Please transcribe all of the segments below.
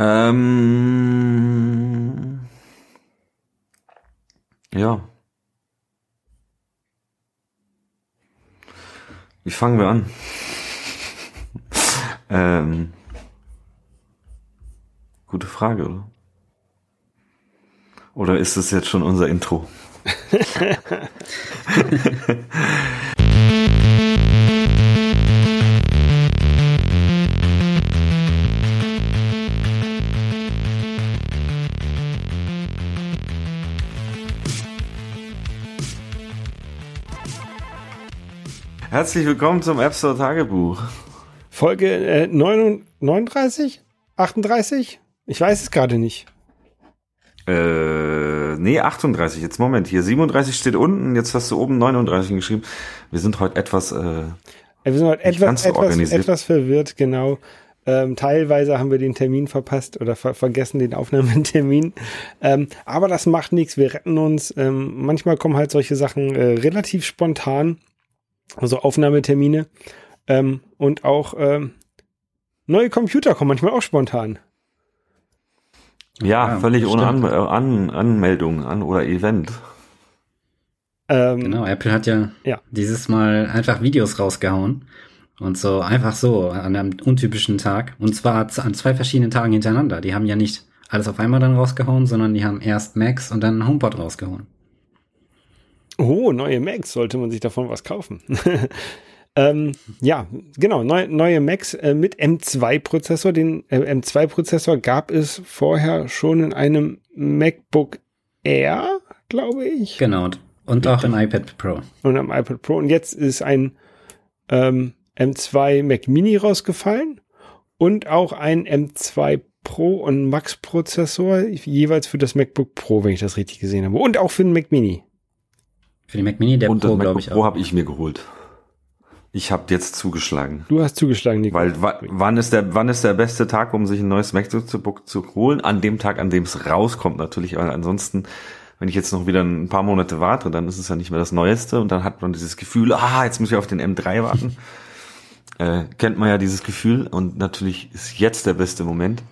Ähm, ja. Wie fangen wir an? ähm, gute Frage, oder? Oder ist es jetzt schon unser Intro? Herzlich willkommen zum App Store Tagebuch. Folge äh, 39? 38? Ich weiß es gerade nicht. Äh, nee, 38. Jetzt Moment, hier 37 steht unten, jetzt hast du oben 39 geschrieben. Wir sind heute etwas äh, Wir sind heute etwas, so etwas, etwas verwirrt, genau. Ähm, teilweise haben wir den Termin verpasst oder ver vergessen den Aufnahmetermin. Ähm, aber das macht nichts, wir retten uns. Ähm, manchmal kommen halt solche Sachen äh, relativ spontan, also Aufnahmetermine. Ähm, und auch ähm, neue Computer kommen manchmal auch spontan. ja, Ja, völlig ohne. An An Anmeldung an oder Event. Ähm, Genau, Apple hat ja, Ja. dieses Mal einfach Videos rausgehauen. Und so einfach so an einem untypischen Tag. Und zwar an zwei verschiedenen Tagen hintereinander. Die haben ja nicht alles auf einmal dann rausgehauen, sondern die haben erst Macs und dann HomePod rausgehauen. Oh, neue Macs, sollte man sich davon was kaufen. ähm, ja, genau, neu, neue Macs äh, mit M2-Prozessor. Den äh, M2-Prozessor gab es vorher schon in einem MacBook Air, glaube ich, Genau. Und, auch im iPad Pro. und am iPad Pro. Und jetzt ist ein ähm, M2 Mac Mini rausgefallen und auch ein M2 Pro und Max Prozessor, jeweils für das MacBook Pro, wenn ich das richtig gesehen habe. Und auch für den Mac Mini. Für den Mac Mini, der Und das Pro, glaube MacBook ich Pro habe ich mir geholt. Ich habe jetzt zugeschlagen. Du hast zugeschlagen, Nico. Weil wa wann ist der wann ist der beste Tag, um sich ein neues MacBook zu holen? An dem Tag, an dem es rauskommt natürlich, weil ansonsten wenn ich jetzt noch wieder ein paar Monate warte, dann ist es ja nicht mehr das Neueste und dann hat man dieses Gefühl, ah, jetzt muss ich auf den M3 warten. äh, kennt man ja dieses Gefühl und natürlich ist jetzt der beste Moment.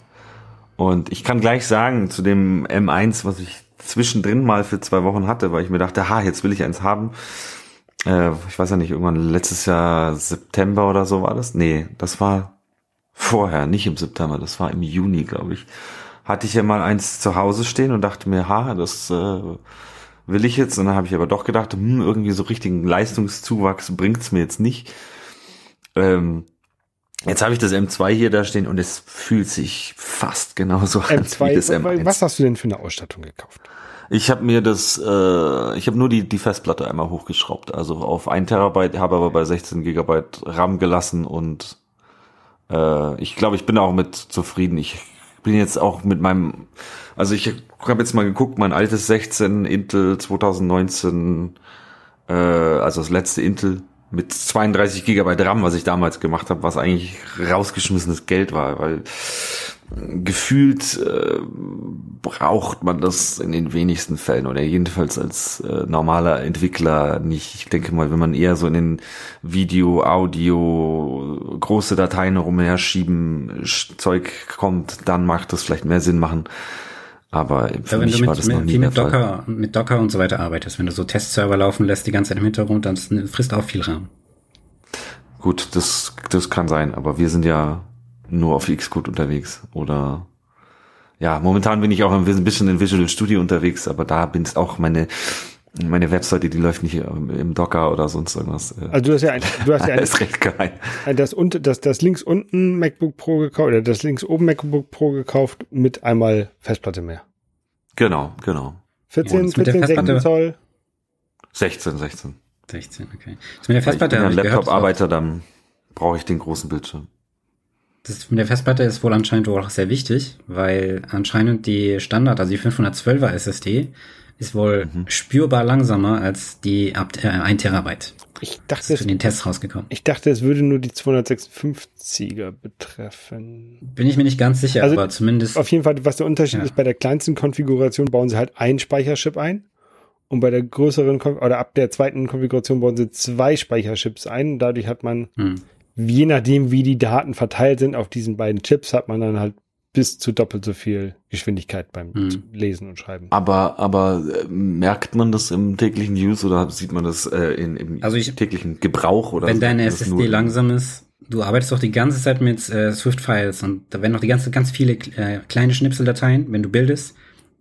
Und ich kann gleich sagen, zu dem M1, was ich zwischendrin mal für zwei Wochen hatte, weil ich mir dachte, ha, jetzt will ich eins haben. Äh, ich weiß ja nicht, irgendwann letztes Jahr September oder so war das. Nee, das war vorher, nicht im September, das war im Juni, glaube ich. Hatte ich ja mal eins zu Hause stehen und dachte mir, ha, das äh, will ich jetzt. Und dann habe ich aber doch gedacht, hm, irgendwie so richtigen Leistungszuwachs bringt's mir jetzt nicht. Ähm, jetzt habe ich das M2 hier da stehen und es fühlt sich fast genauso an wie das M2, M1. was hast du denn für eine Ausstattung gekauft? Ich habe mir das, äh, ich habe nur die, die Festplatte einmal hochgeschraubt, also auf 1 Terabyte, habe aber bei 16 Gigabyte RAM gelassen und äh, ich glaube, ich bin auch mit zufrieden. Ich bin jetzt auch mit meinem, also ich habe jetzt mal geguckt, mein altes 16 Intel 2019, äh, also das letzte Intel mit 32 Gigabyte RAM, was ich damals gemacht habe, was eigentlich rausgeschmissenes Geld war, weil gefühlt äh, braucht man das in den wenigsten Fällen oder jedenfalls als äh, normaler Entwickler nicht. Ich denke mal, wenn man eher so in den Video, Audio, große Dateien rumherschieben Sch- Zeug kommt, dann macht das vielleicht mehr Sinn machen. Aber für Ja, wenn mich du war mit, das noch mit, mit Fall. Docker, mit Docker und so weiter arbeitest, wenn du so Testserver laufen lässt die ganze Zeit im Hintergrund, dann frisst auch viel RAM. Gut, das, das kann sein, aber wir sind ja nur auf Xcode unterwegs oder ja, momentan bin ich auch ein bisschen in Visual Studio unterwegs, aber da bin ich auch meine meine Webseite, die läuft nicht im Docker oder sonst irgendwas. Äh, Also du hast ja ein, du hast ja ein, ist recht geheim. das, unter, das, das links unten MacBook Pro gekauft oder das links oben MacBook Pro gekauft mit einmal Festplatte mehr. Genau, genau. 14, das mit der 14, 16 Festplatte- Zoll. 16, 16. 16, okay. Das mit der Ich bin Festplatte ja. Laptop-Arbeiter, dann brauche ich den großen Bildschirm. Das mit der Festplatte ist wohl anscheinend auch sehr wichtig, weil anscheinend die Standard, also die 512er SSD, ist wohl Mhm. spürbar langsamer als die ab äh, 1 Terabyte. Ich Das dachte, ist es, in den Tests rausgekommen. ich dachte, es würde nur die 256er betreffen. Bin ich mir nicht ganz sicher, Also, aber zumindest Auf jeden Fall, was der Unterschied Ja. ist, bei der kleinsten Konfiguration bauen sie halt einen Speicherchip ein. Und bei der größeren, Kon- oder ab der zweiten Konfiguration bauen sie zwei Speicherchips ein. Dadurch hat man, hm, je nachdem, wie die Daten verteilt sind auf diesen beiden Chips, hat man dann halt bis zu doppelt so viel Geschwindigkeit beim Mhm. Lesen und Schreiben. Aber, aber äh, merkt man das im täglichen Use oder sieht man das äh, in, im Also ich- täglichen Gebrauch? Oder Wenn deine SSD langsam ist, du arbeitest doch die ganze Zeit mit äh, Swift-Files und da werden noch die ganze, ganz viele äh, kleine Schnipseldateien, wenn du bildest,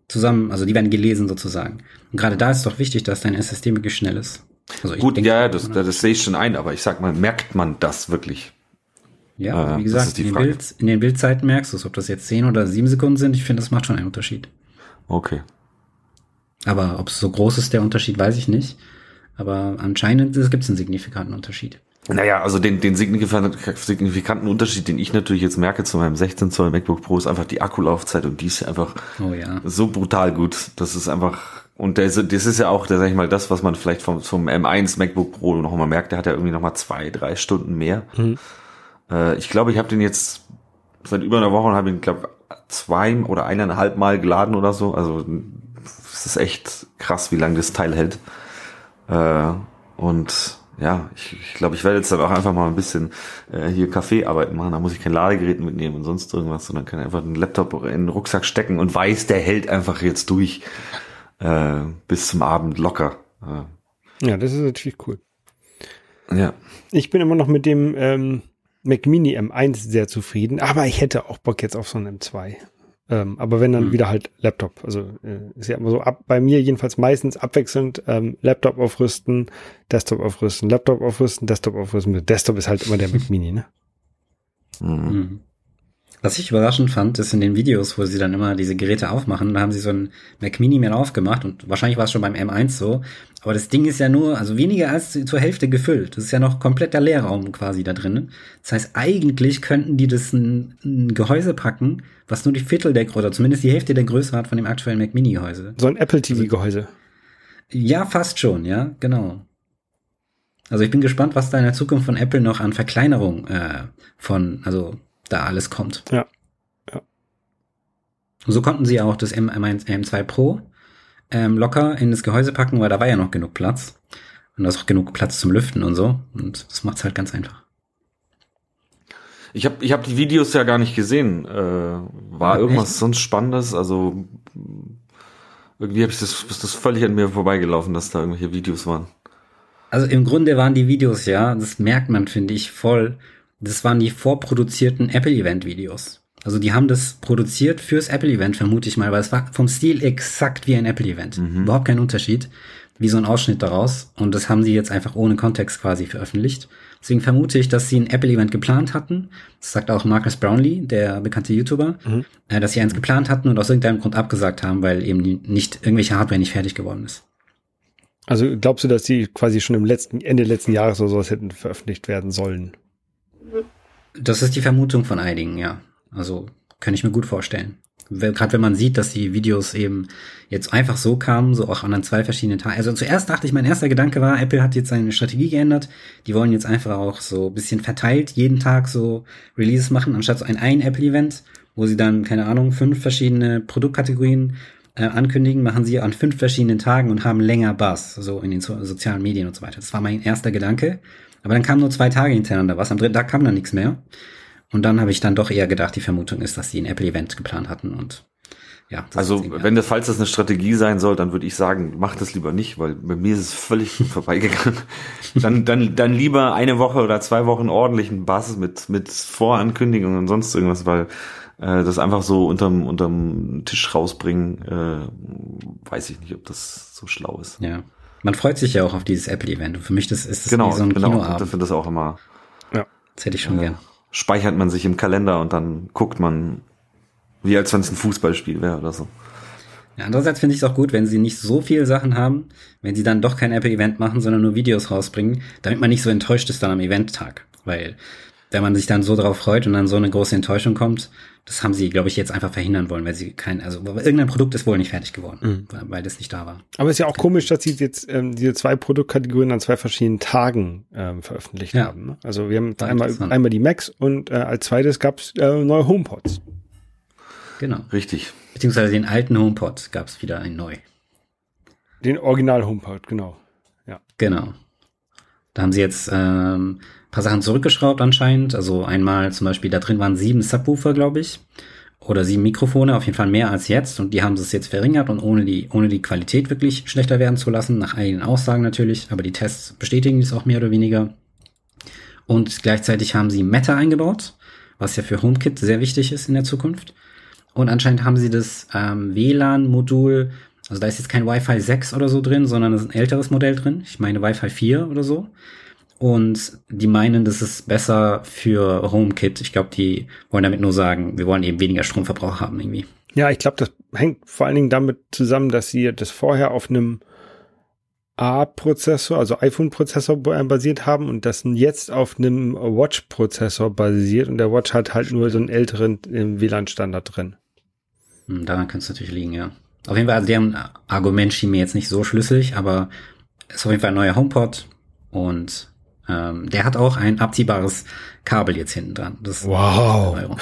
zusammen, also die werden gelesen sozusagen. Und gerade da ist doch wichtig, dass dein SSD wirklich schnell ist. Also Gut, denke- ja, ja, das, das sehe ich schon ein, aber ich sag mal, merkt man das wirklich? Ja, Äh, wie das gesagt, in, den. Bild, in den Bildzeiten merkst du es, ob das jetzt 10 oder 7 Sekunden sind. Ich finde, das macht schon einen Unterschied. Okay. Aber ob es so groß ist, der Unterschied, weiß ich nicht. Aber anscheinend gibt es einen signifikanten Unterschied. Naja, also den, den signifikanten, signifikanten Unterschied, den ich natürlich jetzt merke zu meinem 16 Zoll MacBook Pro, ist einfach die Akkulaufzeit und die ist einfach Oh ja. so brutal gut. Das ist einfach, und ist- das ist ja auch, sag ich mal, das, was man vielleicht vom, vom M1 MacBook Pro noch mal merkt, der hat ja irgendwie noch mal zwei, drei Stunden mehr. Äh, ich glaube, ich habe den jetzt seit über einer Woche und habe ihn, glaube zwei oder eineinhalb Mal geladen oder so. Also es ist echt krass, wie lange das Teil hält. Äh, und ja, ich, ich glaube, ich werde jetzt dann auch einfach mal ein bisschen äh, hier Kaffeearbeit machen. Da muss ich kein Ladegerät mitnehmen und sonst irgendwas, sondern kann einfach einen Laptop in den Rucksack stecken und weiß, der hält einfach jetzt durch äh, bis zum Abend locker. Äh, Ja, das ist natürlich cool. ja. Ich bin immer noch mit dem ähm, Mac Mini M1 sehr zufrieden, aber ich hätte auch Bock jetzt auf so einen M2. Ähm, aber wenn dann Mhm. wieder halt Laptop. Also äh, ist ja immer so ab, bei mir jedenfalls meistens abwechselnd ähm, Laptop aufrüsten, Desktop aufrüsten, Laptop aufrüsten, Desktop aufrüsten. Desktop ist halt immer der Mac Mini, ne? Mhm. Mhm. Was ich überraschend fand, ist in den Videos, wo sie dann immer diese Geräte aufmachen, da haben sie so ein Mac Mini mehr aufgemacht und wahrscheinlich war es schon beim M1 so. Aber das Ding ist ja nur, also weniger als zu- zur Hälfte gefüllt. Das ist ja noch kompletter Leerraum quasi da drin. Das heißt, eigentlich könnten die das in ein Gehäuse packen, was nur die Viertel der Größe, oder zumindest die Hälfte der Größe hat von dem aktuellen Mac Mini Gehäuse. So ein Apple TV Gehäuse. Ja, fast schon, ja, genau. Also ich bin gespannt, was da in der Zukunft von Apple noch an Verkleinerung äh, von, also da alles kommt. Ja. Ja. Und so konnten sie auch das M M1, M2 Pro ähm, locker in das Gehäuse packen, weil da war ja noch genug Platz. Und da ist auch genug Platz zum Lüften und so. Und das macht's halt ganz einfach. Ich habe ich hab die Videos ja gar nicht gesehen. Äh, war Ja, irgendwas echt? sonst Spannendes? Also irgendwie habe ich das, ist das völlig an mir vorbeigelaufen, dass da irgendwelche Videos waren. Also im Grunde waren die Videos ja, das merkt man, finde ich, voll. Das waren die vorproduzierten Apple-Event-Videos. Also die haben das produziert fürs Apple-Event, vermute ich mal, weil es war vom Stil exakt wie ein Apple-Event. Überhaupt kein Unterschied. Wie so ein Ausschnitt daraus. Und das haben sie jetzt einfach ohne Kontext quasi veröffentlicht. Deswegen vermute ich, dass sie ein Apple-Event geplant hatten. Das sagt auch Marcus Brownlee, der bekannte YouTuber, äh, dass sie eins geplant hatten und aus irgendeinem Grund abgesagt haben, weil eben nicht irgendwelche Hardware nicht fertig geworden ist. Also glaubst du, dass die quasi schon im letzten, Ende letzten Jahres oder sowas hätten veröffentlicht werden sollen? Das ist die Vermutung von einigen, ja. Also kann ich mir gut vorstellen. Gerade wenn man sieht, dass die Videos eben jetzt einfach so kamen, so auch an zwei verschiedenen Tagen. Also zuerst dachte ich, mein erster Gedanke war, Apple hat jetzt seine Strategie geändert. Die wollen jetzt einfach auch so ein bisschen verteilt jeden Tag so Releases machen, anstatt so ein ein Apple-Event, wo sie dann, keine Ahnung, fünf verschiedene Produktkategorien äh, ankündigen, machen sie an fünf verschiedenen Tagen und haben länger Buzz, so in den so sozialen Medien und so weiter. Das war mein erster Gedanke. Aber dann kamen nur zwei Tage hintereinander was. Am dritten Tag kam dann nichts mehr. Und dann habe ich dann doch eher gedacht, die Vermutung ist, dass sie ein Apple-Event geplant hatten und ja. das Also wenn das, falls das eine Strategie sein soll, dann würde ich sagen, mach das lieber nicht, weil bei mir ist es völlig vorbeigegangen. Dann, dann, dann lieber eine Woche oder zwei Wochen ordentlichen Basis mit, mit Vorankündigungen und sonst irgendwas, weil äh, das einfach so unterm, unterm Tisch rausbringen, äh, weiß ich nicht, ob das so schlau ist. ja. Man freut sich ja auch auf dieses Apple-Event. Und für mich das, ist das Genau, wie so ein auch, Kinoabend. ich finde das auch immer, Das hätte ich schon äh, gern. speichert man sich im Kalender und dann guckt man, wie als wenn es ein Fußballspiel wäre oder so. Ja, andererseits finde ich es auch gut, wenn sie nicht so viele Sachen haben, wenn sie dann doch kein Apple-Event machen, sondern nur Videos rausbringen, damit man nicht so enttäuscht ist dann am Eventtag. Weil wenn man sich dann so drauf freut und dann so eine große Enttäuschung kommt, das haben sie, glaube ich, jetzt einfach verhindern wollen, weil sie kein, also irgendein Produkt ist wohl nicht fertig geworden, weil, weil das nicht da war. Aber ist ja auch komisch, dass sie jetzt ähm, diese zwei Produktkategorien an zwei verschiedenen Tagen ähm, veröffentlicht Ja. haben. Ne? Also wir haben War einmal, einmal die Macs und äh, als zweites gab's äh, neue HomePods. Genau. Richtig. Beziehungsweise den alten HomePod gab es wieder ein neu. Den Original HomePod, genau. Genau. Da haben sie jetzt ähm, paar Sachen zurückgeschraubt anscheinend. Also einmal zum Beispiel, da drin waren sieben Subwoofer, glaube ich. oder sieben Mikrofone, auf jeden Fall mehr als jetzt. Und die haben es jetzt verringert und ohne die, ohne die Qualität wirklich schlechter werden zu lassen, nach eigenen Aussagen natürlich. Aber die Tests bestätigen es auch mehr oder weniger. Und gleichzeitig haben sie Meta eingebaut, was ja für HomeKit sehr wichtig ist in der Zukunft. Und anscheinend haben sie das ähm, WLAN-Modul, also da ist jetzt kein Wi-Fi 6 oder so drin, sondern es ist ein älteres Modell drin. Ich meine Wi-Fi 4 oder so. Und die meinen, das ist besser für HomeKit. Ich glaube, die wollen damit nur sagen, wir wollen eben weniger Stromverbrauch haben irgendwie. Ja, ich glaube, das hängt vor allen Dingen damit zusammen, dass sie das vorher auf einem A-Prozessor, also iPhone-Prozessor basiert haben und das jetzt auf einem Watch-Prozessor basiert und der Watch hat halt nur so einen älteren WLAN-Standard drin. Hm, daran könnte es natürlich liegen, ja. Auf jeden Fall, also deren Argument schien mir jetzt nicht so schlüssig, aber es ist auf jeden Fall ein neuer HomePod und ähm, der hat auch ein abziehbares Kabel jetzt hinten dran. Das wow.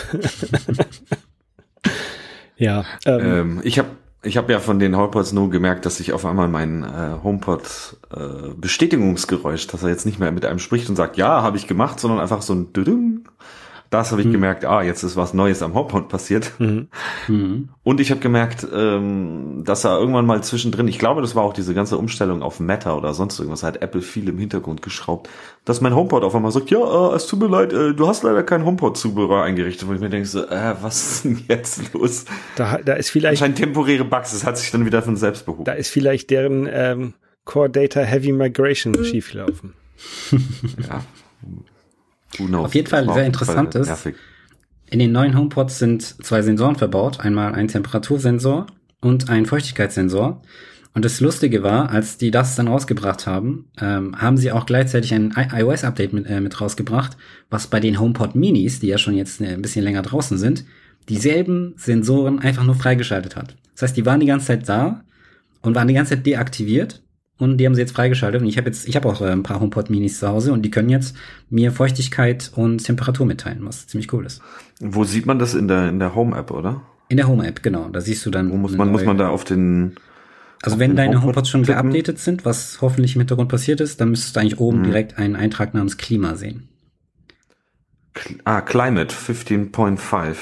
ja. Ähm, ähm, ich habe ich habe ja von den HomePods nur gemerkt, dass ich auf einmal mein äh, HomePod äh, Bestätigungsgeräusch, dass er jetzt nicht mehr mit einem spricht und sagt, ja, habe ich gemacht, sondern einfach so ein Düdüm das habe ich mhm. gemerkt, ah, jetzt ist was Neues am Hauptmond passiert. Mhm. Mhm. Und ich habe gemerkt, ähm, dass er irgendwann mal zwischendrin, ich glaube, das war auch diese ganze Umstellung auf Meta oder sonst irgendwas, hat Apple viel im Hintergrund geschraubt, dass mein HomePod auf einmal sagt, ja, äh, es tut mir leid, äh, du hast leider kein HomePod-Zubehör eingerichtet. Und ich mir denke so, äh, was ist denn jetzt los? Da, da ist vielleicht... Anscheinend temporäre Bugs, das hat sich dann wieder von selbst behoben. Da ist vielleicht deren ähm, Core Data Heavy Migration schiefgelaufen. ja, auf jeden Fall sehr interessant ist, nervig. in den neuen HomePods sind zwei Sensoren verbaut. Einmal ein Temperatursensor und ein Feuchtigkeitssensor. Und das Lustige war, als die das dann rausgebracht haben, ähm, haben sie auch gleichzeitig ein iOS-Update mit, äh, mit rausgebracht, was bei den HomePod Minis, die ja schon jetzt äh, ein bisschen länger draußen sind, dieselben Sensoren einfach nur freigeschaltet hat. Das heißt, die waren die ganze Zeit da und waren die ganze Zeit deaktiviert und die haben sie jetzt freigeschaltet. Und ich habe jetzt, ich habe auch äh, ein paar HomePod Minis zu Hause und die können jetzt mir Feuchtigkeit und Temperatur mitteilen, was ziemlich cool ist. Wo sieht man das in der in der Home App, oder? In der Home App, genau. Da siehst du dann. Wo muss man muss man da auf den also wenn deine HomePod HomePods schon geupdatet sind, was hoffentlich im Hintergrund passiert ist, dann müsstest du eigentlich oben mhm. direkt einen Eintrag namens Klima sehen. Ah, Climate 15.5.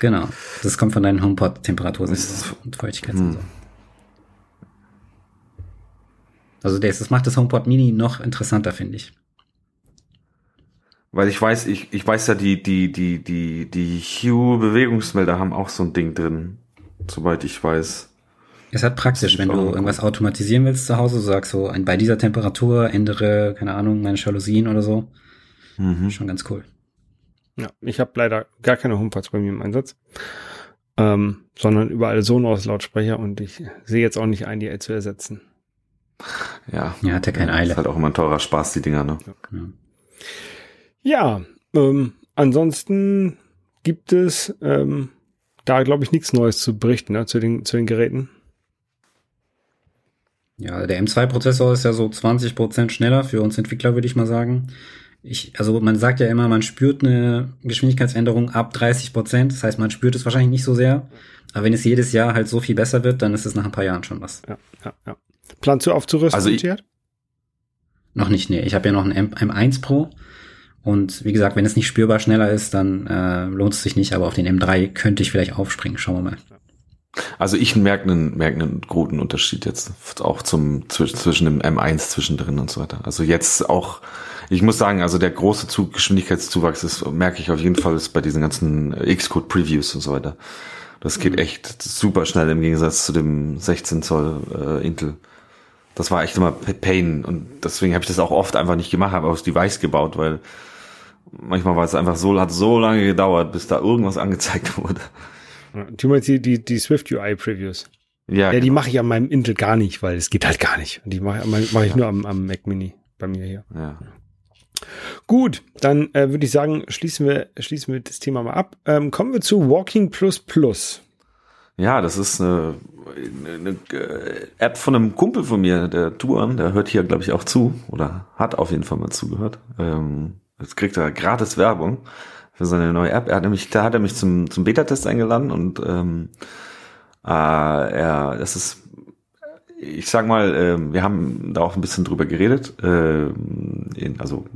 Genau. Das kommt von deinen HomePod Temperatursensor und Feuchtigkeitssensor. Hm. Also das, das macht das HomePod Mini noch interessanter, finde ich. Weil ich weiß, ich, ich weiß ja, die, die, die, die, die Hue-Bewegungsmelder haben auch so ein Ding drin, soweit ich weiß. Es hat praktisch, wenn du irgendwas automatisieren willst zu Hause, so sagst so, bei dieser Temperatur ändere, keine Ahnung, meine Jalousien oder so. Mhm. Schon ganz cool. Ja, ich habe leider gar keine HomePods bei mir im Einsatz, ähm, sondern überall Sonos-Lautsprecher und ich sehe jetzt auch nicht ein, die zu ersetzen. Ja. Ja, hat ja keine Eile. Ist halt auch immer ein teurer Spaß, die Dinger, ne? Ja, ähm, ansonsten gibt es ähm, da, glaube ich, nichts Neues zu berichten, ne, zu den, zu den Geräten. Ja, der M2-Prozessor ist ja so 20% schneller für uns Entwickler, würde ich mal sagen. Ich, also man sagt ja immer, man spürt eine Geschwindigkeitsänderung ab 30%. Das heißt, man spürt es wahrscheinlich nicht so sehr. Aber wenn es jedes Jahr halt so viel besser wird, dann ist es nach ein paar Jahren schon was. Ja, ja, ja. Planst du aufzurüsten, also ich, Noch nicht, nee. Ich habe ja noch ein M M1 Pro. Und wie gesagt, wenn es nicht spürbar schneller ist, dann äh, lohnt es sich nicht. Aber auf den M3 könnte ich vielleicht aufspringen. Schauen wir mal. Also ich merke einen, merke einen guten Unterschied jetzt auch zum zwischen dem M1 zwischendrin und so weiter. Also jetzt auch, ich muss sagen, also der große Zug, Geschwindigkeitszuwachs ist, merke ich auf jeden Fall ist bei diesen ganzen Xcode Previews und so weiter. Das geht mhm. echt super schnell im Gegensatz zu dem 16 Zoll äh, Intel das war echt immer Pain und deswegen habe ich das auch oft einfach nicht gemacht, habe aufs Device gebaut, weil manchmal war es einfach so, hat so lange gedauert, bis da irgendwas angezeigt wurde. Du meinst die, die, die Swift UI Previews? Ja, ja genau. die mache ich an meinem Intel gar nicht, weil es geht halt gar nicht. Und die mache mach ich nur am, am Mac Mini bei mir hier. Ja. Gut, dann äh, würde ich sagen, schließen wir, schließen wir das Thema mal ab. Ähm, kommen wir zu Walking Plus Plus. Ja, das ist eine, eine, App von einem Kumpel von mir, der Touren, der hört hier, glaube ich, auch zu oder hat auf jeden Fall mal zugehört. Ähm, jetzt kriegt er gratis Werbung für seine neue App. Er hat nämlich, da hat er mich zum, zum Beta-Test eingeladen und ähm, äh, er, das ist ich sag mal, äh, wir haben da auch ein bisschen drüber geredet, äh, in, also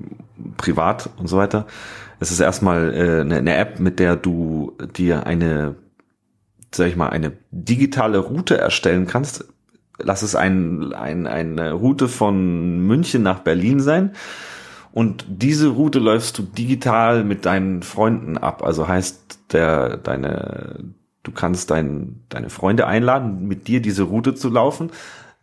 privat und so weiter. Es ist erstmal äh, eine, eine App, mit der du dir eine, sag ich mal, eine digitale Route erstellen kannst. Lass es ein, ein, eine Route von München nach Berlin sein. Und diese Route läufst du digital mit deinen Freunden ab. Also heißt, der, deine, du kannst dein, deine Freunde einladen, mit dir diese Route zu laufen.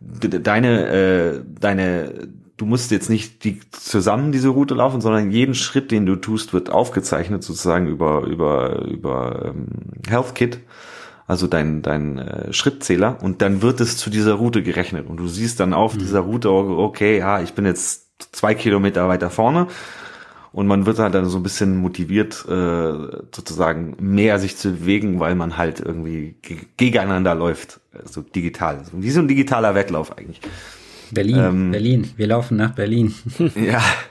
Deine, äh, deine, du musst jetzt nicht die, zusammen diese Route laufen, sondern jeden Schritt, den du tust, wird aufgezeichnet sozusagen über, über, über ähm, HealthKit also dein, dein äh, Schrittzähler, und dann wird es zu dieser Route gerechnet. Und du siehst dann auf mhm. dieser Route, okay, ja, ich bin jetzt zwei Kilometer weiter vorne. Und man wird halt dann so ein bisschen motiviert, äh, sozusagen mehr sich zu bewegen, weil man halt irgendwie gegeneinander läuft, so also digital. Wie so ein digitaler Wettlauf eigentlich. Berlin, ähm, Berlin, wir laufen nach Berlin. ja,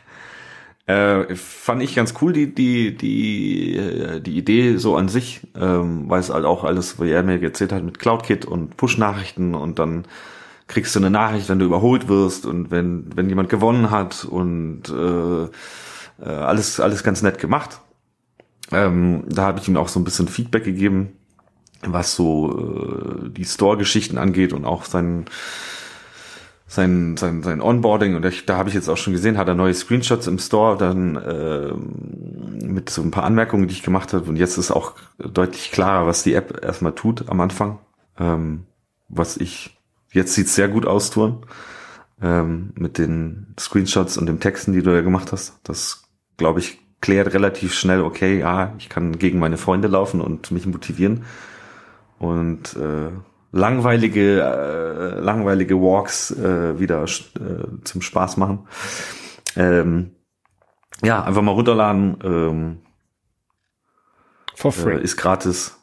äh, fand ich ganz cool, die, die, die, äh, die Idee so an sich, ähm, weil es halt auch alles, wie er mir erzählt hat, mit CloudKit und Push-Nachrichten und dann kriegst du eine Nachricht, wenn du überholt wirst und wenn, wenn jemand gewonnen hat und äh, äh, alles, alles ganz nett gemacht. Ähm, da habe ich ihm auch so ein bisschen Feedback gegeben, was so äh, die Store-Geschichten angeht und auch sein sein, sein, sein Onboarding und ich, da habe ich jetzt auch schon gesehen, hat er neue Screenshots im Store dann äh, mit so ein paar Anmerkungen, die ich gemacht habe und jetzt ist auch deutlich klarer, was die App erstmal tut am Anfang. Ähm, was ich, jetzt sieht's sehr gut aus, Touren, ähm, mit den Screenshots und den Texten, die du ja gemacht hast. Das, glaube ich, klärt relativ schnell, okay, ja, ich kann gegen meine Freunde laufen und mich motivieren. Und äh, langweilige, äh, langweilige Walks äh, wieder äh, zum Spaß machen. Ähm, ja, einfach mal runterladen. Ähm, For free. Äh, ist gratis.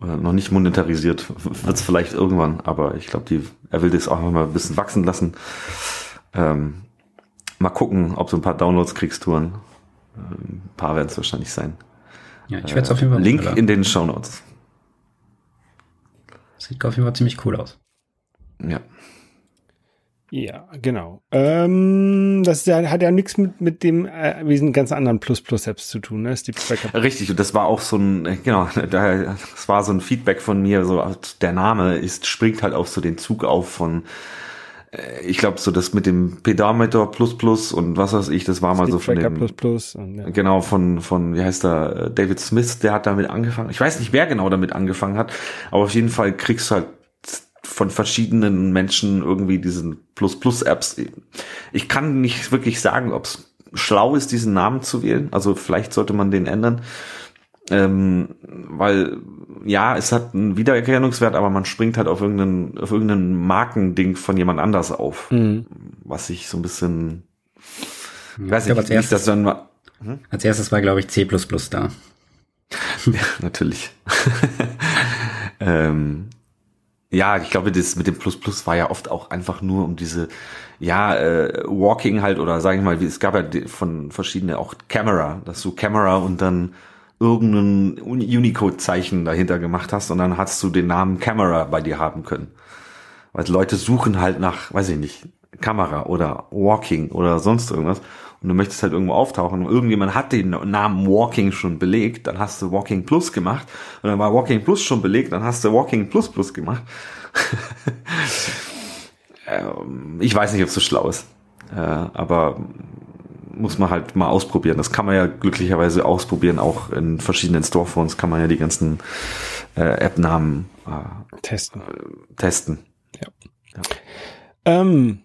Äh, noch nicht monetarisiert. Wird es vielleicht irgendwann, aber ich glaube, er will das auch noch mal ein bisschen wachsen lassen. Ähm, mal gucken, ob du ein paar Downloads kriegst, Touren. Ein paar werden es wahrscheinlich sein. Ja, ich werde es auf jeden Fall. Link in den Show Notes. Sieht auf jeden Fall ziemlich cool aus. Ja. Ja, genau. Ähm, das ja, hat ja nichts mit, mit dem äh, diesen ganz anderen Plus-Plus-Apps zu tun, ne? Steve Tracker. Richtig, und das war auch so ein, genau, das war so ein Feedback von mir, so der Name ist, springt halt auch so den Zug auf von ich glaube, so das mit dem Pedometer plus plus und was weiß ich, das war mal Sleep so von dem plus plus und, ja. genau von von wie heißt der David Smith, der hat damit angefangen. Ich weiß nicht, wer genau damit angefangen hat, aber auf jeden Fall kriegst du halt von verschiedenen Menschen irgendwie diesen plus plus Apps. Ich kann nicht wirklich sagen, ob es schlau ist, diesen Namen zu wählen. Also vielleicht sollte man den ändern, ähm, weil ja, es hat einen Wiedererkennungswert, aber man springt halt auf irgendeinen, auf irgendeinen Markending von jemand anders auf. Mhm. Was ich so ein bisschen, ich weiß ich nicht, erstes, das dann mal, hm? Als erstes war, glaube ich, C++ da. ja, natürlich. ähm, ja, ich glaube, das mit dem Plus Plus war ja oft auch einfach nur um diese, ja, äh, Walking halt oder sage ich mal, wie es gab ja von verschiedene auch Camera, dass du Camera und dann irgendein Unicode-Zeichen dahinter gemacht hast und dann hast du den Namen Camera bei dir haben können. Weil Leute suchen halt nach, weiß ich nicht, Kamera oder Walking oder sonst irgendwas und du möchtest halt irgendwo auftauchen und irgendjemand hat den Namen Walking schon belegt, dann hast du Walking Plus gemacht und dann war Walking Plus schon belegt, dann hast du Walking Plus Plus gemacht. Ähm, ich weiß nicht, ob es so schlau ist, äh, aber muss man halt mal ausprobieren. Das kann man ja glücklicherweise ausprobieren. Auch in verschiedenen Storephones kann man ja die ganzen äh, App-Namen äh, testen. Äh, testen. Ja. ja. Ähm,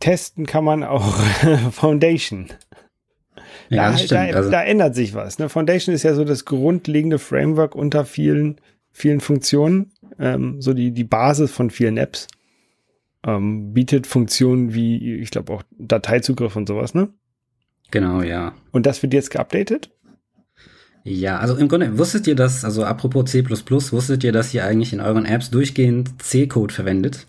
testen kann man auch Foundation. Ja, da, stimmt. Da, also. da, ändert sich was. Ne? Foundation ist ja so das grundlegende Framework unter vielen, vielen Funktionen. Ähm, so die, die Basis von vielen Apps. Ähm, bietet Funktionen wie, ich glaube auch Dateizugriff und sowas, ne? Genau, ja. Und das wird jetzt geupdatet? Ja, also im Grunde wusstet ihr das, also apropos C++, wusstet ihr, dass ihr eigentlich in euren Apps durchgehend C-Code verwendet?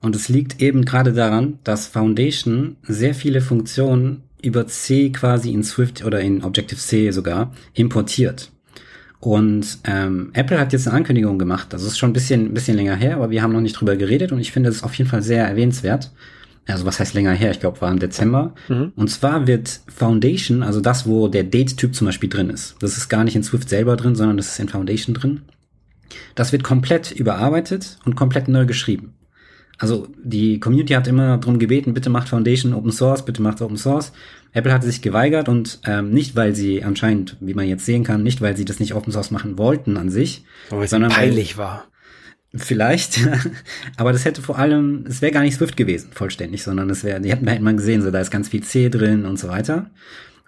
Und es liegt eben gerade daran, dass Foundation sehr viele Funktionen über C quasi in Swift oder in Objective-C sogar importiert. Und ähm, Apple hat jetzt eine Ankündigung gemacht. Das ist schon ein bisschen, ein bisschen länger her, aber wir haben noch nicht drüber geredet und ich finde es auf jeden Fall sehr erwähnenswert. Also was heißt länger her? Ich glaube, war im Dezember. Mhm. Und zwar wird Foundation, also das, wo der Date-Typ zum Beispiel drin ist. Das ist gar nicht in Swift selber drin, sondern das ist in Foundation drin. Das wird komplett überarbeitet und komplett neu geschrieben. Also die Community hat immer darum gebeten, bitte macht Foundation Open Source, bitte macht Open Source. Apple hatte sich geweigert und ähm, nicht, weil sie anscheinend, wie man jetzt sehen kann, nicht, weil sie das nicht Open Source machen wollten an sich, weil sondern peinlich weil, war. Vielleicht, aber das hätte vor allem, es wäre gar nicht Swift gewesen, vollständig, sondern es wäre, die hätten, hätten man gesehen, so da ist ganz viel C drin und so weiter.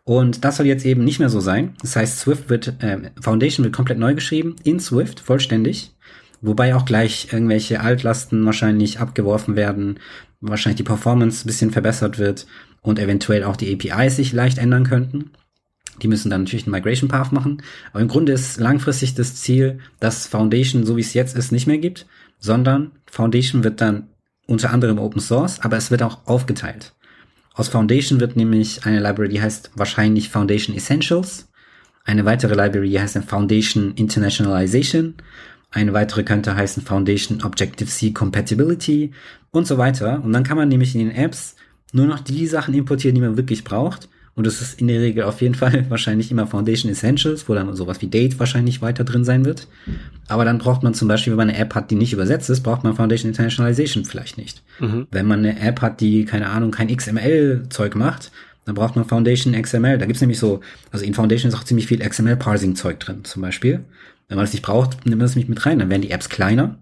Und das soll jetzt eben nicht mehr so sein. Das heißt, Swift wird, äh, Foundation wird komplett neu geschrieben, in Swift, vollständig. Wobei auch gleich irgendwelche Altlasten wahrscheinlich abgeworfen werden, wahrscheinlich die Performance ein bisschen verbessert wird und eventuell auch die APIs sich leicht ändern könnten. Die müssen dann natürlich einen Migration Path machen. Aber im Grunde ist langfristig das Ziel, dass Foundation, so wie es jetzt ist, nicht mehr gibt, sondern Foundation wird dann unter anderem Open Source, aber es wird auch aufgeteilt. Aus Foundation wird nämlich eine Library, die heißt wahrscheinlich Foundation Essentials. Eine weitere Library, heißt Foundation Internationalization. Eine weitere könnte heißen Foundation Objective-C Compatibility und so weiter. Und dann kann man nämlich in den Apps nur noch die Sachen importieren, die man wirklich braucht und es ist in der Regel auf jeden Fall wahrscheinlich immer Foundation Essentials, wo dann sowas wie Date wahrscheinlich weiter drin sein wird. Aber dann braucht man zum Beispiel, wenn man eine App hat, die nicht übersetzt ist, braucht man Foundation Internationalization vielleicht nicht. Mhm. Wenn man eine App hat, die, keine Ahnung, kein XML-Zeug macht, dann braucht man Foundation XML. Da gibt's nämlich so, also in Foundation ist auch ziemlich viel XML-Parsing-Zeug drin, zum Beispiel. Wenn man das nicht braucht, nimmt man das nicht mit rein, dann werden die Apps kleiner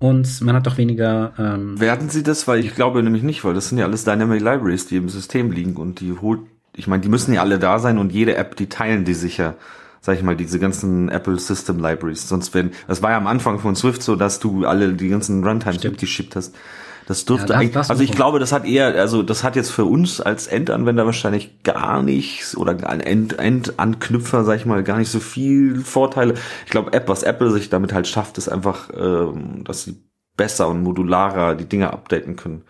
und man hat doch weniger. Ähm Werden sie das? Weil ich glaube nämlich nicht, weil das sind ja alles Dynamic Libraries, die im System liegen und die holt ich meine, die müssen ja alle da sein und jede App, die teilen die sicher, sag ich mal, diese ganzen Apple System Libraries. Sonst wenn, das war ja am Anfang von Swift so, dass du alle die ganzen Runtimes mitgeschippt hast. Das dürfte ja, eigentlich, also ich glaube, das hat eher, also das hat jetzt für uns als Endanwender wahrscheinlich gar nichts oder ein End, Endanknüpfer, sag ich mal, gar nicht so viel Vorteile. Ich glaube, App, was Apple sich damit halt schafft, ist einfach, ähm, dass sie besser und modularer die Dinge updaten können.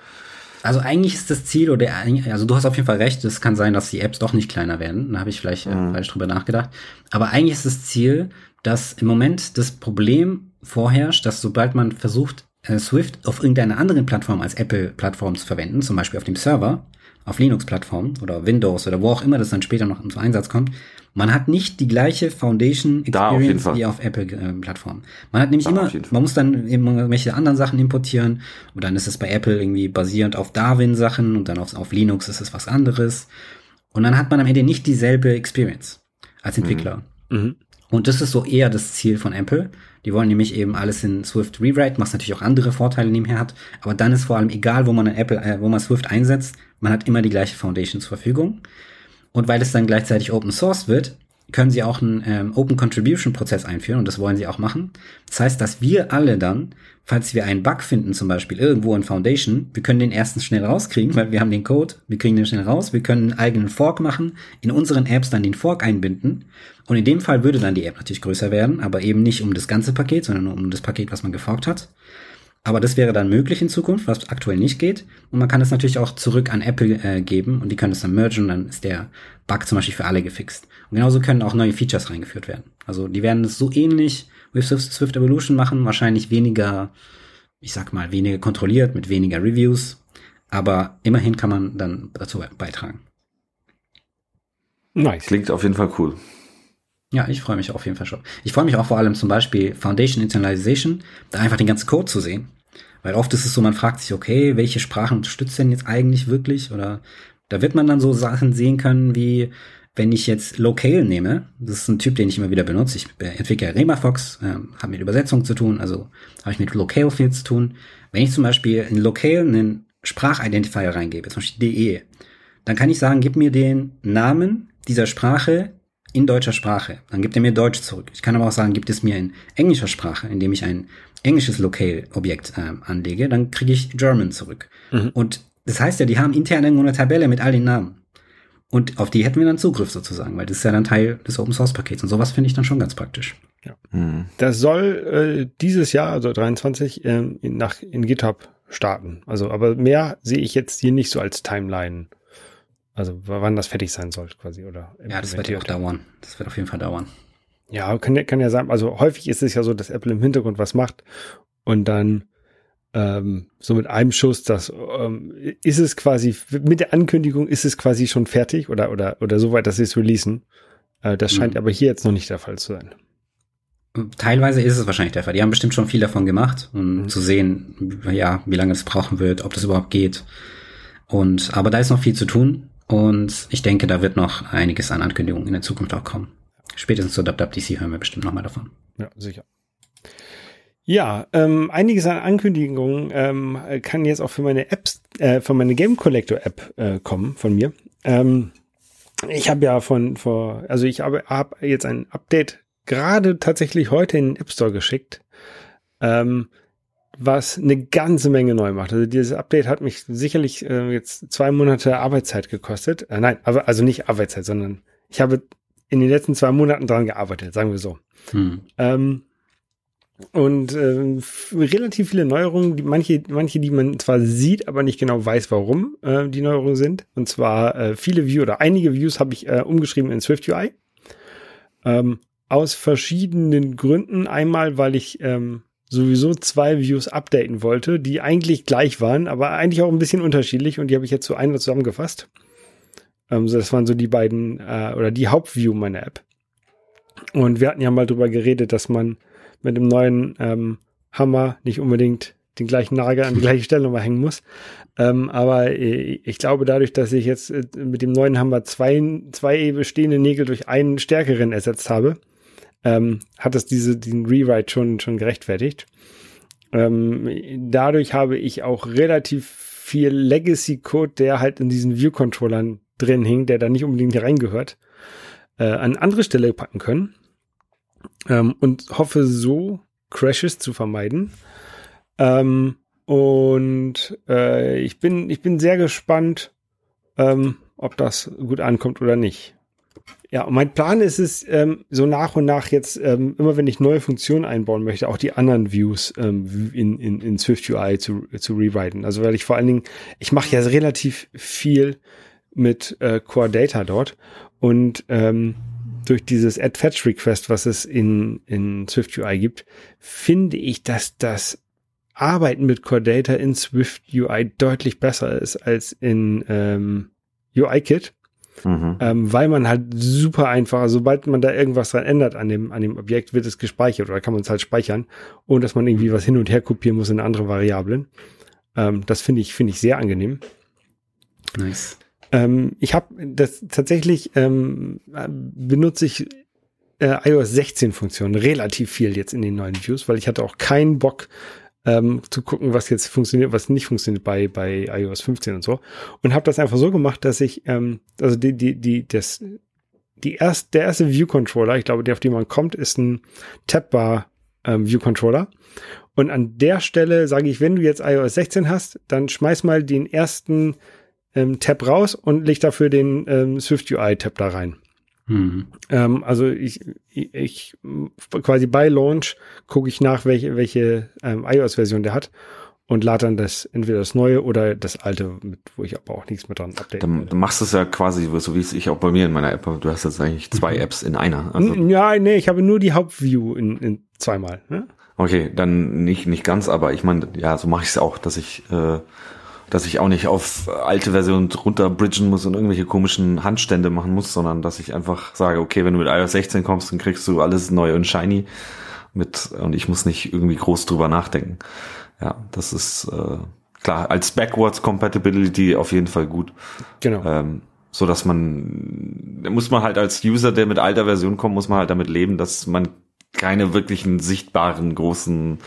Also eigentlich ist das Ziel oder also du hast auf jeden Fall recht, es kann sein, dass die Apps doch nicht kleiner werden. Da habe ich vielleicht äh, mhm. falsch drüber nachgedacht. Aber eigentlich ist das Ziel, dass im Moment das Problem vorherrscht, dass sobald man versucht, äh, Swift auf irgendeiner anderen Plattform als Apple-Plattform zu verwenden, zum Beispiel auf dem Server, auf Linux-Plattformen oder Windows oder wo auch immer das dann später noch zum Einsatz kommt, man hat nicht die gleiche Foundation Experience auf wie auf Apple-Plattformen. Man hat nämlich da immer, man muss dann eben irgendwelche anderen Sachen importieren und dann ist es bei Apple irgendwie basierend auf Darwin-Sachen und dann auf, auf Linux ist es was anderes. Und dann hat man am Ende nicht dieselbe Experience als Entwickler. Mhm. Mhm. Und das ist so eher das Ziel von Apple. Die wollen nämlich eben alles in Swift rewrite, was natürlich auch andere Vorteile nebenher hat. Aber dann ist vor allem egal, wo man ein Apple, äh, wo man Swift einsetzt, man hat immer die gleiche Foundation zur Verfügung. Und weil es dann gleichzeitig Open Source wird, können sie auch einen ähm, Open Contribution Prozess einführen und das wollen sie auch machen. Das heißt, dass wir alle dann, falls wir einen Bug finden, zum Beispiel irgendwo in Foundation, wir können den erstens schnell rauskriegen, weil wir haben den Code, wir kriegen den schnell raus, wir können einen eigenen Fork machen, in unseren Apps dann den Fork einbinden und in dem Fall würde dann die App natürlich größer werden, aber eben nicht um das ganze Paket, sondern nur um das Paket, was man geforkt hat. Aber das wäre dann möglich in Zukunft, was aktuell nicht geht. Und man kann es natürlich auch zurück an Apple äh, geben und die können es dann mergen und dann ist der Bug zum Beispiel für alle gefixt. Und genauso können auch neue Features reingeführt werden. Also die werden es so ähnlich wie Swift, Swift Evolution machen, wahrscheinlich weniger, ich sag mal, weniger kontrolliert, mit weniger Reviews. Aber immerhin kann man dann dazu beitragen. Nice. Klingt auf jeden Fall cool. Ja, ich freue mich auf jeden Fall schon. Ich freue mich auch vor allem zum Beispiel Foundation Internalization, da einfach den ganzen Code zu sehen. Weil oft ist es so, man fragt sich, okay, welche Sprachen unterstützt denn jetzt eigentlich wirklich? Oder da wird man dann so Sachen sehen können, wie wenn ich jetzt Locale nehme, das ist ein Typ, den ich immer wieder benutze. Ich entwickle Remafox, äh, habe mit Übersetzung zu tun, also habe ich mit Locale viel zu tun. Wenn ich zum Beispiel in Locale einen Sprachidentifier reingebe, zum Beispiel DE, dann kann ich sagen, gib mir den Namen dieser Sprache in deutscher Sprache. Dann gibt er mir Deutsch zurück. Ich kann aber auch sagen, gibt es mir in englischer Sprache, indem ich ein englisches Locale-Objekt äh, anlege, dann kriege ich German zurück. Mhm. Und das heißt ja, die haben intern irgendwo eine Tabelle mit all den Namen. Und auf die hätten wir dann Zugriff sozusagen, weil das ist ja dann Teil des Open Source Pakets. Und sowas finde ich dann schon ganz praktisch. Ja. Mhm. Das soll äh, dieses Jahr, also 23, ähm, in, nach, in GitHub starten. Also, aber mehr sehe ich jetzt hier nicht so als Timeline also wann das fertig sein soll quasi, oder? Ja, das wird ja auch dauern. Das wird auf jeden Fall dauern. Ja, kann, kann ja sein. Also häufig ist es ja so, dass Apple im Hintergrund was macht und dann ähm, so mit einem Schuss, das ähm, ist es quasi mit der Ankündigung ist es quasi schon fertig oder oder oder so weit, dass sie es releasen. Äh, das scheint mhm. aber hier jetzt noch nicht der Fall zu sein. Teilweise ist es wahrscheinlich der Fall. Die haben bestimmt schon viel davon gemacht, um mhm. zu sehen, ja, wie lange es brauchen wird, ob das überhaupt geht. Und aber da ist noch viel zu tun und ich denke, da wird noch einiges an Ankündigungen in der Zukunft auch kommen. Spätestens zur WWDC hören wir bestimmt noch mal davon. Ja, sicher. Ja, ähm, einiges an Ankündigungen ähm, kann jetzt auch für meine Apps, äh, für meine Game Collector App äh, kommen von mir. Ähm, ich habe ja von vor, also ich habe hab jetzt ein Update gerade tatsächlich heute in den App Store geschickt, ähm, was eine ganze Menge neu macht. Also dieses Update hat mich sicherlich äh, jetzt zwei Monate Arbeitszeit gekostet. Äh, nein, aber also nicht Arbeitszeit, sondern ich habe in den letzten zwei Monaten dran gearbeitet, sagen wir so. Hm. Ähm, und äh, relativ viele Neuerungen, die, manche, manche, die man zwar sieht, aber nicht genau weiß, warum äh, die Neuerungen sind. Und zwar äh, viele Views oder einige Views habe ich äh, umgeschrieben in Swift UI. Ähm, aus verschiedenen Gründen. Einmal, weil ich ähm, sowieso zwei Views updaten wollte, die eigentlich gleich waren, aber eigentlich auch ein bisschen unterschiedlich und die habe ich jetzt zu einer zusammengefasst. Ähm, so das waren so die beiden äh, oder die Hauptview meiner App. Und wir hatten ja mal drüber geredet, dass man mit dem neuen ähm, Hammer nicht unbedingt den gleichen Nagel an die gleiche Stelle nochmal hängen muss. Ähm, aber äh, ich glaube, dadurch, dass ich jetzt äh, mit dem neuen Hammer zwei, zwei bestehende Nägel durch einen stärkeren ersetzt habe, ähm, hat es diese, den Rewrite schon, schon gerechtfertigt. Ähm, dadurch habe ich auch relativ viel Legacy-Code, der halt in diesen View-Controllern drin hing, der da nicht unbedingt reingehört, äh, an andere Stelle packen können. Ähm, und hoffe so, Crashes zu vermeiden. Ähm, und äh, ich bin, ich bin sehr gespannt, ähm, ob das gut ankommt oder nicht. Ja, und mein Plan ist es, ähm, so nach und nach jetzt, ähm, immer wenn ich neue Funktionen einbauen möchte, auch die anderen Views ähm, in, in, in Swift UI zu, zu rewriten. Also weil ich vor allen Dingen, ich mache ja relativ viel mit äh, Core Data dort und ähm, durch dieses Add Fetch Request, was es in, in Swift UI gibt, finde ich, dass das Arbeiten mit Core Data in Swift UI deutlich besser ist als in ähm, UIKit. Mhm. Ähm, weil man halt super einfach, sobald man da irgendwas dran ändert an dem, an dem Objekt, wird es gespeichert oder kann man es halt speichern, ohne dass man irgendwie was hin und her kopieren muss in andere Variablen. Ähm, das finde ich, finde ich sehr angenehm. Nice. Ähm, ich habe das tatsächlich ähm, benutze ich äh, iOS 16 Funktionen relativ viel jetzt in den neuen Views, weil ich hatte auch keinen Bock, ähm, zu gucken, was jetzt funktioniert, was nicht funktioniert bei, bei iOS 15 und so. Und habe das einfach so gemacht, dass ich, ähm, also die, die, die, das, die erst, der erste View Controller, ich glaube, der auf den man kommt, ist ein Tabbar ähm, View Controller. Und an der Stelle sage ich, wenn du jetzt iOS 16 hast, dann schmeiß mal den ersten ähm, Tab raus und leg dafür den ähm, Swift UI Tab da rein. Mhm. Ähm, also ich, ich quasi bei Launch gucke ich nach, welche, welche ähm, iOS-Version der hat und lade dann das entweder das neue oder das alte, mit, wo ich aber auch nichts mehr dran update. Dann, du machst es ja quasi so wie es ich auch bei mir in meiner App. Du hast jetzt eigentlich zwei mhm. Apps in einer. Also ja, nee, ich habe nur die Hauptview in, in zweimal. Ne? Okay, dann nicht nicht ganz, aber ich meine, ja, so mache ich es auch, dass ich äh, dass ich auch nicht auf alte Versionen runterbridgen muss und irgendwelche komischen Handstände machen muss, sondern dass ich einfach sage, okay, wenn du mit iOS 16 kommst, dann kriegst du alles neu und shiny mit und ich muss nicht irgendwie groß drüber nachdenken. Ja, das ist äh, klar als Backwards Compatibility auf jeden Fall gut. Genau. Ähm, so dass man muss man halt als User, der mit alter Version kommt, muss man halt damit leben, dass man keine wirklichen sichtbaren großen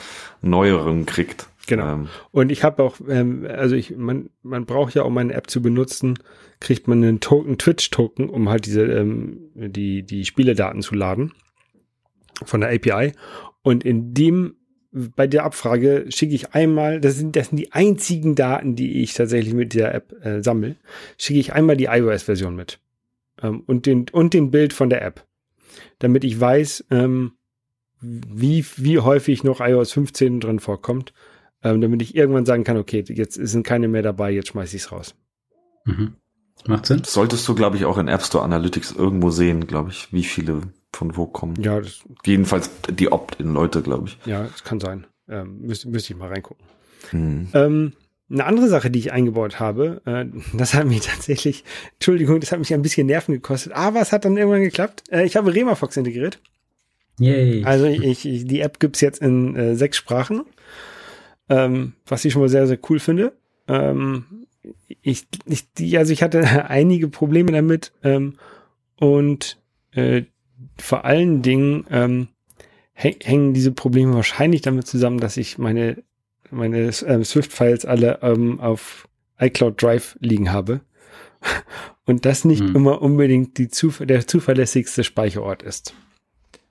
Neuerungen kriegt. Genau. Ähm, und ich habe auch, ähm, also ich, man, man braucht ja, um eine App zu benutzen, kriegt man einen Token, Twitch-Token, um halt diese, ähm, die, die Spieledaten zu laden von der API. Und in dem, bei der Abfrage schicke ich einmal, das sind, das sind die einzigen Daten, die ich tatsächlich mit der App äh, sammle, schicke ich einmal die iOS-Version mit. Ähm, und den, und den Bild von der App. Damit ich weiß, ähm, wie, wie häufig noch iOS 15 drin vorkommt ähm, damit ich irgendwann sagen kann, okay, jetzt sind keine mehr dabei, jetzt schmeiße ich es raus. Mhm. Macht Sinn. Solltest du, glaube ich, auch in App Store Analytics irgendwo sehen, glaube ich, wie viele von wo kommen. Ja, das, Jedenfalls die Opt-in-Leute, glaube ich. ja, das kann sein. Ähm, müsste, müsste ich mal reingucken. Hm. Ähm, eine andere Sache, die ich eingebaut habe, äh, das hat mich tatsächlich, Entschuldigung, das hat mich ein bisschen Nerven gekostet, aber es hat dann irgendwann geklappt. Äh, ich habe Remafox integriert. Yay. Also ich, ich, die App gibt's jetzt in äh, sechs Sprachen, ähm, was ich schon mal sehr, sehr cool finde. Ähm, ich, ich, also ich hatte einige Probleme damit ähm, und äh, vor allen Dingen ähm, häng, hängen diese Probleme wahrscheinlich damit zusammen, dass ich meine, meine ähm, Swift-Files alle ähm, auf iCloud Drive liegen habe. Und das nicht Hm. immer unbedingt die Zuf der zuverlässigste Speicherort ist.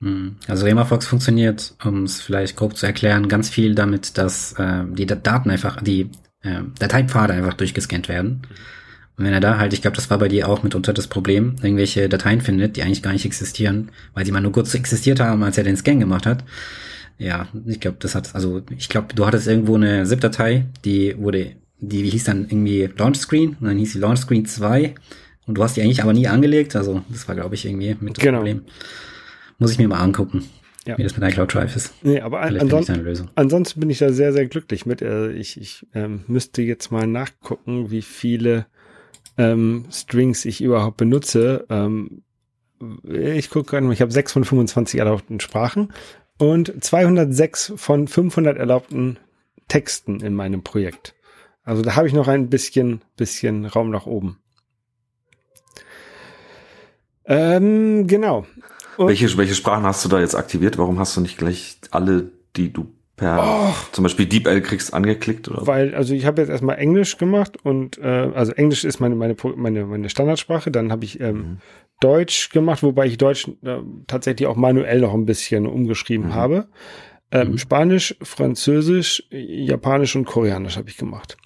Hm. Also Remafox funktioniert, um es vielleicht grob zu erklären, ganz viel damit, dass äh, die Da- Daten einfach, die äh, Dateipfade einfach durchgescannt werden. Und wenn er da halt, ich glaube, das war bei dir auch mitunter das Problem, irgendwelche Dateien findet, die eigentlich gar nicht existieren, weil sie mal nur kurz existiert haben, als er den Scan gemacht hat. Ja, ich glaube, das hat, also ich glaube, du hattest irgendwo eine ZIP-Datei, die wurde, die hieß dann irgendwie Launch Screen und dann hieß sie Launch Screen 2 und du hast die eigentlich aber nie angelegt, also das war, glaube ich, irgendwie mit das Genau. Problem. Muss ich mir mal angucken, Ja. wie das mit iCloud Drive ist. Nee, aber an, ansonsten, eine Lösung. ansonsten bin ich da sehr, sehr glücklich mit. Äh, ich ich ähm, müsste jetzt mal nachgucken, wie viele ähm, Strings ich überhaupt benutze. Ähm, ich gucke gerade mal, ich habe 6 von 25 erlaubten Sprachen und 206 von 500 erlaubten Texten in meinem Projekt. Also da habe ich noch ein bisschen, bisschen Raum nach oben. Ähm, genau. Und- Welche, welche Sprachen hast du da jetzt aktiviert? Warum hast du nicht gleich alle, die du per Oh. zum Beispiel DeepL kriegst, angeklickt? Oder? Weil, also ich habe jetzt erstmal Englisch gemacht und äh, also Englisch ist meine, meine, meine, meine Standardsprache. Dann habe ich ähm, Mhm. Deutsch gemacht, wobei ich Deutsch äh, tatsächlich auch manuell noch ein bisschen umgeschrieben Mhm. habe. Ähm, Mhm. Spanisch, Französisch, Japanisch und Koreanisch habe ich gemacht.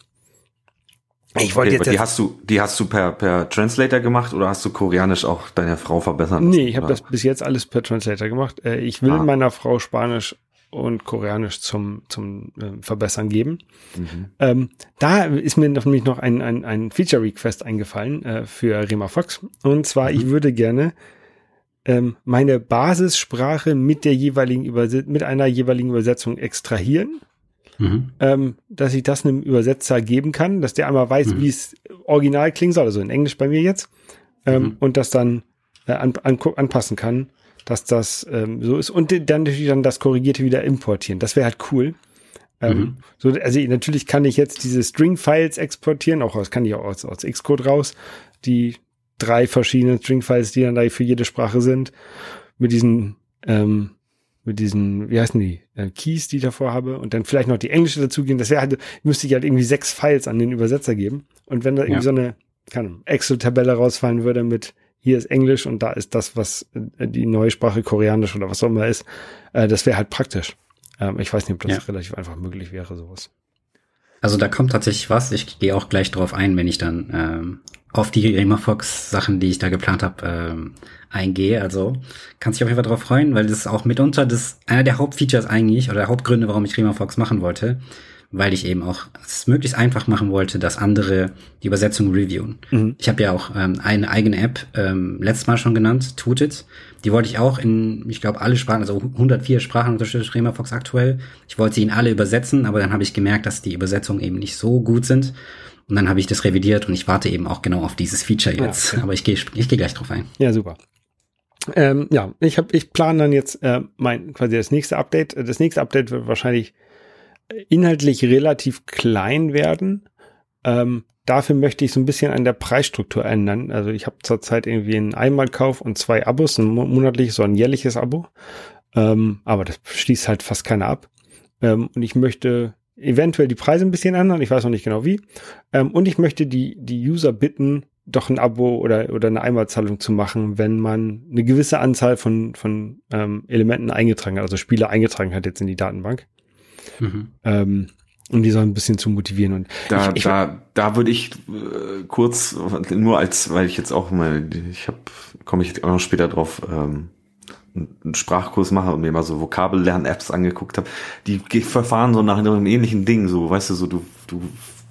Ich wollte Okay, jetzt, die jetzt hast du, die hast du per, per Translator gemacht oder hast du Koreanisch auch deiner Frau verbessern lassen? Nee, ich habe das bis jetzt alles per Translator gemacht. Äh, ich will Ah. meiner Frau Spanisch und Koreanisch zum, zum äh, Verbessern geben. Mhm. Ähm, da ist mir nämlich noch ein, ein, ein Feature-Request eingefallen äh, für Rema Fox. Und zwar, Mhm. ich würde gerne ähm, meine Basissprache mit der jeweiligen Überse mit einer jeweiligen Übersetzung extrahieren, Mhm. ähm, dass ich das einem Übersetzer geben kann, dass der einmal weiß, Mhm. wie es original klingen soll, also in Englisch bei mir jetzt, ähm, Mhm. und das dann äh, an, an, anpassen kann, dass das ähm, so ist und dann natürlich dann das Korrigierte wieder importieren. Das wäre halt cool. Ähm, Mhm. so, also natürlich kann ich jetzt diese String-Files exportieren, auch das kann ich auch aus, aus Xcode raus, die drei verschiedenen String-Files, die dann da für jede Sprache sind, mit diesen, ähm, mit diesen, wie heißen die, äh, Keys, die ich davor habe, und dann vielleicht noch die englische dazugeben. Das wäre halt, müsste ich halt irgendwie sechs Files an den Übersetzer geben. Und wenn da irgendwie Ja. so eine, keine Excel-Tabelle rausfallen würde mit hier ist Englisch und da ist das, was äh, die neue Sprache Koreanisch oder was auch immer ist, äh, das wäre halt praktisch. Ähm, ich weiß nicht, ob das Ja. relativ einfach möglich wäre, sowas. Also da kommt tatsächlich was. Ich gehe auch gleich drauf ein, wenn ich dann ähm, auf die Remafox-Sachen, die ich da geplant habe, ähm, eingehe. Also kann sich auf jeden Fall drauf freuen, weil das ist auch mitunter das einer der Hauptfeatures eigentlich oder Hauptgründe, warum ich Remafox machen wollte, weil ich eben auch es möglichst einfach machen wollte, dass andere die Übersetzung reviewen. Mhm. Ich habe ja auch ähm, eine eigene App ähm, letztes Mal schon genannt, Tutit. Die wollte ich auch in, ich glaube, alle Sprachen, also 104 Sprachen unterstützt Remafox aktuell. Ich wollte sie in alle übersetzen, aber dann habe ich gemerkt, dass die Übersetzungen eben nicht so gut sind. Und dann habe ich das revidiert und ich warte eben auch genau auf dieses Feature jetzt. okay. Aber ich gehe ich gehe gleich drauf ein. Ja, super. Ähm, ja, ich habe, ich plane dann jetzt äh, mein quasi das nächste Update. Das nächste Update wird wahrscheinlich inhaltlich relativ klein werden. Ähm, dafür möchte ich so ein bisschen an der Preisstruktur ändern. Also ich habe zurzeit irgendwie einen Einmalkauf und zwei Abos, ein mo- monatliches, so ein jährliches Abo. Ähm, aber das schließt halt fast keiner ab. Ähm, und ich möchte eventuell die Preise ein bisschen ändern. Ich weiß noch nicht genau wie. Ähm, und ich möchte die, die User bitten, doch ein Abo oder, oder eine Einmalzahlung zu machen, wenn man eine gewisse Anzahl von, von ähm, Elementen eingetragen hat, also Spiele eingetragen hat jetzt in die Datenbank. Mhm. Ähm, um die so ein bisschen zu motivieren. Und Da, ich, ich, da, da würde ich äh, kurz, nur als, weil ich jetzt auch mal, ich habe, komme ich auch noch später drauf, ähm, einen Sprachkurs mache und mir mal so Vokabellern-Apps angeguckt habe, die verfahren so nach einem ähnlichen Ding, so, weißt du, so du, du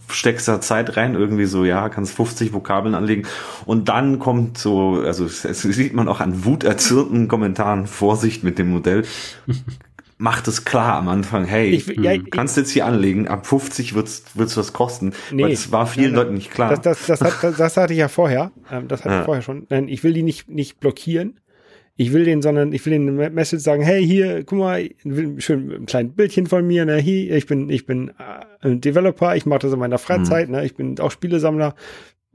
steckst da Zeit rein, irgendwie so, ja, kannst 50 Vokabeln anlegen und dann kommt so, also es, es sieht man auch an wuterzürnten Kommentaren, Vorsicht mit dem Modell, macht es klar am Anfang, hey, Ich, ja, du kannst jetzt hier anlegen, ab 50 wird's, wird's was kosten, Nee. weil es war vielen Nein. Leuten nicht klar. Das, das, das, hat, das, das hatte ich ja vorher. Ähm, das hatte Ja. ich vorher schon. Nein, ich will die nicht, nicht blockieren. Ich will den, sondern ich will den eine Message sagen, hey, hier, guck mal, ich will schön ein kleines Bildchen von mir, ne, hier, ich bin, ich bin äh, ein Developer, ich mache das in meiner Mhm. Freizeit, ne, ich bin auch Spielesammler,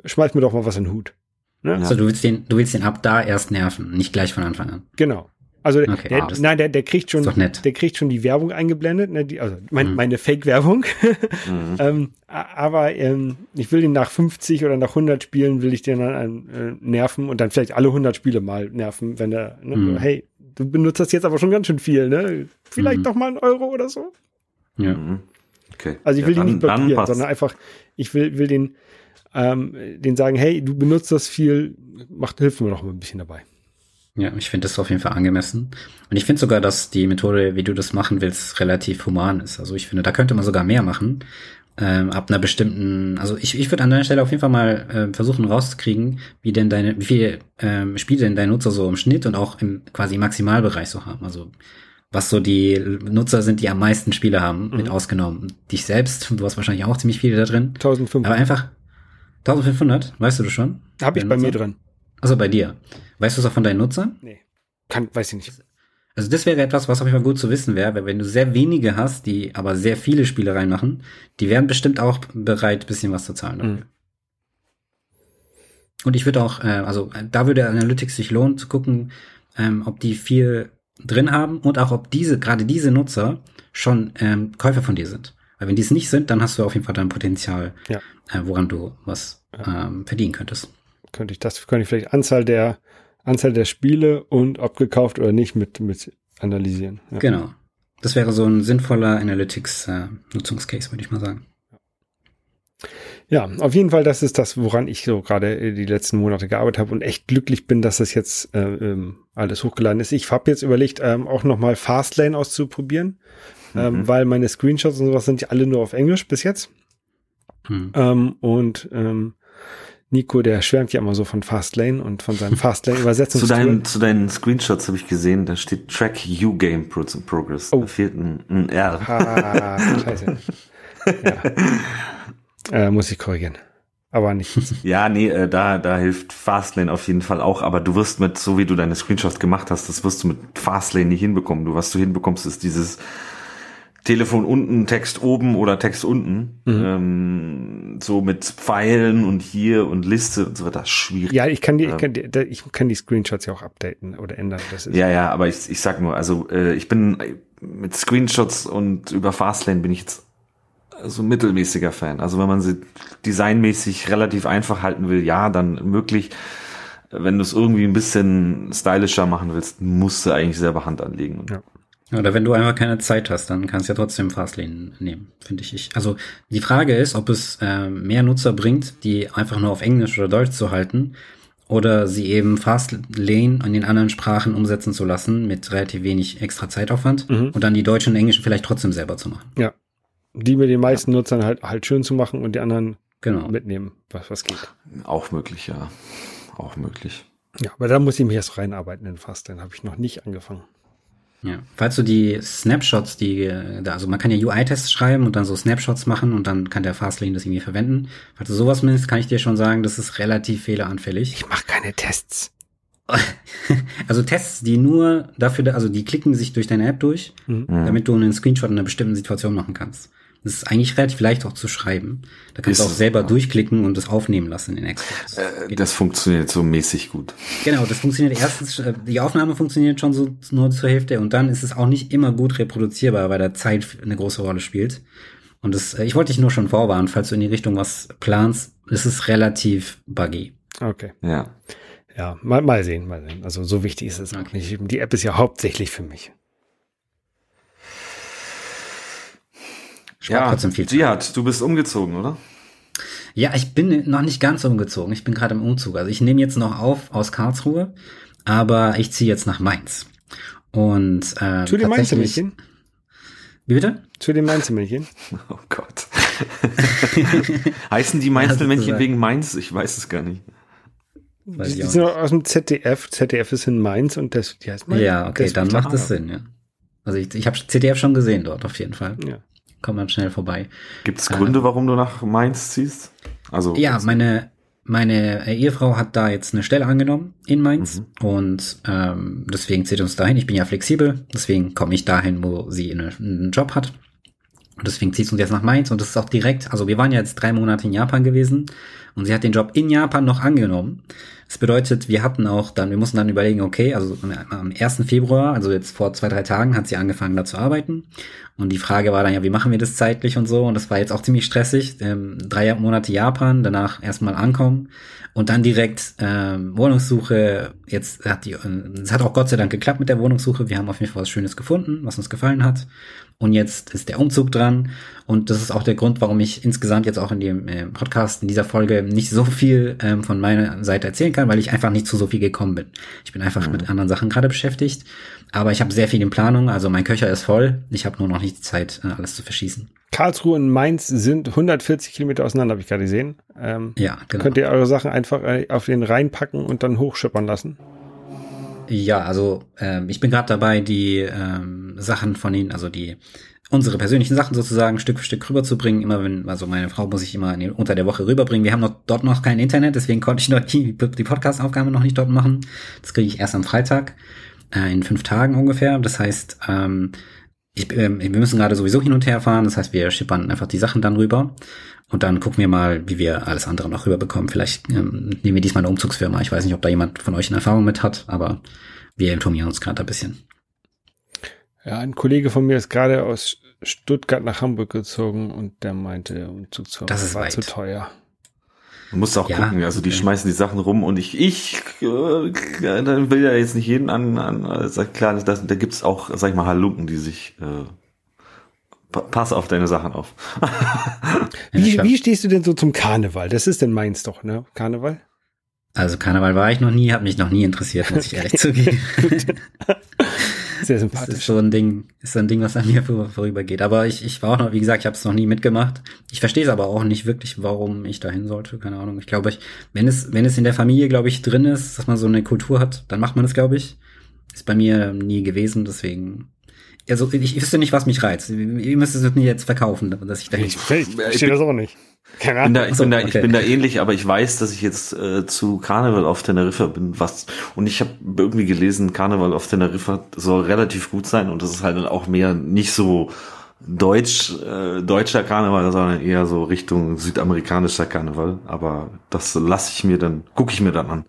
schmeiß mir doch mal was in den Hut. Ne? Ja. Also du willst den, du willst den ab da erst nerven, nicht gleich von Anfang an. Genau. Also Okay, der, ah, das- nein, der, der kriegt schon, der kriegt schon die Werbung eingeblendet, ne, die, also mein, Mhm. meine Fake-Werbung. Mhm. ähm, aber ähm, ich will den nach 50 oder nach 100 Spielen will ich den dann äh, nerven und dann vielleicht alle 100 Spiele mal nerven, wenn der, ne, Mhm. so, hey, du benutzt das jetzt aber schon ganz schön viel, ne? Vielleicht Mhm. doch mal einen Euro oder so. Ja. Mhm. Okay. Also ich will Ja, den nicht dann- dann blockieren, sondern einfach, ich will, will den, ähm, den sagen, hey, du benutzt das viel, macht, hilf mir doch mal ein bisschen dabei. Ja, ich finde das auf jeden Fall angemessen. Und ich finde sogar, dass die Methode, wie du das machen willst, relativ human ist. Also ich finde, da könnte man sogar mehr machen. Ähm, ab einer bestimmten, also ich, ich würde an deiner Stelle auf jeden Fall mal ähm, versuchen rauszukriegen, wie denn deine, wie viele ähm, Spiele denn dein Nutzer so im Schnitt und auch im quasi Maximalbereich so haben. Also was so die Nutzer sind, die am meisten Spiele haben, mit ausgenommen. Dich selbst, du hast wahrscheinlich auch ziemlich viele da drin. 1500 Aber einfach 1500, weißt du das schon? habe ich bei mir Nutzer? drin. Also bei dir. Weißt du es auch von deinen Nutzern? Nee. Kann, weiß ich nicht. Also das wäre etwas, was auf jeden Fall gut zu wissen wäre, weil wenn du sehr wenige hast, die aber sehr viele Spiele reinmachen, die wären bestimmt auch bereit, bisschen was zu zahlen dafür. Mhm. Und ich würde auch, äh, also äh, da würde Analytics sich lohnen zu gucken, ähm, ob die viel drin haben und auch ob diese, gerade diese Nutzer schon ähm, Käufer von dir sind. Weil wenn die es nicht sind, dann hast du auf jeden Fall dein Potenzial, Ja. äh, woran du was ähm, verdienen könntest. Könnte ich das, könnte ich vielleicht Anzahl der, Anzahl der Spiele und ob gekauft oder nicht mit, mit analysieren. Ja. Genau. Das wäre so ein sinnvoller Analytics-Nutzungscase, würde ich mal sagen. Ja, auf jeden Fall, das ist das, woran ich so gerade äh, die letzten Monate gearbeitet habe und echt glücklich bin, dass das jetzt äh, ähm, alles hochgeladen ist. Ich habe jetzt überlegt, ähm, auch nochmal Fastlane auszuprobieren, ähm, Mhm. weil meine Screenshots und sowas sind ja alle nur auf Englisch bis jetzt. Hm. Ähm, und ähm, Nico, der schwärmt ja immer so von Fastlane und von seinem Zu Fastlane-Übersetzungstool. deinen, zu deinen Screenshots habe ich gesehen, da steht Track You Game Pro- Progress. Oh. Da fehlt ein, ein R. Ah, scheiße. Ja. Äh, muss ich korrigieren. Aber nicht. Ja, nee, äh, da, da hilft Fastlane auf jeden Fall auch, aber du wirst mit, so wie du deine Screenshots gemacht hast, das wirst du mit Fastlane nicht hinbekommen. Du, was du hinbekommst, ist dieses Telefon unten, Text oben oder Text unten. Mhm. Ähm, so mit Pfeilen und hier und Liste und so weiter. Schwierig. Ja, ich kann die, ich Ja. kann die, ich kann die Screenshots ja auch updaten oder ändern. Das ist Ja, ja, aber ich, ich sag nur, also äh, ich bin mit Screenshots und über Fastlane bin ich jetzt so mittelmäßiger Fan. Also wenn man sie designmäßig relativ einfach halten will, ja, dann möglich. Wenn du es irgendwie ein bisschen stylischer machen willst, musst du eigentlich selber Hand anlegen. Ja. Oder wenn du einfach keine Zeit hast, dann kannst du ja trotzdem Fastlane nehmen, finde ich. ich. Also die Frage ist, ob es ähm, mehr Nutzer bringt, die einfach nur auf Englisch oder Deutsch zu halten, oder sie eben Fastlane in den anderen Sprachen umsetzen zu lassen mit relativ wenig extra Zeitaufwand Mhm. und dann die deutschen und englischen vielleicht trotzdem selber zu machen. die mit den meisten Nutzern halt, halt schön zu machen und die anderen Genau. mitnehmen, was, was geht. Auch möglich, ja. Auch möglich. Ja, aber da muss ich mich erst reinarbeiten in Fastlane. Habe ich noch nicht angefangen. Ja. Falls du die Snapshots, die äh, da, also man kann ja UI-Tests schreiben und dann so Snapshots machen und dann kann der Fastlane das irgendwie verwenden. Falls du sowas nimmst, kann ich dir schon sagen, das ist relativ fehleranfällig. Ich mache keine Tests. Also Tests, die nur dafür, da- also die klicken sich durch deine App durch, Mhm. damit du einen Screenshot in einer bestimmten Situation machen kannst. Das ist eigentlich relativ leicht auch zu schreiben. Da kannst Ist du auch selber ja. durchklicken und das aufnehmen lassen in Exports. Äh, das funktioniert so mäßig gut. Genau, das funktioniert erstens, äh, die Aufnahme funktioniert schon so nur zur Hälfte und dann ist es auch nicht immer gut reproduzierbar, weil da Zeit eine große Rolle spielt. Und das, äh, ich wollte dich nur schon vorwarnen, falls du in die Richtung was planst, ist es relativ buggy. Okay. Ja. Ja, mal, mal sehen, mal sehen. Also so wichtig ist es auch Okay. nicht. Die App ist ja hauptsächlich für mich. Spart Ja, trotzdem viel Zeit. Jihad, du bist umgezogen, oder? Ja, ich bin noch nicht ganz umgezogen. Ich bin gerade im Umzug. Also ich nehme jetzt noch auf aus Karlsruhe, aber ich ziehe jetzt nach Mainz. Und äh, Zu den tatsächlich- Mainzelmännchen? Wie bitte? Zu den Mainzelmännchen? Oh Gott. Heißen die Ja, Mainzelmännchen sozusagen. wegen Mainz? Ich weiß es gar nicht. Weiß Die, ich die sind aus dem ZDF. ZDF ist in Mainz und das, die heißt Mainz. Ja, okay, Das- dann macht es Sinn, ja. Also ich, ich habe CDF schon gesehen dort auf jeden Fall. Ja. Kommt man schnell vorbei. Gibt es Gründe, warum du nach Mainz ziehst? Also Ja, meine, meine äh, Ehefrau hat da jetzt eine Stelle angenommen in Mainz und ähm, deswegen zieht uns dahin. Ich bin ja flexibel, deswegen komme ich dahin, wo sie eine, einen Job hat. Und deswegen zieht uns jetzt nach Mainz und das ist auch direkt, also wir waren ja jetzt drei Monate in Japan gewesen und sie hat den Job in Japan noch angenommen. Das bedeutet, wir hatten auch dann, wir mussten dann überlegen, okay, also am 1. Februar, also jetzt vor zwei, drei Tagen, hat sie angefangen da zu arbeiten. Und die Frage war dann ja, wie machen wir das zeitlich und so. Und das war jetzt auch ziemlich stressig. Ähm, drei Monate Japan, danach erstmal ankommen und dann direkt ähm, Wohnungssuche. Jetzt hat die, äh, es hat auch Gott sei Dank geklappt mit der Wohnungssuche. Wir haben auf jeden Fall was Schönes gefunden, was uns gefallen hat. Und jetzt ist der Umzug dran. Und das ist auch der Grund, warum ich insgesamt jetzt auch in dem äh, Podcast, in dieser Folge nicht so viel ähm, von meiner Seite erzählen kann, weil ich einfach nicht zu so viel gekommen bin. Ich bin einfach mit anderen Sachen gerade beschäftigt. Aber ich habe sehr viel in Planung. Also mein Köcher ist voll. Ich habe nur noch nicht die Zeit, äh, alles zu verschießen. Karlsruhe und Mainz sind 140 Kilometer auseinander, habe ich gerade gesehen. Ähm, Ja, genau. Könnt ihr eure Sachen einfach äh, auf den Rhein packen und dann hochschippern lassen? Ja, also ähm, ich bin gerade dabei, die ähm, Sachen von ihnen, also die unsere persönlichen Sachen sozusagen Stück für Stück rüberzubringen. Immer wenn, also meine Frau muss ich immer unter der Woche rüberbringen. Wir haben noch, dort noch kein Internet, deswegen konnte ich dort die, die Podcast-Aufgabe noch nicht dort machen. Das kriege ich erst am Freitag, äh, in fünf Tagen ungefähr. Das heißt, ähm, ich, ähm, wir müssen gerade sowieso hin und her fahren. Das heißt, wir schippern einfach die Sachen dann rüber. Und dann gucken wir mal, wie wir alles andere noch rüberbekommen. Vielleicht ähm, nehmen wir diesmal eine Umzugsfirma. Ich weiß nicht, ob da jemand von euch eine Erfahrung mit hat, aber wir informieren uns gerade ein bisschen. Ja, ein Kollege von mir ist gerade aus Stuttgart nach Hamburg gezogen und der meinte, der Umzugsfirma Das ist war weit. zu teuer. Du musst auch Ja, gucken, also die okay. schmeißen die Sachen rum und ich, ich äh, dann will ja jetzt nicht jeden an, an sag klar, das, da gibt's auch, sag ich mal, Halunken, die sich äh, pa- pass auf deine Sachen auf. Wie, wie stehst du denn so zum Karneval? Das ist denn Mainz doch, ne? Karneval? Also Karneval war ich noch nie, hat mich noch nie interessiert, muss ich ehrlich zugeben. Sehr Das ist sympathisch. so ein Ding, ist so ein Ding, was an mir vor- vorübergeht. Aber ich, ich war auch noch, wie gesagt, ich habe es noch nie mitgemacht. Ich verstehe es aber auch nicht wirklich, warum ich dahin sollte. Keine Ahnung. Ich glaube, ich, wenn es, wenn es in der Familie, glaube ich, drin ist, dass man so eine Kultur hat, dann macht man das, glaube ich. Ist bei mir nie gewesen, deswegen. Also ich, ich wüsste nicht, was mich reizt. Ihr müsst es mir jetzt verkaufen, dass ich dahin. Ich, ich verstehe das auch nicht. Keine bin da, ich, so, bin da, ich okay. bin da ähnlich, aber ich weiß, dass ich jetzt äh, zu Karneval auf Teneriffa bin. Was und ich habe irgendwie gelesen, Karneval auf Teneriffa soll relativ gut sein und das ist halt dann auch mehr nicht so deutsch äh, deutscher Karneval, sondern eher so Richtung südamerikanischer Karneval. Aber das lasse ich mir dann, gucke ich mir dann an.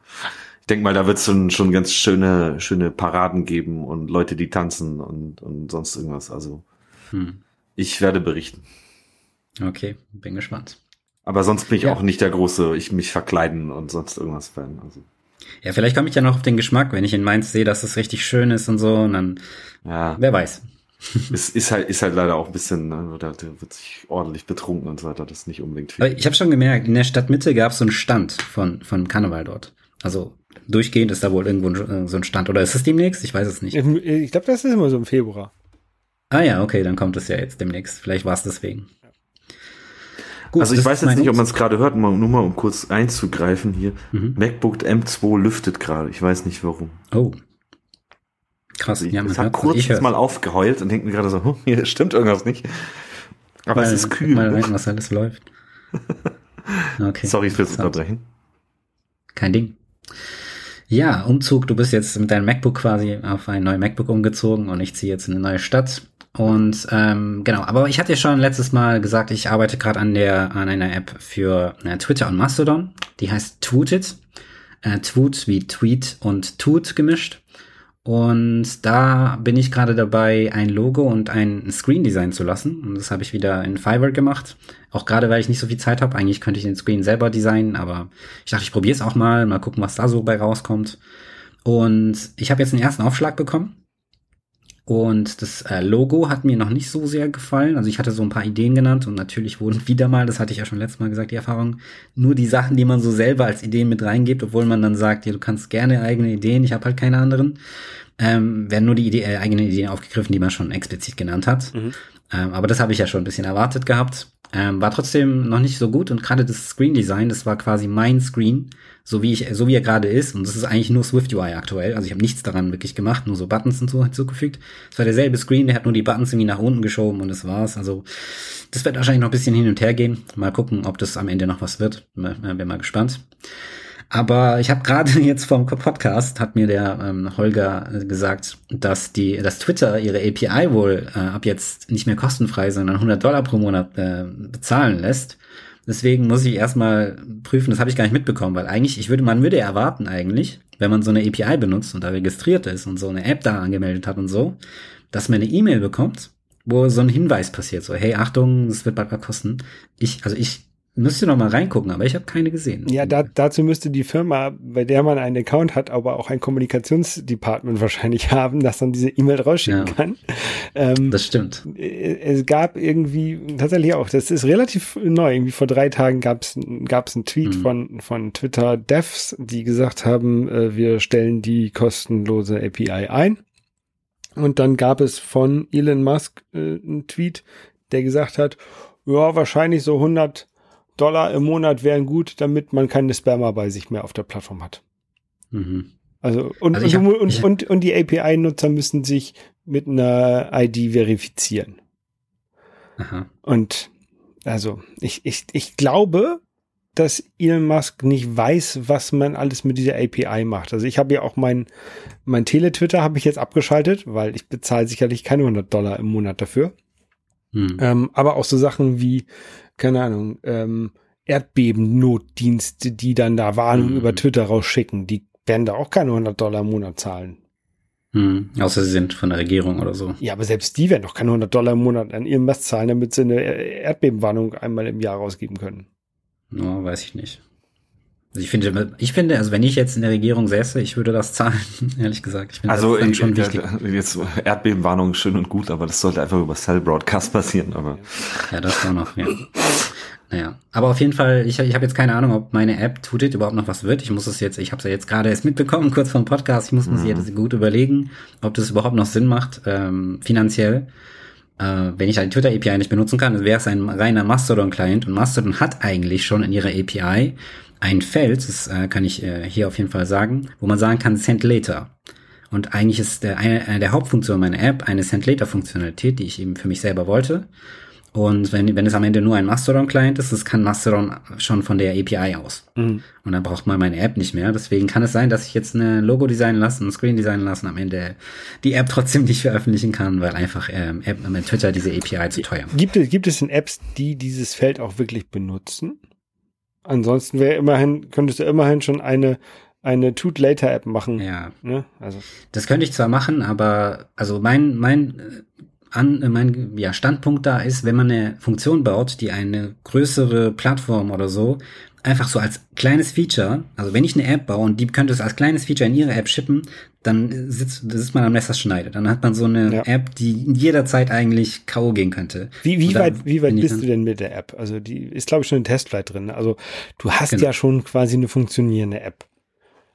Ich denke mal, da wird es schon, schon ganz schöne schöne Paraden geben und Leute, die tanzen und und sonst irgendwas. Also Hm. ich werde berichten. Okay, bin gespannt. Aber sonst bin ich Ja. auch nicht der große, ich mich verkleiden und sonst irgendwas Fan. Also, Ja, vielleicht komme ich ja noch auf den Geschmack, wenn ich in Mainz sehe, dass es richtig schön ist und so, und dann, ja, wer weiß. es ist halt, ist halt leider auch ein bisschen, ne, da da wird sich ordentlich betrunken und so weiter, das ist nicht unbedingt viel. Aber ich habe schon gemerkt, in der Stadtmitte gab es so einen Stand von, von Karneval dort. Also durchgehend ist da wohl irgendwo ein, äh, so ein Stand. Oder ist es demnächst? Ich weiß es nicht. Ich, ich glaube, das ist immer so im Februar. Ah ja, okay, dann kommt es ja jetzt demnächst. Vielleicht war es deswegen. Gut, also ich weiß jetzt nicht, ob man es gerade hört, nur mal um kurz einzugreifen hier. Mhm. MacBook M2 lüftet gerade, ich weiß nicht warum. Oh. Krass, Also ich, ja, ich habe kurz ich jetzt mal aufgeheult und denke mir gerade so, hm, hier stimmt irgendwas nicht. Aber es Mal- ist kühl. Mal rein, was alles läuft. Okay. Sorry fürs. Unterbrechen. Kein Ding. Ja, Umzug, du bist jetzt mit deinem MacBook quasi auf ein neues MacBook umgezogen und ich ziehe jetzt in eine neue Stadt. Und ähm, genau, aber ich hatte ja schon letztes Mal gesagt, ich arbeite gerade an der an einer App für äh, Twitter und Mastodon. Die heißt Tweetit. Äh, Tweet wie Tweet und Toot gemischt. Und da bin ich gerade dabei, ein Logo und ein Screen designen zu lassen. Und das habe ich wieder in Fiverr gemacht. Auch gerade, weil ich nicht so viel Zeit habe. Eigentlich könnte ich den Screen selber designen, aber ich dachte, ich probiere es auch mal, mal gucken, was da so bei rauskommt. Und ich habe jetzt einen ersten Aufschlag bekommen. Und das äh, Logo hat mir noch nicht so sehr gefallen. Also ich hatte so ein paar Ideen genannt und natürlich wurden wieder mal, das hatte ich ja schon letztes Mal gesagt, die Erfahrung, nur die Sachen, die man so selber als Ideen mit reingibt, obwohl man dann sagt, ja, du kannst gerne eigene Ideen, ich habe halt keine anderen, ähm, werden nur die Idee, äh, eigenen Ideen aufgegriffen, die man schon explizit genannt hat. Ähm, aber das habe ich ja schon ein bisschen erwartet gehabt. Ähm, war trotzdem noch nicht so gut und gerade das Screen Design, das war quasi mein Screen, so wie ich, so wie er gerade ist. Und das ist eigentlich nur Swift UI aktuell. Also ich habe nichts daran wirklich gemacht, nur so Buttons und so hinzugefügt. Es war derselbe Screen, der hat nur die Buttons irgendwie nach unten geschoben und das war's. Also das wird wahrscheinlich noch ein bisschen hin und her gehen. Mal gucken, ob das am Ende noch was wird. Bin mal gespannt. Aber ich habe gerade jetzt vom Podcast hat mir der ähm, Holger äh, gesagt, dass die, dass Twitter ihre API wohl äh, ab jetzt nicht mehr kostenfrei, sondern 100 Dollar pro Monat äh, bezahlen lässt. Deswegen muss ich erstmal prüfen, das habe ich gar nicht mitbekommen, weil eigentlich, ich würde, man würde erwarten eigentlich, wenn man so eine API benutzt und da registriert ist und so eine App da angemeldet hat und so, dass man eine E-Mail bekommt, wo so ein Hinweis passiert, so, hey, Achtung, das wird bald mal kosten. Ich, also ich Müsste noch mal reingucken, aber ich habe keine gesehen. Ja, da, dazu müsste die Firma, bei der man einen Account hat, aber auch ein Kommunikationsdepartment wahrscheinlich haben, dass dann diese E-Mail rausschicken ja, kann. Ähm, das stimmt. Es gab irgendwie tatsächlich auch, das ist relativ neu, irgendwie vor drei Tagen gab es einen Tweet mhm. von, von Twitter Devs, die gesagt haben, äh, wir stellen die kostenlose API ein. Und dann gab es von Elon Musk äh, einen Tweet, der gesagt hat, ja, wahrscheinlich so 100 Dollar im Monat wären gut, damit man keine Spammer bei sich mehr auf der Plattform hat. Mhm. Also und, also hab, und, und, und, die API-Nutzer müssen sich mit einer ID verifizieren. Aha. Und also ich, ich, ich glaube, dass Elon Musk nicht weiß, was man alles mit dieser API macht. Also ich habe ja auch mein, mein Tele-Twitter habe ich jetzt abgeschaltet, weil ich bezahle sicherlich keine 100 Dollar im Monat dafür. Hm. Ähm, aber auch so Sachen wie keine Ahnung, ähm, Erdbeben-Notdienste, die dann da Warnungen mhm. über Twitter rausschicken, die werden da auch keine 100 Dollar im Monat zahlen. Hm, außer sie sind von der Regierung oder so. Ja, aber selbst die werden doch keine 100 Dollar im Monat an ihrem Mast zahlen, damit sie eine Erdbebenwarnung einmal im Jahr rausgeben können. No, weiß ich nicht. Also ich finde, ich finde, also wenn ich jetzt in der Regierung säße, ich würde das zahlen, ehrlich gesagt. Ich finde, also das ist schon wichtig. Jetzt Erdbebenwarnung schön und gut, aber das sollte einfach über Cell Broadcast passieren. Aber ja, das war noch. Ja. Naja, aber auf jeden Fall, ich, ich habe jetzt keine Ahnung, ob meine App Tutit überhaupt noch was wird. Ich muss es jetzt, ich habe es ja jetzt gerade erst mitbekommen, kurz vor dem Podcast. Ich muss mir mhm. jetzt gut überlegen, ob das überhaupt noch Sinn macht, ähm, finanziell. Äh, wenn ich halt die Twitter API nicht benutzen kann, wäre es ein reiner Mastodon-Client und Mastodon hat eigentlich schon in ihrer API ein Feld, das äh, kann ich äh, hier auf jeden Fall sagen, wo man sagen kann, send later. Und eigentlich ist der, eine, eine der Hauptfunktionen meiner App eine Send Later Funktionalität, die ich eben für mich selber wollte. Und wenn, wenn es am Ende nur ein Mastodon-Client ist, das kann Mastodon schon von der API aus. Mhm. Und dann braucht man meine App nicht mehr. Deswegen kann es sein, dass ich jetzt eine Logo designen lasse, ein Screen designen lasse und am Ende die App trotzdem nicht veröffentlichen kann, weil einfach ähm, App, mit Twitter diese API zu teuer Gibt es, gibt es denn Apps, die dieses Feld auch wirklich benutzen? Ansonsten wäre immerhin, könntest du immerhin schon eine eine Toot Later App machen. Ja. Ne? Also. Das könnte ich zwar machen, aber also mein mein äh, an mein ja, Standpunkt da ist, wenn man eine Funktion baut, die eine größere Plattform oder so einfach so als kleines Feature, also wenn ich eine App baue und die könnte es als kleines Feature in ihre App shippen, dann sitzt, sitzt man am Messerschneide. Dann hat man so eine ja. App, die jederzeit eigentlich K.O. gehen könnte. Wie, wie weit, wie weit bist du denn mit der App? Also die ist, glaube ich, schon in Testflight drin. Also du hast genau. ja schon quasi eine funktionierende App.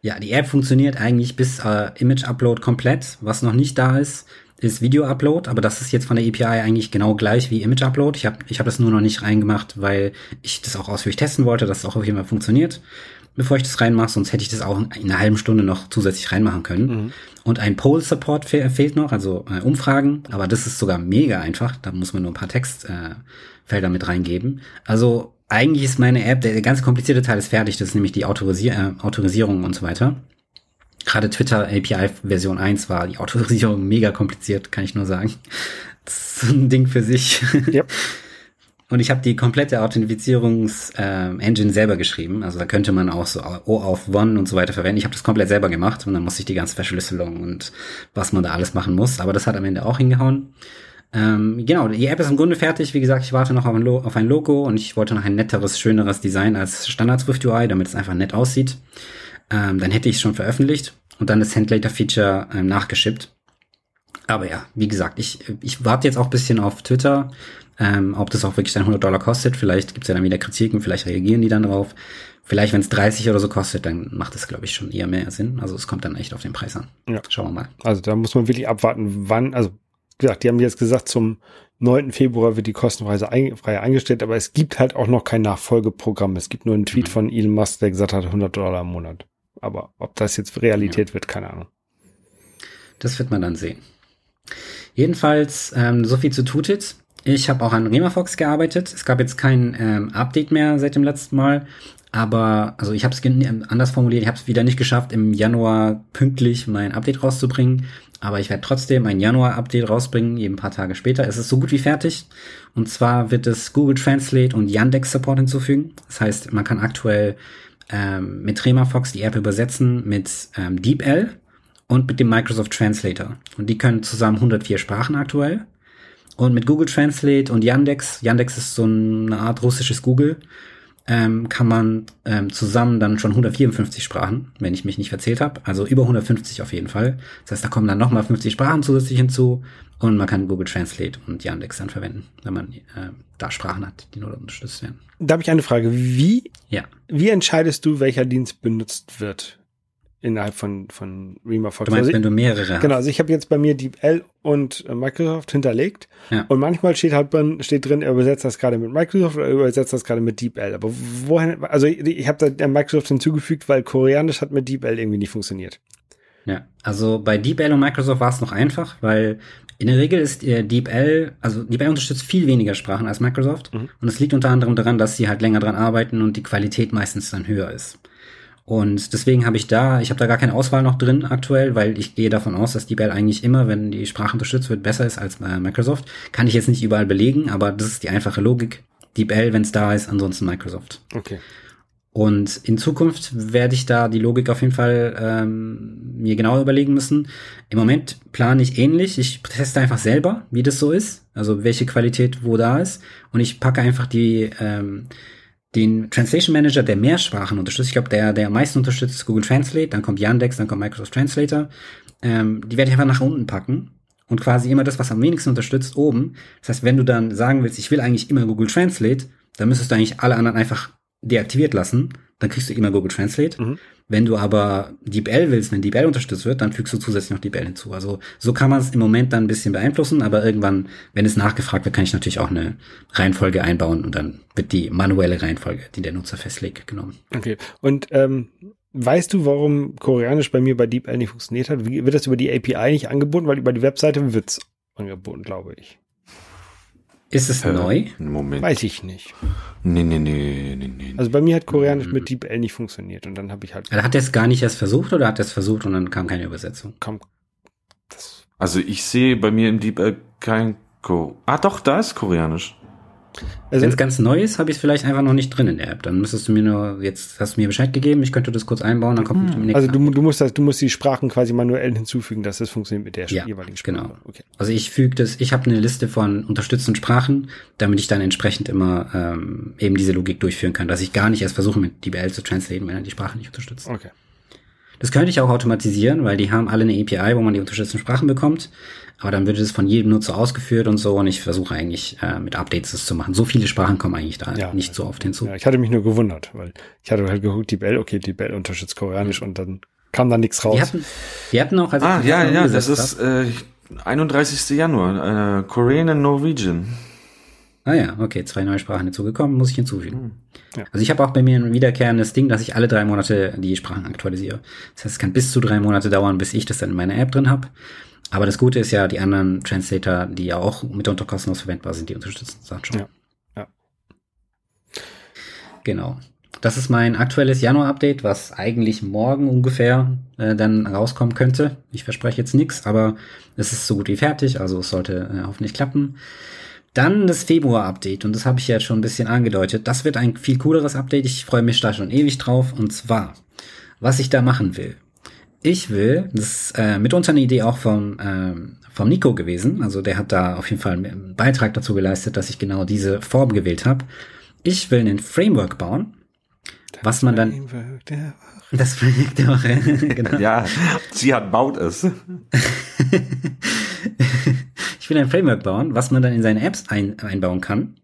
Ja, die App funktioniert eigentlich bis äh, Image-Upload komplett. Was noch nicht da ist, ist Video-Upload, aber das ist jetzt von der API eigentlich genau gleich wie Image-Upload. Ich habe ich hab das nur noch nicht reingemacht, weil ich das auch ausführlich testen wollte, dass es auch auf jeden Fall funktioniert, bevor ich das reinmache. Sonst hätte ich das auch in einer halben Stunde noch zusätzlich reinmachen können. Mhm. Und ein Poll-Support fe fehlt noch, also äh, Umfragen, aber das ist sogar mega einfach. Da muss man nur ein paar Textfelder äh, mit reingeben. Also eigentlich ist meine App, der, der ganz komplizierte Teil ist fertig, das ist nämlich die Autorisier äh, Autorisierung und so weiter. Gerade Twitter API Version 1 war die Autorisierung mega kompliziert, kann ich nur sagen. Das ist ein Ding für sich. Yep. Und ich habe die komplette Authentifizierungs-Engine äh, selber geschrieben. Also da könnte man auch so O auf One und so weiter verwenden. Ich habe das komplett selber gemacht und dann musste ich die ganze Verschlüsselung und was man da alles machen muss. Aber das hat am Ende auch hingehauen. Ähm, genau, die App ist im Grunde fertig. Wie gesagt, ich warte noch auf ein, auf ein Logo und ich wollte noch ein netteres, schöneres Design als Standard Swift UI, damit es einfach nett aussieht ähm, dann hätte ich es schon veröffentlicht und dann das Handlater-Feature ähm, nachgeschippt. Aber ja, wie gesagt, ich, ich warte jetzt auch bisschen auf Twitter, ähm, ob das auch wirklich dann 100 Dollar kostet. Vielleicht gibt's ja dann wieder Kritiken, vielleicht reagieren die dann drauf. Vielleicht, wenn es 30 oder so kostet, dann macht es, glaube ich, schon eher mehr Sinn. Also es kommt dann echt auf den Preis an. Ja. Schauen wir mal. Also da muss man wirklich abwarten, wann, also gesagt, die haben jetzt gesagt, zum 9. Februar wird die kostenfrei ein, frei eingestellt, aber es gibt halt auch noch kein Nachfolgeprogramm. Es gibt nur einen Tweet mhm. von Elon Musk, der gesagt hat, 100 Dollar im Monat. Aber ob das jetzt Realität ja. wird, keine Ahnung. Das wird man dann sehen. Jedenfalls, ähm, so viel zu Tutit. Ich habe auch an Remafox gearbeitet. Es gab jetzt kein ähm, Update mehr seit dem letzten Mal. Aber, also ich habe es anders formuliert, ich habe es wieder nicht geschafft, im Januar pünktlich mein Update rauszubringen. Aber ich werde trotzdem ein Januar-Update rausbringen, eben ein paar Tage später. Es ist so gut wie fertig. Und zwar wird es Google Translate und Yandex Support hinzufügen. Das heißt, man kann aktuell ähm, mit Remafox die App übersetzen mit ähm, DeepL und mit dem Microsoft Translator. Und die können zusammen 104 Sprachen aktuell. Und mit Google Translate und Yandex, Yandex ist so eine Art russisches Google, ähm, kann man ähm, zusammen dann schon 154 Sprachen, wenn ich mich nicht verzählt habe. Also über 150 auf jeden Fall. Das heißt, da kommen dann nochmal 50 Sprachen zusätzlich hinzu und man kann Google Translate und Yandex dann verwenden, wenn man äh, da Sprachen hat, die nur unterstützt werden. Da habe ich eine Frage. Wie, ja. wie entscheidest du, welcher Dienst benutzt wird? Innerhalb von, von RemaFox. Du meinst, also ich, wenn du mehrere hast. Genau, also ich habe jetzt bei mir DeepL und äh, Microsoft hinterlegt ja. und manchmal steht halt steht drin, er übersetzt das gerade mit Microsoft oder er übersetzt das gerade mit DeepL. Aber wohin, also ich habe da Microsoft hinzugefügt, weil Koreanisch hat mit DeepL irgendwie nicht funktioniert. Ja, also bei DeepL und Microsoft war es noch einfach, weil in der Regel ist äh, DeepL, also DeepL unterstützt viel weniger Sprachen als Microsoft mhm. und es liegt unter anderem daran, dass sie halt länger dran arbeiten und die Qualität meistens dann höher ist. Und deswegen habe ich da, ich habe da gar keine Auswahl noch drin aktuell, weil ich gehe davon aus, dass die Bell eigentlich immer, wenn die Sprache unterstützt wird, besser ist als äh, Microsoft. Kann ich jetzt nicht überall belegen, aber das ist die einfache Logik. Die Bell, wenn es da ist, ansonsten Microsoft. Okay. Und in Zukunft werde ich da die Logik auf jeden Fall ähm, mir genauer überlegen müssen. Im Moment plane ich ähnlich. Ich teste einfach selber, wie das so ist. Also welche Qualität wo da ist. Und ich packe einfach die ähm, den Translation Manager, der mehr Sprachen unterstützt. Ich glaube, der, der am meisten unterstützt, ist Google Translate, dann kommt Yandex, dann kommt Microsoft Translator. Ähm, die werde ich einfach nach unten packen und quasi immer das, was am wenigsten unterstützt, oben. Das heißt, wenn du dann sagen willst, ich will eigentlich immer Google Translate, dann müsstest du eigentlich alle anderen einfach deaktiviert lassen. Dann kriegst du immer Google Translate. Mhm. Wenn du aber DeepL willst, wenn DeepL unterstützt wird, dann fügst du zusätzlich noch DeepL hinzu. Also so kann man es im Moment dann ein bisschen beeinflussen, aber irgendwann, wenn es nachgefragt wird, kann ich natürlich auch eine Reihenfolge einbauen und dann wird die manuelle Reihenfolge, die der Nutzer festlegt, genommen. Okay. Und ähm, weißt du, warum Koreanisch bei mir bei DeepL nicht funktioniert hat? Wird das über die API nicht angeboten? Weil über die Webseite wird's angeboten, glaube ich. Ist es äh, neu? Moment. Weiß ich nicht. Nee, nee, nee, nee, nee. Also bei mir hat Koreanisch mit DeepL nicht funktioniert und dann habe ich halt. Also hat er es gar nicht erst versucht oder hat er es versucht und dann kam keine Übersetzung? Kam. also ich sehe bei mir im DeepL kein Ko. Ah, doch, da ist Koreanisch. Also, Wenn es ganz neu ist, habe ich es vielleicht einfach noch nicht drin in der App. Dann müsstest du mir nur, jetzt hast du mir Bescheid gegeben, ich könnte das kurz einbauen, dann kommt hm. Also du, du, musst das, du musst die Sprachen quasi manuell hinzufügen, dass das funktioniert mit der ja, jeweiligen Sprache. Genau. Okay. Also ich füge das, ich habe eine Liste von unterstützten Sprachen, damit ich dann entsprechend immer ähm, eben diese Logik durchführen kann, dass ich gar nicht erst versuche, mit DBL zu translaten, wenn er die Sprache nicht unterstützt. Okay. Das könnte ich auch automatisieren, weil die haben alle eine API, wo man die unterstützten Sprachen bekommt. Aber dann wird es von jedem Nutzer ausgeführt und so. Und ich versuche eigentlich äh, mit Updates das zu machen. So viele Sprachen kommen eigentlich da ja, nicht so oft hinzu. Ja, ich hatte mich nur gewundert, weil ich hatte halt geguckt, die Bell, okay, die Bell unterstützt Koreanisch und dann kam da nichts raus. Die hatten, die hatten auch, also ah, ja, ja, das ist äh, 31. Januar, äh, Korean and Norwegian. Ah ja, okay, zwei neue Sprachen hinzugekommen, muss ich hinzufügen. Hm. Ja. Also ich habe auch bei mir ein wiederkehrendes Ding, dass ich alle drei Monate die Sprachen aktualisiere. Das heißt, es kann bis zu drei Monate dauern, bis ich das dann in meiner App drin habe. Aber das Gute ist ja, die anderen Translator, die ja auch mitunter kostenlos verwendbar sind, die unterstützen das schon. Ja. ja. Genau. Das ist mein aktuelles Januar-Update, was eigentlich morgen ungefähr äh, dann rauskommen könnte. Ich verspreche jetzt nichts, aber es ist so gut wie fertig, also es sollte äh, hoffentlich klappen. Dann das Februar-Update und das habe ich ja schon ein bisschen angedeutet. Das wird ein viel cooleres Update. Ich freue mich da schon ewig drauf. Und zwar, was ich da machen will. Ich will, das ist äh, mitunter eine Idee auch vom, ähm, vom Nico gewesen, also der hat da auf jeden Fall einen Beitrag dazu geleistet, dass ich genau diese Form gewählt habe. Ich will einen Framework bauen, das was man dann... Das Projekt der Woche, genau. Ja, sie hat baut es. ich will ein Framework bauen, was man dann in seine Apps ein, einbauen kann.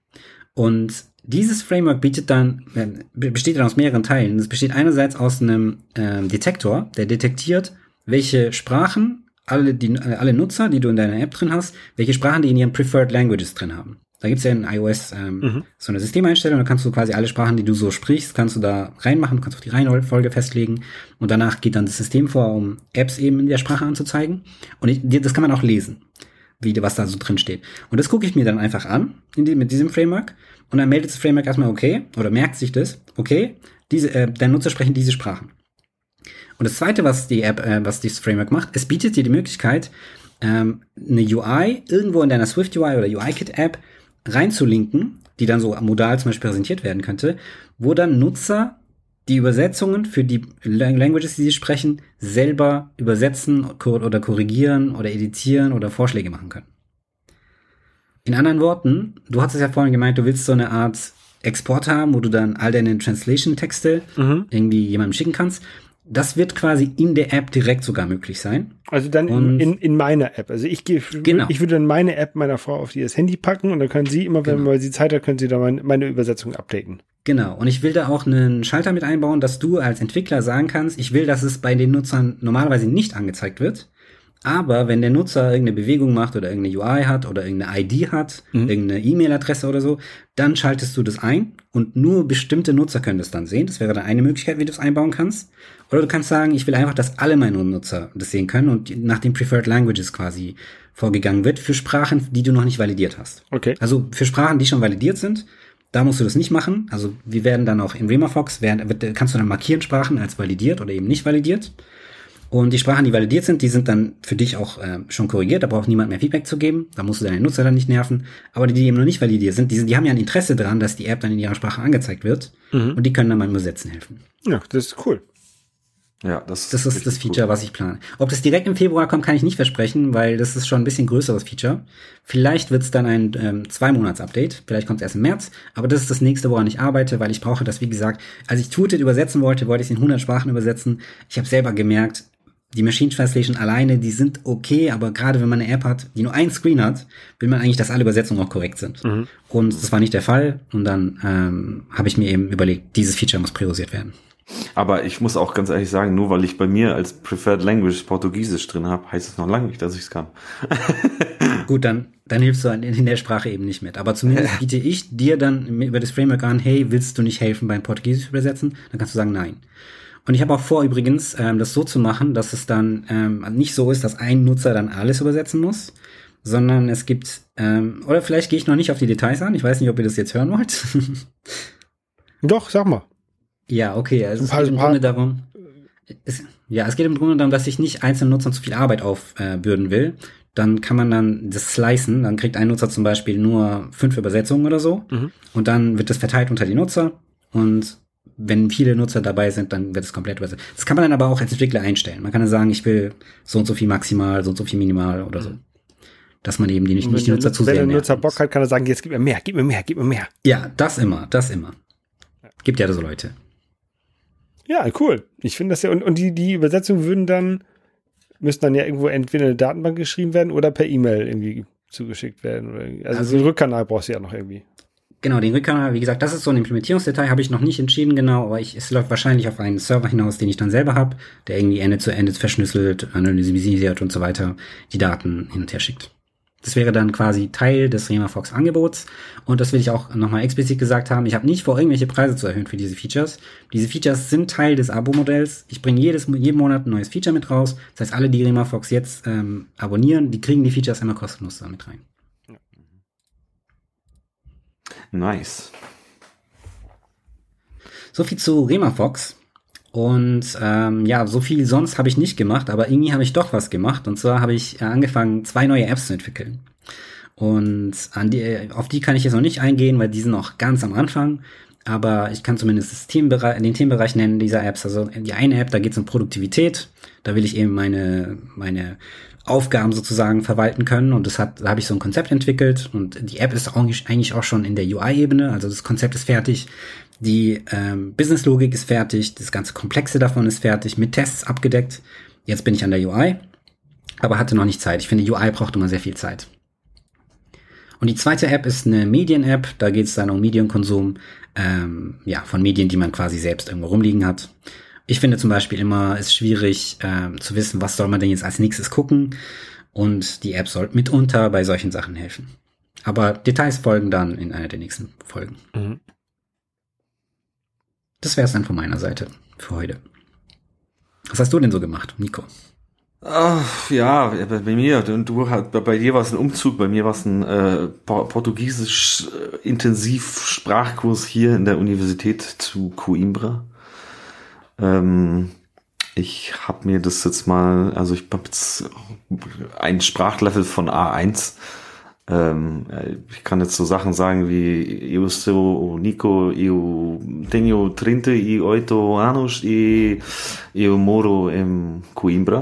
Und dieses Framework bietet dann, äh, besteht dann aus mehreren Teilen. Es besteht einerseits aus einem ähm, Detektor, der detektiert, welche Sprachen alle, die, alle Nutzer, die du in deiner App drin hast, welche Sprachen die in ihren Preferred Languages drin haben. Da gibt's ja in iOS ähm, mhm. so eine Systemeinstellung, da kannst du quasi alle Sprachen, die du so sprichst, kannst du da reinmachen, du kannst auch die Reihenfolge festlegen und danach geht dann das System vor, um Apps eben in der Sprache anzuzeigen. Und ich, das kann man auch lesen, wie was da so drin steht. Und das gucke ich mir dann einfach an in die, mit diesem Framework und dann meldet das Framework erstmal okay oder merkt sich das, okay, diese, äh, dein Nutzer sprechen diese Sprachen. Und das zweite, was die App, äh, was dieses Framework macht, es bietet dir die Möglichkeit, ähm, eine UI irgendwo in deiner Swift UI oder UIKit App reinzulinken, die dann so modal zum Beispiel präsentiert werden könnte, wo dann Nutzer die Übersetzungen für die Languages, die sie sprechen, selber übersetzen oder korrigieren oder editieren oder Vorschläge machen können. In anderen Worten, du hast es ja vorhin gemeint, du willst so eine Art Export haben, wo du dann all deine Translation-Texte mhm. irgendwie jemandem schicken kannst. Das wird quasi in der App direkt sogar möglich sein. Also dann in, in, in meiner App. Also ich gehe, genau. ich würde dann meine App meiner Frau auf das Handy packen und dann können sie immer, wenn genau. sie Zeit hat, können sie da meine, meine Übersetzung updaten. Genau. Und ich will da auch einen Schalter mit einbauen, dass du als Entwickler sagen kannst, ich will, dass es bei den Nutzern normalerweise nicht angezeigt wird. Aber wenn der Nutzer irgendeine Bewegung macht oder irgendeine UI hat oder irgendeine ID hat, mhm. irgendeine E-Mail-Adresse oder so, dann schaltest du das ein und nur bestimmte Nutzer können das dann sehen. Das wäre dann eine Möglichkeit, wie du es einbauen kannst. Oder du kannst sagen, ich will einfach, dass alle meine Nutzer das sehen können und nach den Preferred Languages quasi vorgegangen wird für Sprachen, die du noch nicht validiert hast. Okay. Also für Sprachen, die schon validiert sind, da musst du das nicht machen. Also wir werden dann auch in RemaFox, werden, kannst du dann markieren Sprachen als validiert oder eben nicht validiert. Und die Sprachen, die validiert sind, die sind dann für dich auch äh, schon korrigiert. Da braucht niemand mehr Feedback zu geben. Da musst du deine Nutzer dann nicht nerven. Aber die, die eben noch nicht validiert sind, die, sind, die haben ja ein Interesse daran, dass die App dann in ihrer Sprache angezeigt wird. Mhm. Und die können dann beim Übersetzen helfen. Ja, das ist cool. Ja, das, das ist das Feature, cool. was ich plane. Ob das direkt im Februar kommt, kann ich nicht versprechen, weil das ist schon ein bisschen größeres Feature. Vielleicht wird es dann ein ähm, Zwei-Monats-Update, vielleicht kommt es erst im März, aber das ist das nächste, woran ich arbeite, weil ich brauche das, wie gesagt, als ich Tuted übersetzen wollte, wollte ich es in 100 Sprachen übersetzen. Ich habe selber gemerkt, die Machine Translation alleine, die sind okay, aber gerade wenn man eine App hat, die nur ein Screen hat, will man eigentlich, dass alle Übersetzungen auch korrekt sind. Mhm. Und das war nicht der Fall. Und dann ähm, habe ich mir eben überlegt, dieses Feature muss priorisiert werden. Aber ich muss auch ganz ehrlich sagen, nur weil ich bei mir als Preferred Language Portugiesisch drin habe, heißt es noch lange nicht, dass ich es kann. Gut, dann, dann hilfst du in der Sprache eben nicht mit. Aber zumindest biete ich dir dann über das Framework an, hey, willst du nicht helfen beim Portugiesisch übersetzen? Dann kannst du sagen, nein. Und ich habe auch vor übrigens, ähm, das so zu machen, dass es dann ähm, nicht so ist, dass ein Nutzer dann alles übersetzen muss, sondern es gibt, ähm, oder vielleicht gehe ich noch nicht auf die Details an, ich weiß nicht, ob ihr das jetzt hören wollt. Doch, sag mal. Ja, okay, also es geht im Grunde darum, es, ja, es geht im Grunde darum, dass ich nicht einzelnen Nutzern zu viel Arbeit aufbürden äh, will. Dann kann man dann das slicen, dann kriegt ein Nutzer zum Beispiel nur fünf Übersetzungen oder so mhm. und dann wird das verteilt unter die Nutzer und wenn viele Nutzer dabei sind, dann wird es komplett übersetzt. Das kann man dann aber auch als Entwickler einstellen. Man kann dann sagen, ich will so und so viel maximal, so und so viel minimal oder so. Dass man eben die nicht, nicht die Nutzer zu sehr Wenn der Nutzer Bock hat, kann er sagen, jetzt gib mir mehr, gib mir mehr, gib mir mehr. Ja, das immer, das immer. Gibt ja so Leute. Ja, cool. Ich finde das ja, und, und die, die Übersetzungen würden dann, müssten dann ja irgendwo entweder in eine Datenbank geschrieben werden oder per E-Mail irgendwie zugeschickt werden. Also, also den Rückkanal brauchst du ja noch irgendwie. Genau, den Rückkanal, wie gesagt, das ist so ein Implementierungsdetail, habe ich noch nicht entschieden genau, aber ich, es läuft wahrscheinlich auf einen Server hinaus, den ich dann selber habe, der irgendwie Ende zu Ende verschlüsselt, analysiert und so weiter die Daten hin und her schickt. Das wäre dann quasi Teil des Remafox Angebots. Und das will ich auch nochmal explizit gesagt haben. Ich habe nicht vor, irgendwelche Preise zu erhöhen für diese Features. Diese Features sind Teil des Abo-Modells. Ich bringe jedes, jeden Monat ein neues Feature mit raus. Das heißt, alle, die Remafox jetzt ähm, abonnieren, die kriegen die Features immer kostenlos damit rein. Nice. So viel zu Remafox. Und ähm, ja, so viel sonst habe ich nicht gemacht, aber irgendwie habe ich doch was gemacht. Und zwar habe ich äh, angefangen, zwei neue Apps zu entwickeln. Und an die, auf die kann ich jetzt noch nicht eingehen, weil die sind noch ganz am Anfang. Aber ich kann zumindest das Themenbereich, den Themenbereich nennen dieser Apps. Also die eine App, da geht es um Produktivität. Da will ich eben meine, meine Aufgaben sozusagen verwalten können. Und das hat, da habe ich so ein Konzept entwickelt. Und die App ist eigentlich auch schon in der UI-Ebene. Also das Konzept ist fertig. Die ähm, Business-Logik ist fertig. Das ganze Komplexe davon ist fertig. Mit Tests abgedeckt. Jetzt bin ich an der UI. Aber hatte noch nicht Zeit. Ich finde, UI braucht immer sehr viel Zeit. Und die zweite App ist eine Medien-App. Da geht es dann um Medienkonsum ähm, ja, von Medien, die man quasi selbst irgendwo rumliegen hat. Ich finde zum Beispiel immer, es ist schwierig äh, zu wissen, was soll man denn jetzt als nächstes gucken. Und die App soll mitunter bei solchen Sachen helfen. Aber Details folgen dann in einer der nächsten Folgen. Mhm. Das wäre es dann von meiner Seite für heute. Was hast du denn so gemacht, Nico? Ach, ja, bei mir, du, bei dir war es ein Umzug, bei mir war es ein äh, portugiesisch äh, Intensivsprachkurs hier in der Universität zu Coimbra. Ähm, ich habe mir das jetzt mal, also ich habe jetzt ein Sprachlevel von A1. Ähm, ich kann jetzt so Sachen sagen wie eu sou Nico, eu tenho 38 anos e eu moro em Coimbra.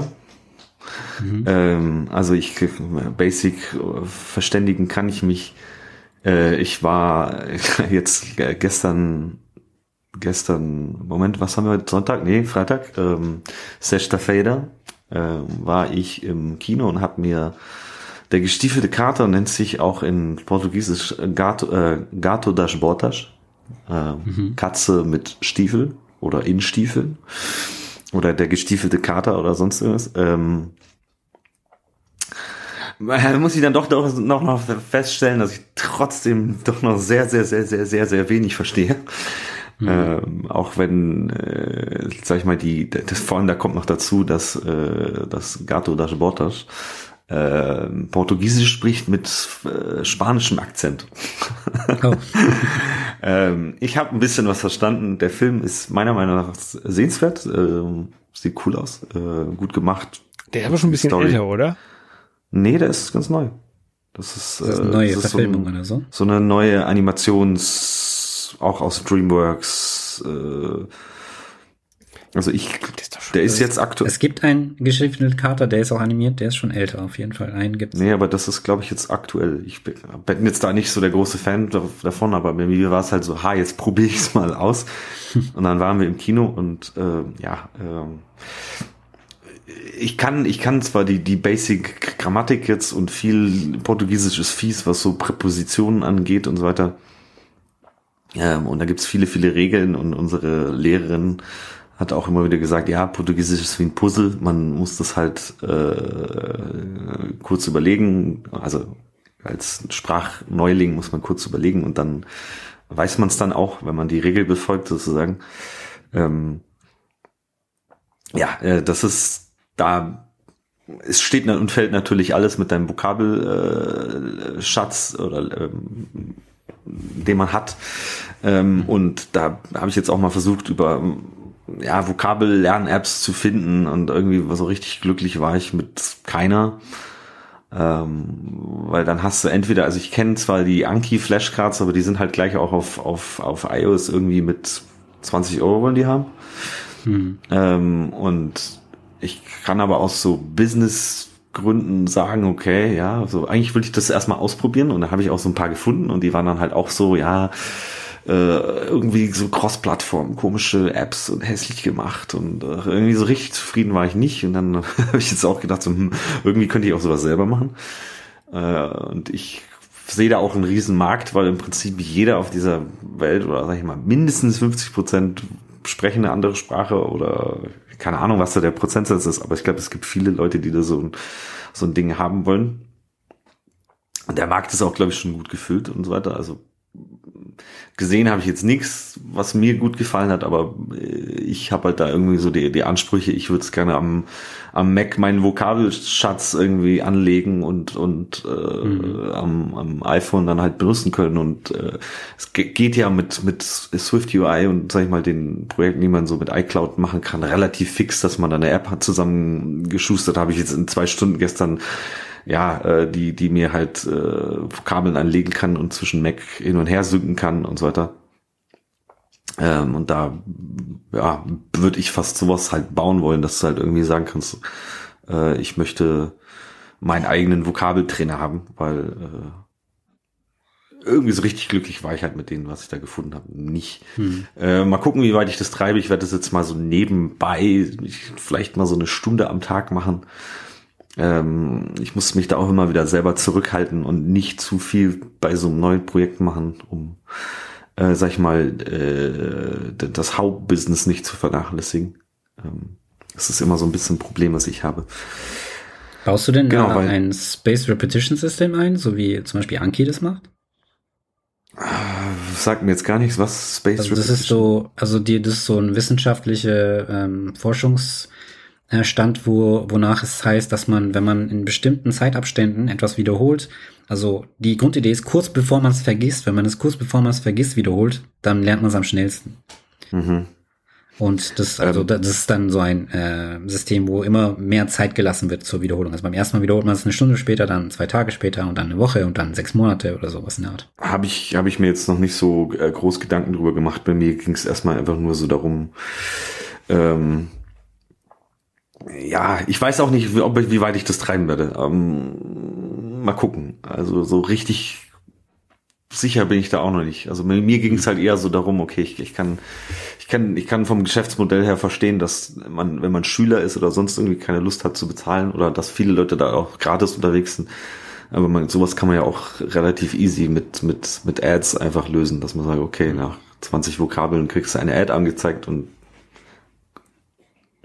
Mhm. Ähm, also ich basic verständigen kann ich mich. Äh, ich war jetzt gestern gestern, Moment, was haben wir heute? Sonntag? Nee, Freitag. Ähm, Sexta-feira äh, war ich im Kino und habe mir der gestiefelte Kater nennt sich auch in Portugiesisch Gato, äh, Gato das Botas. Äh, mhm. Katze mit Stiefel oder in Stiefeln. Oder der gestiefelte Kater oder sonst irgendwas. Ähm, muss ich dann doch, doch noch, noch feststellen, dass ich trotzdem doch noch sehr, sehr, sehr, sehr, sehr, sehr wenig verstehe. Mhm. Ähm, auch wenn, äh, sag ich mal, die, das, vor allem da kommt noch dazu, dass äh, das Gato das Botas äh, Portugiesisch spricht mit äh, spanischem Akzent. Oh. ähm, ich habe ein bisschen was verstanden. Der Film ist meiner Meinung nach sehenswert. Äh, sieht cool aus, äh, gut gemacht. Der ist aber schon ein bisschen Story. älter, oder? Nee, der ist ganz neu. Das ist, das ist eine neue das Verfilmung so, oder so. So eine neue Animations, auch aus DreamWorks. Äh, also ich, ist der ist jetzt aktuell. Es gibt einen geschriebenen Kater, der ist auch animiert, der ist schon älter auf jeden Fall. Einen gibt's. Nee, aber das ist, glaube ich, jetzt aktuell. Ich bin, bin jetzt da nicht so der große Fan davon, aber bei mir war es halt so, ha, jetzt probiere ich es mal aus. und dann waren wir im Kino und äh, ja, äh, ich kann, ich kann zwar die, die Basic Grammatik jetzt und viel portugiesisches Fies, was so Präpositionen angeht und so weiter. Ähm, und da gibt's viele, viele Regeln und unsere Lehrerin hat auch immer wieder gesagt, ja, Portugiesisch ist wie ein Puzzle, man muss das halt äh, kurz überlegen, also als Sprachneuling muss man kurz überlegen und dann weiß man es dann auch, wenn man die Regel befolgt sozusagen. Ähm, ja, äh, das ist da es steht und fällt natürlich alles mit deinem Vokabelschatz äh, oder ähm, den man hat. Ähm, und da habe ich jetzt auch mal versucht, über ja, Vokabel-Lern-Apps zu finden und irgendwie so richtig glücklich war ich mit keiner. Ähm, weil dann hast du entweder, also ich kenne zwar die Anki Flashcards, aber die sind halt gleich auch auf, auf, auf iOS irgendwie mit 20 Euro wollen die haben. Hm. Ähm, und ich kann aber aus so Business-Gründen sagen, okay, ja, so eigentlich will ich das erstmal ausprobieren und da habe ich auch so ein paar gefunden und die waren dann halt auch so, ja, äh, irgendwie so Cross-Plattform, komische Apps und hässlich gemacht und äh, irgendwie so richtig zufrieden war ich nicht und dann habe ich jetzt auch gedacht, so, hm, irgendwie könnte ich auch sowas selber machen äh, und ich sehe da auch einen riesen Markt, weil im Prinzip jeder auf dieser Welt oder sag ich mal mindestens 50 Prozent sprechen eine andere Sprache oder keine Ahnung, was da der Prozentsatz ist, aber ich glaube, es gibt viele Leute, die da so ein, so ein Ding haben wollen. Und der Markt ist auch, glaube ich, schon gut gefüllt und so weiter. Also gesehen habe ich jetzt nichts, was mir gut gefallen hat, aber äh, ich habe halt da irgendwie so die, die Ansprüche, ich würde es gerne am, am Mac meinen Vokabelschatz irgendwie anlegen und, und äh, mhm. am, am iPhone dann halt benutzen können. Und äh, es geht ja mit, mit Swift UI und sag ich mal den Projekten, die man so mit iCloud machen kann, relativ fix, dass man da eine App hat zusammengeschustert, habe ich jetzt in zwei Stunden gestern ja, äh, die, die mir halt äh, Vokabeln anlegen kann und zwischen Mac hin und her synken kann und so weiter. Ähm, und da, ja, würde ich fast sowas halt bauen wollen, dass du halt irgendwie sagen kannst, äh, ich möchte meinen eigenen Vokabeltrainer haben, weil äh, irgendwie so richtig glücklich war ich halt mit denen, was ich da gefunden habe, nicht. Hm. Äh, mal gucken, wie weit ich das treibe. Ich werde das jetzt mal so nebenbei, vielleicht mal so eine Stunde am Tag machen ähm, ich muss mich da auch immer wieder selber zurückhalten und nicht zu viel bei so einem neuen Projekt machen, um, äh, sag ich mal, äh, das Hauptbusiness nicht zu vernachlässigen. Ähm, das ist immer so ein bisschen ein Problem, was ich habe. Baust du denn Genau, da ein Space Repetition System ein, so wie zum Beispiel Anki das macht? Sagt mir jetzt gar nichts, was Space Also das ist so, also die, das ist so ein wissenschaftlicher ähm, Forschungsstand, wo, wonach es heißt, dass man, wenn man in bestimmten Zeitabständen etwas wiederholt, also die Grundidee ist, kurz bevor man es vergisst, wenn man es kurz bevor man es vergisst wiederholt, dann lernt man es am schnellsten. Mhm. Und das, also Ähm. das ist dann so ein äh, System, wo immer mehr Zeit gelassen wird zur Wiederholung. Also beim ersten Mal wiederholt man es eine Stunde später, dann zwei Tage später und dann eine Woche und dann sechs Monate oder sowas in der Art. Habe ich, hab ich mir jetzt noch nicht so äh, groß Gedanken drüber gemacht. Bei mir ging es erstmal einfach nur so darum, ähm, ja, ich weiß auch nicht, wie, ob, wie weit ich das treiben werde. Ähm, mal gucken. Also so richtig sicher bin ich da auch noch nicht. Also mir, mir ging es halt eher so darum, okay, ich, ich kann, ich kann, ich kann vom Geschäftsmodell her verstehen, dass man, wenn man Schüler ist oder sonst irgendwie keine Lust hat zu bezahlen oder dass viele Leute da auch gratis unterwegs sind. Aber man, sowas kann man ja auch relativ easy mit, mit, mit Ads einfach lösen, dass man sagt, okay, nach 20 Vokabeln kriegst du eine Ad angezeigt und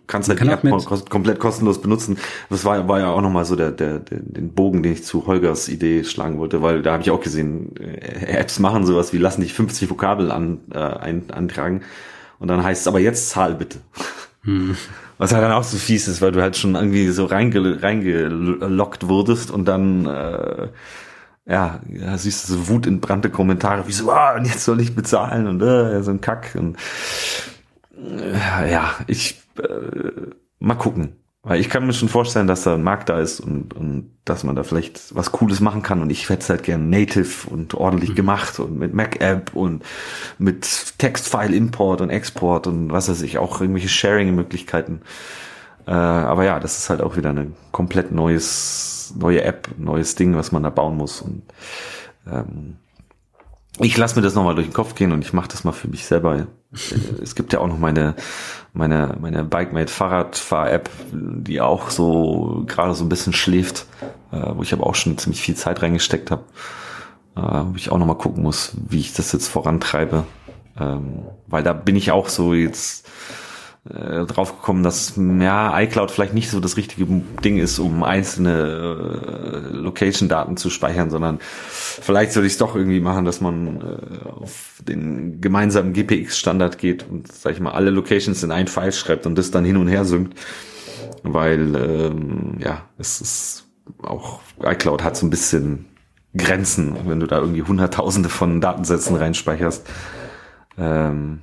kannst halt die auch App kom- komplett kostenlos benutzen. Das war, war ja auch nochmal so der, der, der, den Bogen, den ich zu Holgers Idee schlagen wollte, weil da habe ich auch gesehen, äh, Apps machen sowas wie lassen dich 50 Vokabeln an, äh, ein, antragen und dann heißt es aber jetzt zahl bitte. Was halt dann auch so fies ist, weil du halt schon irgendwie so reinge, reingelockt wurdest und dann äh, ja, ja, siehst du so wutentbrannte Kommentare, wie so, ah, und jetzt soll ich bezahlen und äh, so ein Kack und äh, ja, ich äh, mal gucken. Weil ich kann mir schon vorstellen, dass da ein Markt da ist und, und dass man da vielleicht was Cooles machen kann. Und ich hätte es halt gern native und ordentlich gemacht und mit Mac-App und mit Textfile-Import und Export und was weiß ich, auch irgendwelche Sharing-Möglichkeiten. Äh, aber ja, das ist halt auch wieder eine komplett neues, neue App, neues Ding, was man da bauen muss. Und ähm, ich lasse mir das nochmal durch den Kopf gehen und ich mache das mal für mich selber. Äh, Es gibt ja auch noch meine, meine, meine Bikemate Fahrradfahr-App, die auch so gerade so ein bisschen schläft, äh, wo ich aber auch schon ziemlich viel Zeit reingesteckt habe. Äh, wo ich auch nochmal gucken muss, wie ich das jetzt vorantreibe. Ähm, weil da bin ich auch so jetzt äh, drauf gekommen, dass ja iCloud vielleicht nicht so das richtige Ding ist, um einzelne äh, Location-Daten zu speichern, sondern vielleicht soll ich es doch irgendwie machen, dass man äh, auf den gemeinsamen GPX-Standard geht und sag ich mal alle Locations in ein File schreibt und das dann hin und her synkt, weil ähm, ja es ist auch iCloud hat so ein bisschen Grenzen, wenn du da irgendwie Hunderttausende von Datensätzen reinspeicherst. Ähm,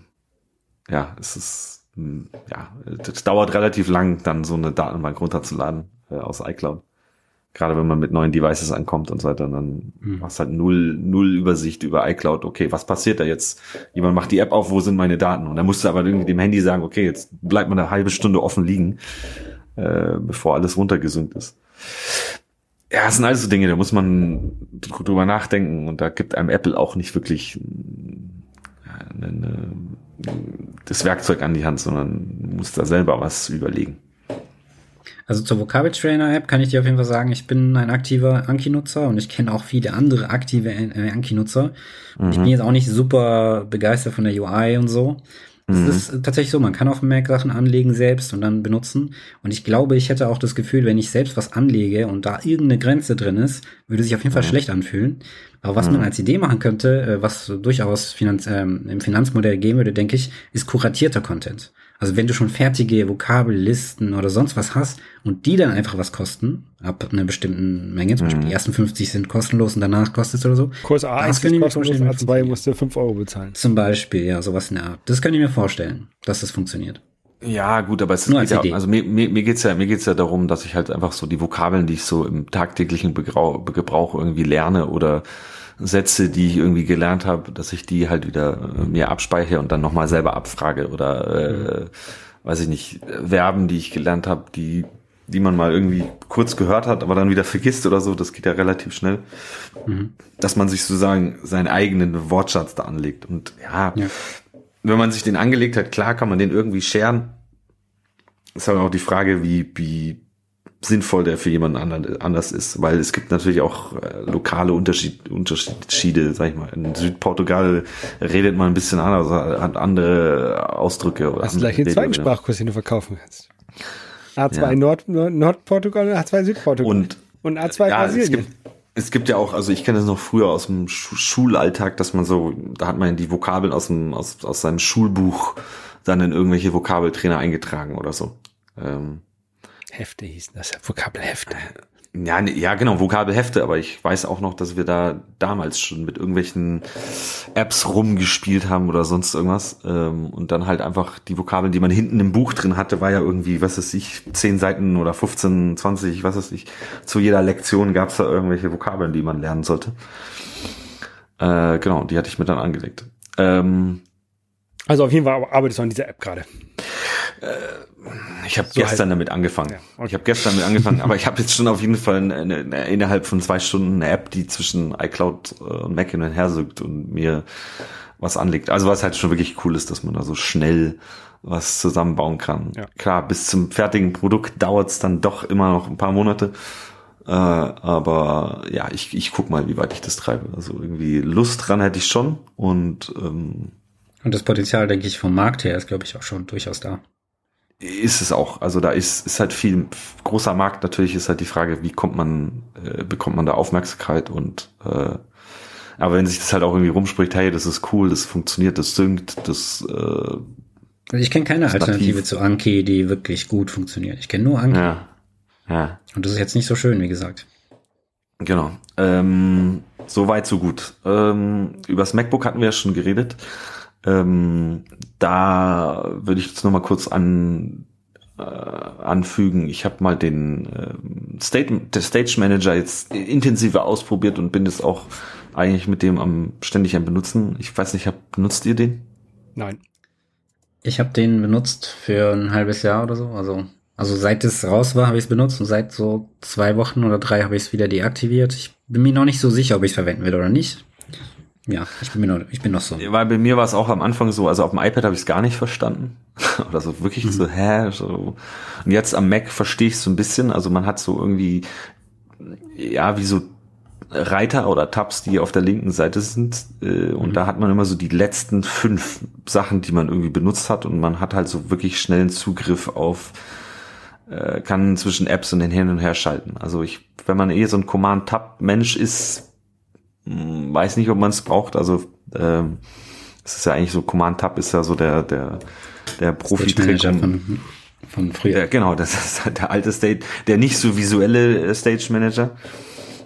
ja, es ist, ja, es dauert relativ lang, dann so eine Datenbank runterzuladen äh, aus iCloud. Gerade wenn man mit neuen Devices ankommt und so weiter, dann hast halt null, null Übersicht über iCloud. Okay, was passiert da jetzt? Jemand macht die App auf, wo sind meine Daten? Und dann musst du aber irgendwie dem Handy sagen, okay, jetzt bleibt mal eine halbe Stunde offen liegen, äh, bevor alles runtergesynkt ist. Ja, das sind alles so Dinge, da muss man dr- drüber nachdenken und da gibt einem Apple auch nicht wirklich äh, eine, eine, das Werkzeug an die Hand, sondern muss da selber was überlegen. Also zur Vokabeltrainer-App kann ich dir auf jeden Fall sagen, ich bin ein aktiver Anki-Nutzer und ich kenne auch viele andere aktive äh, Anki-Nutzer. Und Ich bin jetzt auch nicht super begeistert von der UI und so. Es ist tatsächlich so, man kann auf dem Mac Sachen anlegen selbst und dann benutzen. Und ich glaube, ich hätte auch das Gefühl, wenn ich selbst was anlege und da irgendeine Grenze drin ist, würde sich auf jeden Fall schlecht anfühlen. Aber was man als Idee machen könnte, äh, was durchaus Finanz, ähm, im Finanzmodell gehen würde, denke ich, ist kuratierter Content. Also wenn du schon fertige Vokabellisten oder sonst was hast und die dann einfach was kosten, ab einer bestimmten Menge, zum Beispiel die ersten 50 sind kostenlos und danach kostet es oder so. Kurs A Das ist könnte ich mir kostenlos, vorstellen, A2 funktioniert. musst du 5 Euro bezahlen. Zum Beispiel, ja, sowas in der Art. Das könnte ich mir vorstellen, dass das funktioniert. Ja, gut, aber es Nur geht als ja, Idee. also mir, mir, mir geht's ja, mir geht's ja darum, dass ich halt einfach so die Vokabeln, die ich so im tagtäglichen Begrau- Gebrauch irgendwie lerne oder Sätze, die ich irgendwie gelernt habe, dass ich die halt wieder äh, mir abspeichere und dann nochmal selber abfrage oder äh, weiß ich nicht, Verben, die ich gelernt habe, die die man mal irgendwie kurz gehört hat, aber dann wieder vergisst oder so, das geht ja relativ schnell, dass man sich sozusagen seinen eigenen Wortschatz da anlegt. Und ja, Ja. wenn man sich den angelegt hat, klar kann man den irgendwie scheren. Ist aber auch die Frage, wie, wie, sinnvoll der für jemanden anderen anders ist, weil es gibt natürlich auch äh, lokale Unterschied, Unterschiede, sag ich mal. In Südportugal redet man ein bisschen anders, hat andere Ausdrücke. Oder Hast du gleich den zweiten Sprachkurs, den du verkaufen kannst. A2 ja. Nord, Nordportugal und A2 Südportugal. Und, und A2 ja, Brasilien. Es gibt, es gibt ja auch, also ich kenne das noch früher aus dem Schulalltag, dass man so, da hat man die Vokabeln aus dem, aus, aus seinem Schulbuch dann in irgendwelche Vokabeltrainer eingetragen oder so. Ähm, Hefte hießen das, Vokabelhefte. Ja, ja, genau, Vokabelhefte, aber ich weiß auch noch, dass wir da damals schon mit irgendwelchen Apps rumgespielt haben oder sonst irgendwas. Ähm, und dann halt einfach die Vokabeln, die man hinten im Buch drin hatte, war ja irgendwie, was weiß ich, zehn Seiten oder 15, 20, was weiß ich. Zu jeder Lektion gab es da irgendwelche Vokabeln, die man lernen sollte. Äh, genau, die hatte ich mir dann angelegt. Ähm, also auf jeden Fall arbeitest du an dieser App gerade. Äh, ich habe so gestern halt. damit angefangen. Ja, okay. Ich habe gestern damit angefangen, aber ich habe jetzt schon auf jeden Fall eine, eine, innerhalb von zwei Stunden eine App, die zwischen iCloud äh, und Mac hin und her sucht und mir was anlegt. Also was halt schon wirklich cool ist, dass man da so schnell was zusammenbauen kann. Ja. Klar, bis zum fertigen Produkt dauert es dann doch immer noch ein paar Monate. Äh, aber ja, ich, ich guck mal, wie weit ich das treibe. Also irgendwie Lust dran hätte ich schon und ähm, und das Potenzial, denke ich, vom Markt her ist, glaube ich, auch schon durchaus da ist es auch. Also da ist, ist halt viel großer Markt. Natürlich ist halt die Frage, wie kommt man, äh, bekommt man da Aufmerksamkeit und äh, aber wenn sich das halt auch irgendwie rumspricht, hey, das ist cool, das funktioniert, das synkt, das äh, also ich kenne keine Alternative nativ. zu Anki, die wirklich gut funktioniert. Ich kenne nur Anki. Ja. ja. Und das ist jetzt nicht so schön, wie gesagt. Genau. Ähm, so weit, so gut. Ähm, übers MacBook hatten wir ja schon geredet. Ähm, da würde ich jetzt noch mal kurz an äh, anfügen. Ich habe mal den äh, State, der Stage Manager jetzt intensiver ausprobiert und bin jetzt auch eigentlich mit dem am ständig am benutzen. Ich weiß nicht, hab, benutzt ihr den? Nein. Ich habe den benutzt für ein halbes Jahr oder so. Also also seit es raus war, habe ich es benutzt und seit so zwei Wochen oder drei habe ich es wieder deaktiviert. Ich bin mir noch nicht so sicher, ob ich es verwenden will oder nicht. Ja, ich bin, noch, ich bin noch so. Weil bei mir war es auch am Anfang so, also auf dem iPad habe ich es gar nicht verstanden. Oder so wirklich mhm. so, hä? So. Und jetzt am Mac verstehe ich es so ein bisschen. Also man hat so irgendwie, ja, wie so Reiter oder Tabs, die auf der linken Seite sind. Äh, und mhm. da hat man immer so die letzten fünf Sachen, die man irgendwie benutzt hat. Und man hat halt so wirklich schnellen Zugriff auf, äh, kann zwischen Apps und den hin und her schalten. Also ich, wenn man eh so ein Command-Tab-Mensch ist, weiß nicht, ob man es braucht. Also ähm, es ist ja eigentlich so, Command Tab ist ja so der, der, der Profi-Trick. Von, von früher. Ja, genau, das ist halt der alte Stage, der nicht so visuelle äh, Stage Manager.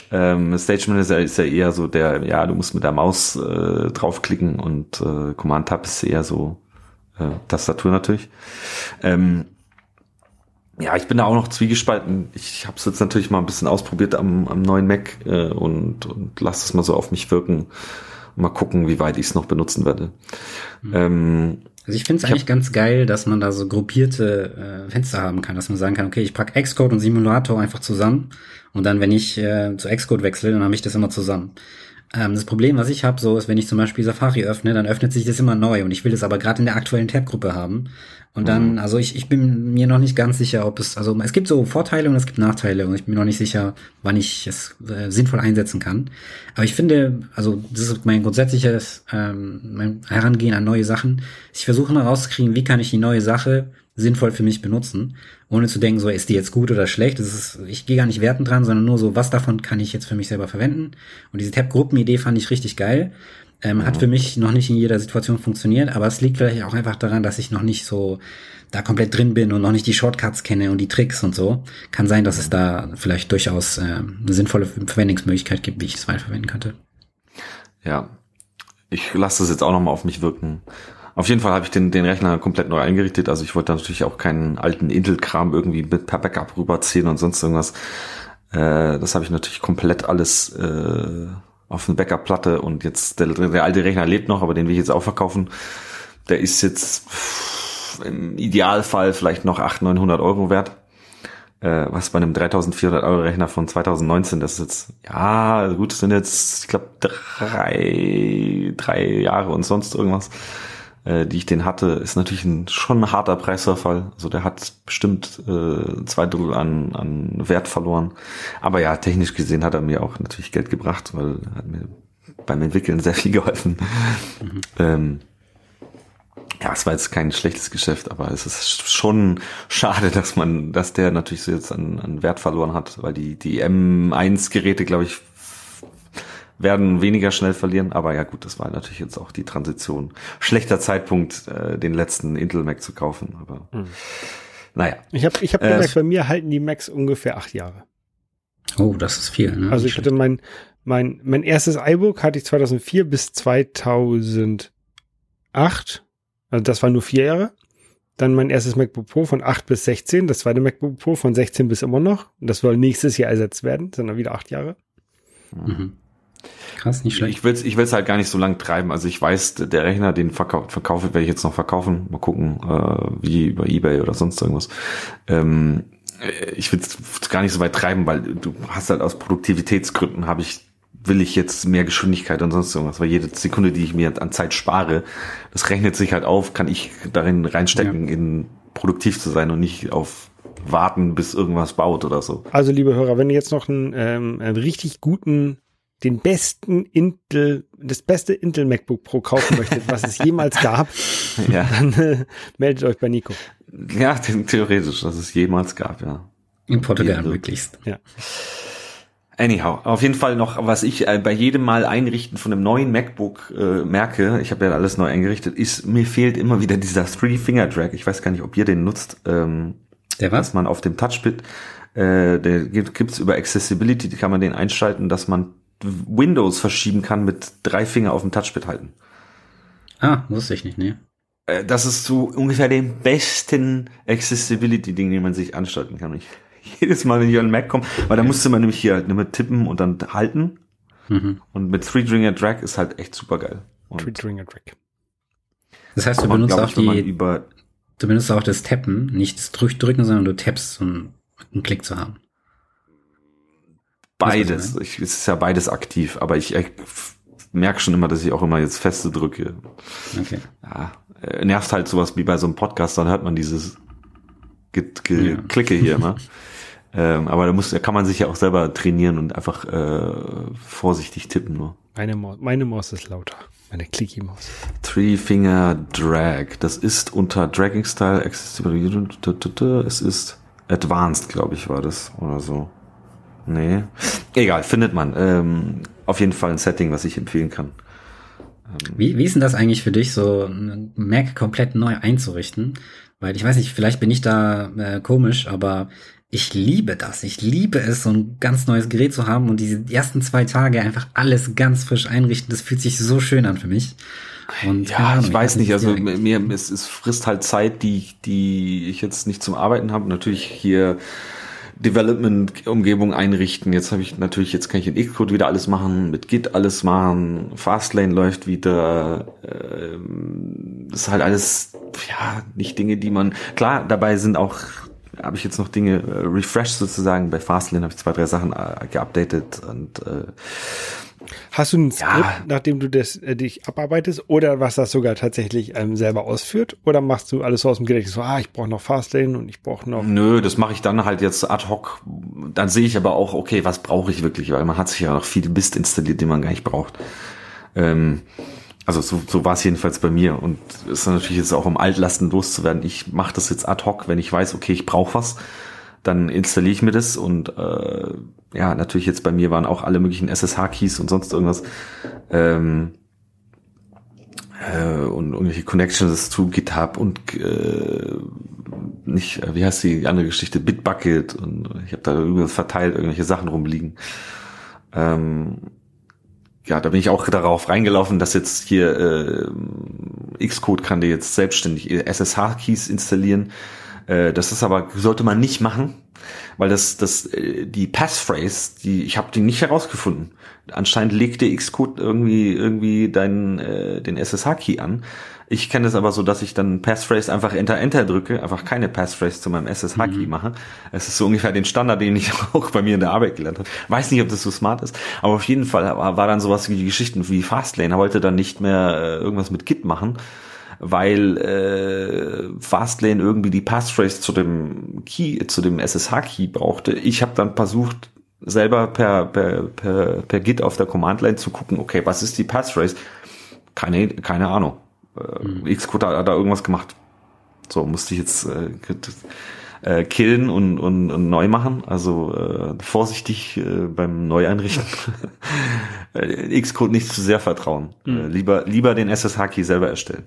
Ähm, Stage Manager ist ja eher so der, ja, du musst mit der Maus äh, draufklicken und äh, Command Tab ist eher so äh, Tastatur natürlich. Ähm, ja, ich bin da auch noch zwiegespalten. Ich habe es jetzt natürlich mal ein bisschen ausprobiert am, am neuen Mac äh, und, und lasse es mal so auf mich wirken. Mal gucken, wie weit ich es noch benutzen werde. Mhm. Ähm, also ich finde es eigentlich hab, ganz geil, dass man da so gruppierte äh, Fenster haben kann, dass man sagen kann, okay, ich pack Xcode und Simulator einfach zusammen und dann, wenn ich äh, zu Xcode wechsle, dann habe ich das immer zusammen. Ähm, das Problem, was ich habe, so ist, wenn ich zum Beispiel Safari öffne, dann öffnet sich das immer neu und ich will das aber gerade in der aktuellen Tab-Gruppe haben. Und dann, mhm. also ich, ich bin mir noch nicht ganz sicher, ob es, also es gibt so Vorteile und es gibt Nachteile und ich bin mir noch nicht sicher, wann ich es äh, sinnvoll einsetzen kann. Aber ich finde, also das ist mein grundsätzliches ähm, mein Herangehen an neue Sachen. Ich versuche mal rauszukriegen, wie kann ich die neue Sache sinnvoll für mich benutzen, ohne zu denken, so ist die jetzt gut oder schlecht. Das ist, ich gehe gar nicht werten dran, sondern nur so, was davon kann ich jetzt für mich selber verwenden. Und diese Tab-Gruppen-Idee fand ich richtig geil. Ähm, mhm. Hat für mich noch nicht in jeder Situation funktioniert, aber es liegt vielleicht auch einfach daran, dass ich noch nicht so da komplett drin bin und noch nicht die Shortcuts kenne und die Tricks und so. Kann sein, dass es da vielleicht durchaus äh, eine sinnvolle Verwendungsmöglichkeit gibt, wie ich es weiterverwenden könnte. Ja, ich lasse das jetzt auch nochmal auf mich wirken. Auf jeden Fall habe ich den, den Rechner komplett neu eingerichtet. Also ich wollte natürlich auch keinen alten Intel-Kram irgendwie mit per Backup rüberziehen und sonst irgendwas. Äh, das habe ich natürlich komplett alles äh, auf eine Backup-Platte und jetzt der, der alte Rechner lebt noch, aber den will ich jetzt auch verkaufen. Der ist jetzt im Idealfall vielleicht noch 800, 900 Euro wert. Äh, was bei einem 3400 Euro Rechner von 2019, das ist jetzt, ja, gut, das sind jetzt, ich glaube, drei, drei Jahre und sonst irgendwas äh, die ich den hatte, ist natürlich ein, schon ein harter Preisverfall. Also der hat bestimmt äh, zwei Drittel an, an Wert verloren. Aber ja, technisch gesehen hat er mir auch natürlich Geld gebracht, weil er hat mir beim Entwickeln sehr viel geholfen. Mhm. Ähm, ja, es war jetzt kein schlechtes Geschäft, aber es ist schon schade, dass man, dass der natürlich so jetzt an, an Wert verloren hat, weil die, die M1-Geräte, glaube ich, werden weniger schnell verlieren. Aber ja gut, das war natürlich jetzt auch die Transition. Schlechter Zeitpunkt, äh, den letzten Intel Mac zu kaufen. Aber mhm. naja. Ich habe ich hab äh, gemerkt, bei mir halten die Macs ungefähr acht Jahre. Oh, das ist viel. Ne? Also ich hatte mein, mein, mein erstes iBook hatte ich 2004 bis 2008 also das war nur vier Jahre. Dann mein erstes MacBook Pro von 8 bis 16, das zweite MacBook Pro von 16 bis immer noch. das soll nächstes Jahr ersetzt werden, sind dann wieder acht Jahre. Mhm. Krass, nicht schlecht. Ich will es ich will's halt gar nicht so lang treiben. Also ich weiß, der Rechner, den verkau verkaufe, werde ich jetzt noch verkaufen. Mal gucken, äh, wie über Ebay oder sonst irgendwas. Ähm, ich will es gar nicht so weit treiben, weil du hast halt aus Produktivitätsgründen habe ich will ich jetzt mehr Geschwindigkeit und sonst irgendwas, weil jede Sekunde, die ich mir an Zeit spare, das rechnet sich halt auf, kann ich darin reinstecken, ja. in produktiv zu sein und nicht auf warten, bis irgendwas baut oder so. Also, liebe Hörer, wenn ihr jetzt noch einen, ähm, einen richtig guten, den besten Intel, das beste Intel MacBook Pro kaufen möchtet, was es jemals gab, ja. dann äh, meldet euch bei Nico. Ja, theoretisch, dass es jemals gab, ja. In Portugal möglichst. Ja. Anyhow, auf jeden Fall noch, was ich äh, bei jedem Mal einrichten von einem neuen MacBook äh, merke, ich habe ja alles neu eingerichtet, ist, mir fehlt immer wieder dieser Three-Finger-Drag. Ich weiß gar nicht, ob ihr den nutzt. Ähm, der was? Dass man auf dem Touchpad, äh, der gibt, gibt's über Accessibility, kann man den einschalten, dass man Windows verschieben kann mit drei Finger auf dem Touchpad halten. Ah, wusste ich nicht, ne? Das ist so ungefähr den besten Accessibility-Ding, den man sich anstalten kann. Ich jedes Mal, wenn ich an Mac komme, weil da musste man nämlich hier halt mit tippen und dann halten. Mhm. Und mit Three Dringer Drag ist halt echt super geil. Three Dringer Drag. Das heißt, du benutzt auch die, über du benutzt auch das Tappen, nicht das Drücken, sondern du tappst, um einen Klick zu haben. Beides. Ich, es ist ja beides aktiv, aber ich, ich merke schon immer, dass ich auch immer jetzt feste drücke. Okay. Ja, äh, nervt halt sowas wie bei so einem Podcast, dann hört man dieses Geklicke ja. hier immer. Ähm, aber da muss, da kann man sich ja auch selber trainieren und einfach äh, vorsichtig tippen nur. Meine Maus, meine Maus ist lauter. Meine Clicky-Maus. Three Finger Drag. Das ist unter Dragging Style Accessible. Es ist Advanced, glaube ich, war das oder so. Nee. Egal, findet man. Ähm, auf jeden Fall ein Setting, was ich empfehlen kann. Ähm, wie, wie ist denn das eigentlich für dich, so Mac komplett neu einzurichten? Weil ich weiß nicht, vielleicht bin ich da äh, komisch, aber ich liebe das. Ich liebe es, so ein ganz neues Gerät zu haben und diese ersten zwei Tage einfach alles ganz frisch einrichten. Das fühlt sich so schön an für mich. Und, ja, Ahnung, ich weiß nicht, also mir, es, es frisst halt Zeit, die, die ich jetzt nicht zum Arbeiten habe. Natürlich hier Development-Umgebung einrichten. Jetzt habe ich natürlich, jetzt kann ich in Xcode wieder alles machen, mit Git alles machen, Fastlane läuft wieder. Ähm, das ist halt alles, ja, nicht Dinge, die man, klar, dabei sind auch habe ich jetzt noch Dinge äh, refreshed sozusagen. Bei Fastlane habe ich zwei, drei Sachen äh, geupdatet und äh, Hast du ein Skript, ja. nachdem du das äh, dich abarbeitest, oder was das sogar tatsächlich ähm, selber ausführt? Oder machst du alles so aus dem Gedächtnis so, ah, ich brauche noch Fastlane und ich brauche noch. Nö, das mache ich dann halt jetzt ad hoc. Dann sehe ich aber auch, okay, was brauche ich wirklich, weil man hat sich ja noch viel Mist installiert, den man gar nicht braucht. Ähm, also so, so war es jedenfalls bei mir. Und es ist natürlich jetzt auch um Altlasten loszuwerden. Ich mache das jetzt ad hoc, wenn ich weiß, okay, ich brauche was, dann installiere ich mir das. Und äh, ja, natürlich jetzt bei mir waren auch alle möglichen SSH-Keys und sonst irgendwas. Ähm, äh, und irgendwelche Connections zu GitHub und äh, nicht, wie heißt die andere Geschichte, Bitbucket. Und ich habe da verteilt, irgendwelche Sachen rumliegen. Ähm, ja, da bin ich auch darauf reingelaufen, dass jetzt hier äh, Xcode kann dir jetzt selbstständig SSH-Keys installieren. Äh, das ist aber, sollte man nicht machen, weil das, das, äh, die Passphrase, die, ich habe die nicht herausgefunden. Anscheinend legte Xcode irgendwie, irgendwie deinen, äh, den SSH-Key an. Ich kenne es aber so, dass ich dann Passphrase einfach Enter Enter drücke, einfach keine Passphrase zu meinem SSH-Key mhm. mache. Es ist so ungefähr den Standard, den ich auch bei mir in der Arbeit gelernt habe. Weiß nicht, ob das so smart ist, aber auf jeden Fall war, war dann sowas wie die Geschichten wie Fastlane. Er wollte dann nicht mehr äh, irgendwas mit Git machen weil äh, Fastlane irgendwie die Passphrase zu dem Key, zu dem SSH-Key brauchte. Ich habe dann versucht, selber per, per, per, per Git auf der Command-Line zu gucken, okay, was ist die Passphrase? Keine, keine Ahnung. Äh, Xcode hat, hat da irgendwas gemacht. So, musste ich jetzt äh, äh, killen und, und, und neu machen. Also äh, vorsichtig äh, beim Neueinrichten. äh, Xcode nicht zu sehr vertrauen. Mhm. Äh, lieber, lieber den SSH-Key selber erstellen.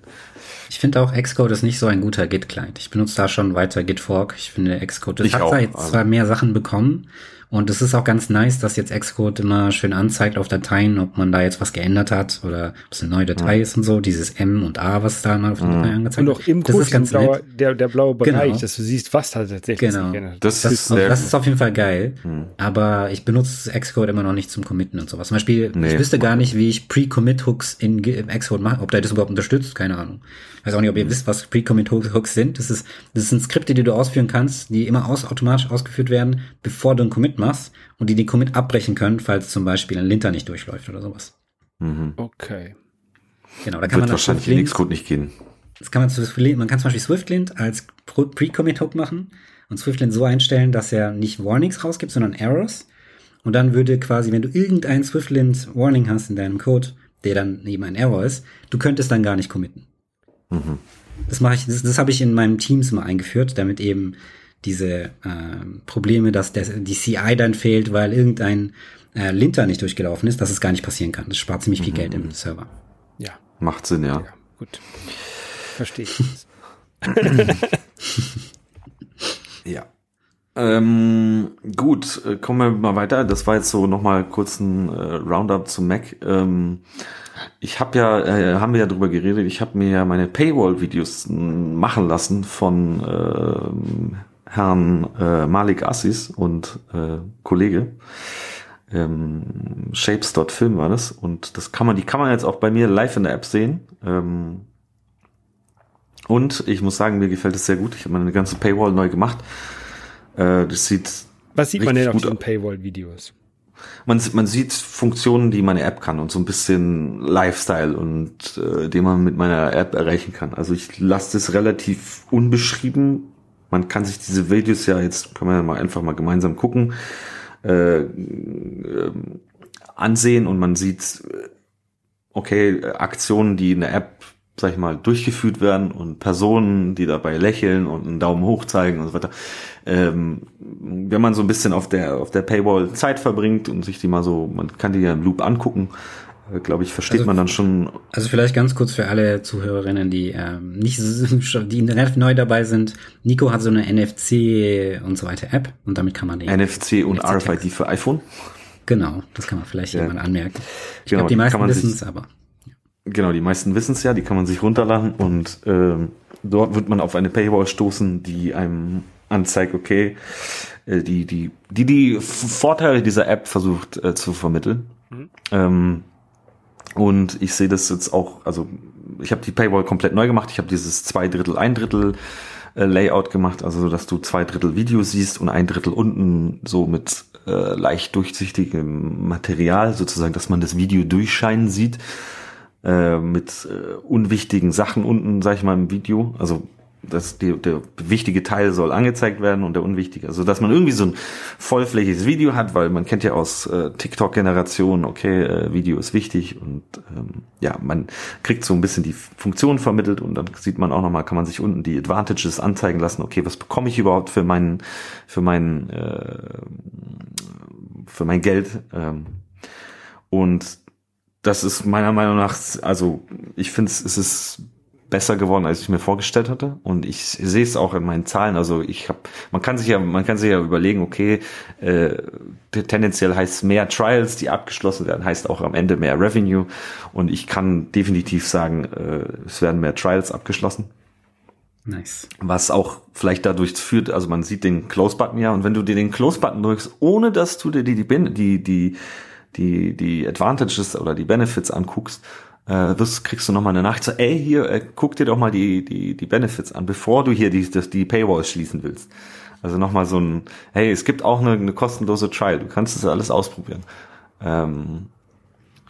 Ich finde auch Xcode ist nicht so ein guter Git-Client. Ich benutze da schon weiter Git Fork. Ich finde Xcode, das Ich hat auch, zwar jetzt also. zwar mehr Sachen bekommen und es ist auch ganz nice, dass jetzt Xcode immer schön anzeigt auf Dateien, ob man da jetzt was geändert hat oder ob es eine neue Datei ist und so. Dieses M und A, was da mal auf der Datei angezeigt Und auch im das Code ist ganz nett. der, der blaue Bereich, Genau. dass du siehst, was da tatsächlich Genau. geändert. Das, Das, ist das ist auf jeden Fall geil, Hm. aber ich benutze Xcode immer noch nicht zum Committen und sowas. Zum Beispiel, Nee. ich wüsste gar nicht, wie ich Pre-Commit-Hooks in Xcode mache, ob der das überhaupt unterstützt, keine Ahnung. Ich weiß auch nicht, ob ihr wisst, was Pre-Commit-Hooks sind. Das ist, das sind Skripte, die du ausführen kannst, die immer aus, automatisch ausgeführt werden, bevor du einen Commit machst und die den Commit abbrechen können, falls zum Beispiel ein Linter nicht durchläuft oder sowas. mhm. Okay. Genau, da kann wird man wahrscheinlich in Xcode nicht gehen. Das kann man zu man kann zum Beispiel SwiftLint als Pre-Commit-Hook machen und SwiftLint so einstellen, dass er nicht Warnings rausgibt, sondern Errors. Und dann würde quasi, wenn du irgendein SwiftLint-Warning hast in deinem Code, der dann eben ein Error ist, du könntest dann gar nicht committen. Das mache ich, das, das habe ich in meinem Teams mal eingeführt, damit eben diese ähm, Probleme, dass der, die CI dann fehlt, weil irgendein äh, Linter nicht durchgelaufen ist, dass es gar nicht passieren kann. Das spart ziemlich viel Geld im Server. Ja, Macht Sinn, ja. ja, gut. Verstehe ich. Ja. Ähm, gut, äh, kommen wir mal weiter. Das war jetzt so nochmal kurz ein äh, Roundup zum Mac. Ähm, ich habe ja, äh, haben wir ja drüber geredet, ich habe mir ja meine Paywall-Videos m, machen lassen von ähm, Herrn äh, Malik Assis und äh, Kollege. Ähm, Shapes.film war das und das kann man, die kann man jetzt auch bei mir live in der App sehen. Ähm, und ich muss sagen, mir gefällt es sehr gut. Ich habe meine ganze Paywall neu gemacht. Äh, das sieht, Was sieht man denn auf diesen. Paywall-Videos? man, man sieht Funktionen, die meine App kann und so ein bisschen Lifestyle und äh, den man mit meiner App erreichen kann. Also ich lasse das relativ unbeschrieben. Man kann sich diese Videos ja jetzt, kann man ja mal einfach mal gemeinsam gucken, äh, ähm, ansehen und man sieht, äh, okay, äh, Aktionen, die in der App, sag ich mal, durchgeführt werden und Personen, die dabei lächeln und einen Daumen hoch zeigen und so weiter. Ähm, wenn man so ein bisschen auf der, auf der Paywall Zeit verbringt und sich die mal so, man kann die ja im Loop angucken, äh, glaube ich, versteht Also- man dann schon, Also vielleicht ganz kurz für alle Zuhörerinnen, die ähm, nicht die relativ neu dabei sind. Nico hat so eine NFC und so weiter App und damit kann man den NFC und NFC-Text. RFID für iPhone. Genau, das kann man vielleicht Ja. anmerken. Ich Genau, glaube, die meisten wissen es, aber Genau, die meisten wissen es ja, die kann man sich runterladen und ähm, dort wird man auf eine Paywall stoßen, die einem anzeigt, okay, äh, die, die, die die Vorteile dieser App versucht äh, zu vermitteln. Ähm, und ich sehe das jetzt auch, also ich habe die Paywall komplett neu gemacht, ich habe dieses zwei Drittel, ein Drittel äh, Layout gemacht, also so, dass du zwei Drittel Video siehst und ein Drittel unten so mit äh, leicht durchsichtigem Material, sozusagen, dass man das Video durchscheinen sieht äh, mit äh, unwichtigen Sachen unten, sag ich mal, im Video. Also das, die, der wichtige Teil soll angezeigt werden und der unwichtige. Also dass man irgendwie so ein vollflächiges Video hat, weil man kennt ja aus äh, TikTok-Generationen, okay, äh, Video ist wichtig und ähm, ja, man kriegt so ein bisschen die Funktion vermittelt und dann sieht man auch nochmal, kann man sich unten die Advantages anzeigen lassen, okay, was bekomme ich überhaupt für meinen, für meinen, äh, für mein Geld. Ähm, und das ist meiner Meinung nach, also ich finde es ist besser geworden, als ich mir vorgestellt hatte. Und ich sehe es auch in meinen Zahlen. Also ich habe, man kann sich ja, man kann sich ja überlegen, okay, äh, tendenziell heißt mehr Trials, die abgeschlossen werden, heißt auch am Ende mehr Revenue. Und ich kann definitiv sagen, äh, es werden mehr Trials abgeschlossen nice. was auch vielleicht dadurch führt, also man sieht den Close-Button ja, und wenn du dir den Close-Button drückst, ohne dass du dir die, die, die, die, die Advantages oder die Benefits anguckst, äh, das kriegst du nochmal eine Nachricht, so, ey, hier, äh, guck dir doch mal die, die, die Benefits an, bevor du hier die, das, die Paywall schließen willst. Also nochmal so ein, hey, es gibt auch eine, eine kostenlose Trial, du kannst das alles ausprobieren. Ähm,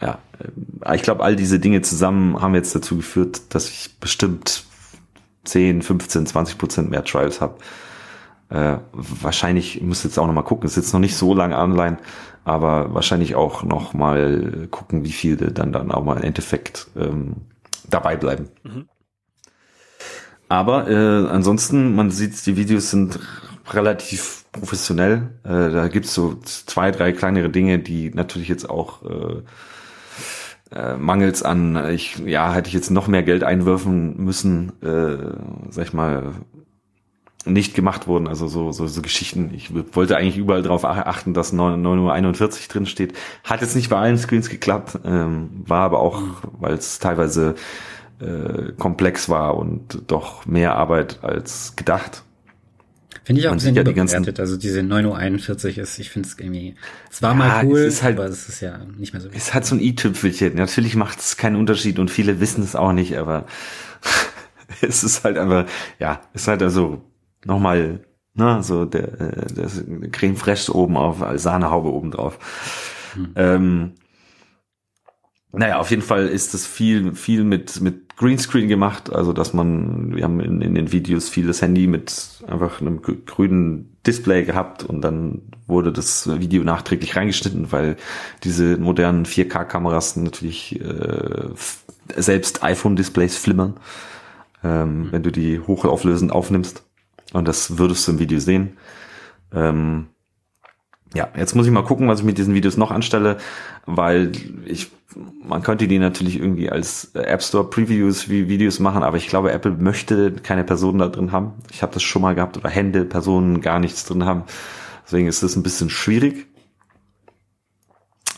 ja, äh, ich glaube, all diese Dinge zusammen haben jetzt dazu geführt, dass ich bestimmt 10, 15, 20 Prozent mehr Trials habe. Äh, wahrscheinlich, ich muss jetzt auch noch mal gucken, ist jetzt noch nicht so lange online, aber wahrscheinlich auch noch mal gucken, wie viele dann dann auch mal im Endeffekt ähm, dabei bleiben. Mhm. Aber äh, ansonsten, man sieht, die Videos sind relativ professionell. Äh, da gibt's so zwei, drei kleinere Dinge, die natürlich jetzt auch äh, äh, mangels an, ich, ja, hätte ich jetzt noch mehr Geld einwürfen müssen, äh, sag ich mal, nicht gemacht wurden. Also so, so, so Geschichten. Ich wollte eigentlich überall darauf achten, dass 9.41 Uhr drin steht. Hat jetzt nicht bei allen Screens geklappt, ähm, war aber auch, weil es teilweise äh, komplex war und doch mehr Arbeit als gedacht. Finde ich auch Man ein bisschen ja die ganzen Also diese 9.41 Uhr ist, ich finde es irgendwie, es war ja, mal cool, es halt, aber es ist ja nicht mehr so. Es hat so ein i-Tüpfelchen. Natürlich macht es keinen Unterschied und viele wissen es auch nicht, aber es ist halt einfach, ja, es ist halt also nochmal, ne, so der, äh, das Creme Fraiche oben auf, als Sahnehaube oben drauf. Hm. Ähm, naja, auf jeden Fall ist das viel, viel mit, mit Greenscreen gemacht, also dass man, wir haben in, in den Videos vieles Handy mit einfach einem grünen Display gehabt und dann wurde das Video nachträglich reingeschnitten, weil diese modernen 4K-Kameras natürlich äh, selbst iPhone-Displays flimmern, ähm, mhm. wenn du die hochauflösend aufnimmst. Und das würdest du im Video sehen. Ähm, ja, jetzt muss ich mal gucken, was ich mit diesen Videos noch anstelle, weil ich, man könnte die natürlich irgendwie als App Store Previews wie Videos machen, aber ich glaube, Apple möchte keine Personen da drin haben. Ich habe das schon mal gehabt oder Hände, Personen gar nichts drin haben. Deswegen ist das ein bisschen schwierig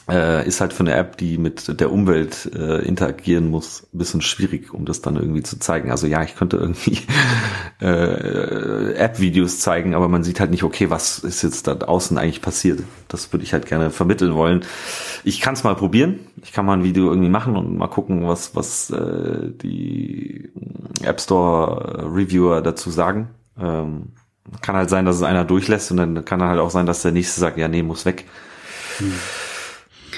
äh, ist halt für eine App, die mit der Umwelt äh, interagieren muss, ein bisschen schwierig, um das dann irgendwie zu zeigen. Also ja, ich könnte irgendwie äh, App-Videos zeigen, aber man sieht halt nicht, okay, was ist jetzt da außen eigentlich passiert. Das würde ich halt gerne vermitteln wollen. Ich kann es mal probieren. Ich kann mal ein Video irgendwie machen und mal gucken, was, was äh, die App Store Reviewer dazu sagen. Ähm, kann halt sein, dass es einer durchlässt und dann kann halt auch sein, dass der nächste sagt, ja, nee, muss weg. Hm.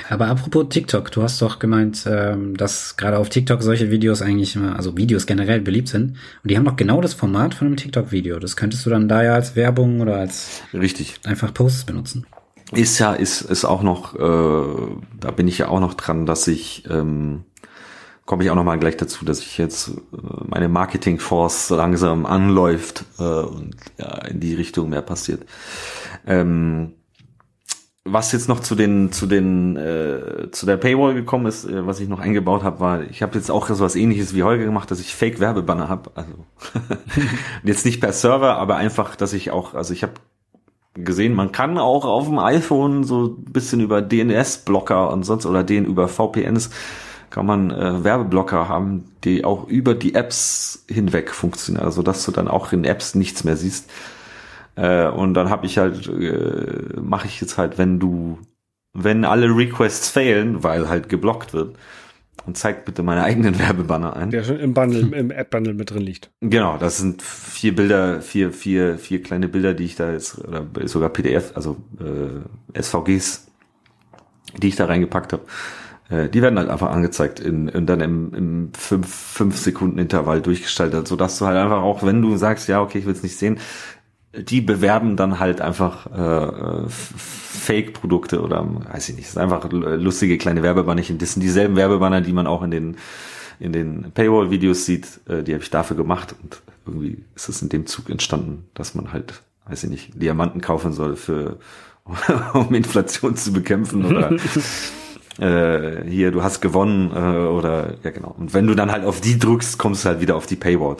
Aber apropos TikTok, du hast doch gemeint, ähm, dass gerade auf TikTok solche Videos eigentlich immer, also Videos generell beliebt sind. Und die haben doch genau das Format von einem TikTok-Video. Das könntest du dann da ja als Werbung oder als richtig einfach Posts benutzen. Ist ja, ist, ist auch noch, äh, da bin ich ja auch noch dran, dass ich, ähm, komme ich auch noch mal gleich dazu, dass ich jetzt äh, meine Marketing Force langsam anläuft äh, und ja, in die Richtung mehr passiert. Ähm, was jetzt noch zu den zu den äh, zu der Paywall gekommen ist, äh, was ich noch eingebaut habe, war, ich habe jetzt auch so was ähnliches wie Holger gemacht, dass ich Fake Werbebanner habe, also jetzt nicht per Server, aber einfach, dass ich auch, also ich habe gesehen, man kann auch auf dem iPhone so ein bisschen über DNS-Blocker und sonst oder den über VPNs kann man äh, Werbeblocker haben, die auch über die Apps hinweg funktionieren, also dass du dann auch in Apps nichts mehr siehst. Äh, und dann habe ich halt, äh, mache ich jetzt halt, wenn du, wenn alle Requests failen, weil halt geblockt wird, und zeigt bitte meine eigenen Werbebanner ein. Der schon im Bundle, im App-Bundle mit drin liegt. Genau, das sind vier Bilder, vier, vier, vier kleine Bilder, die ich da jetzt, oder sogar PDF, also äh, SVGs, die ich da reingepackt habe. Äh, die werden halt einfach angezeigt in, in dann im, im fünf, fünf Sekunden Intervall durchgestaltet, so dass du halt einfach auch, wenn du sagst, ja, okay, ich will es nicht sehen, die bewerben dann halt einfach äh, Fake-Produkte oder weiß ich nicht, das ist einfach lustige kleine Werbebanner. Das sind dieselben Werbebanner, die man auch in den in den Paywall-Videos sieht. Äh, die habe ich dafür gemacht und irgendwie ist es in dem Zug entstanden, dass man halt, weiß ich nicht, Diamanten kaufen soll für um Inflation zu bekämpfen oder äh, hier, du hast gewonnen äh, oder ja genau. Und wenn du dann halt auf die drückst, kommst du halt wieder auf die Paywall.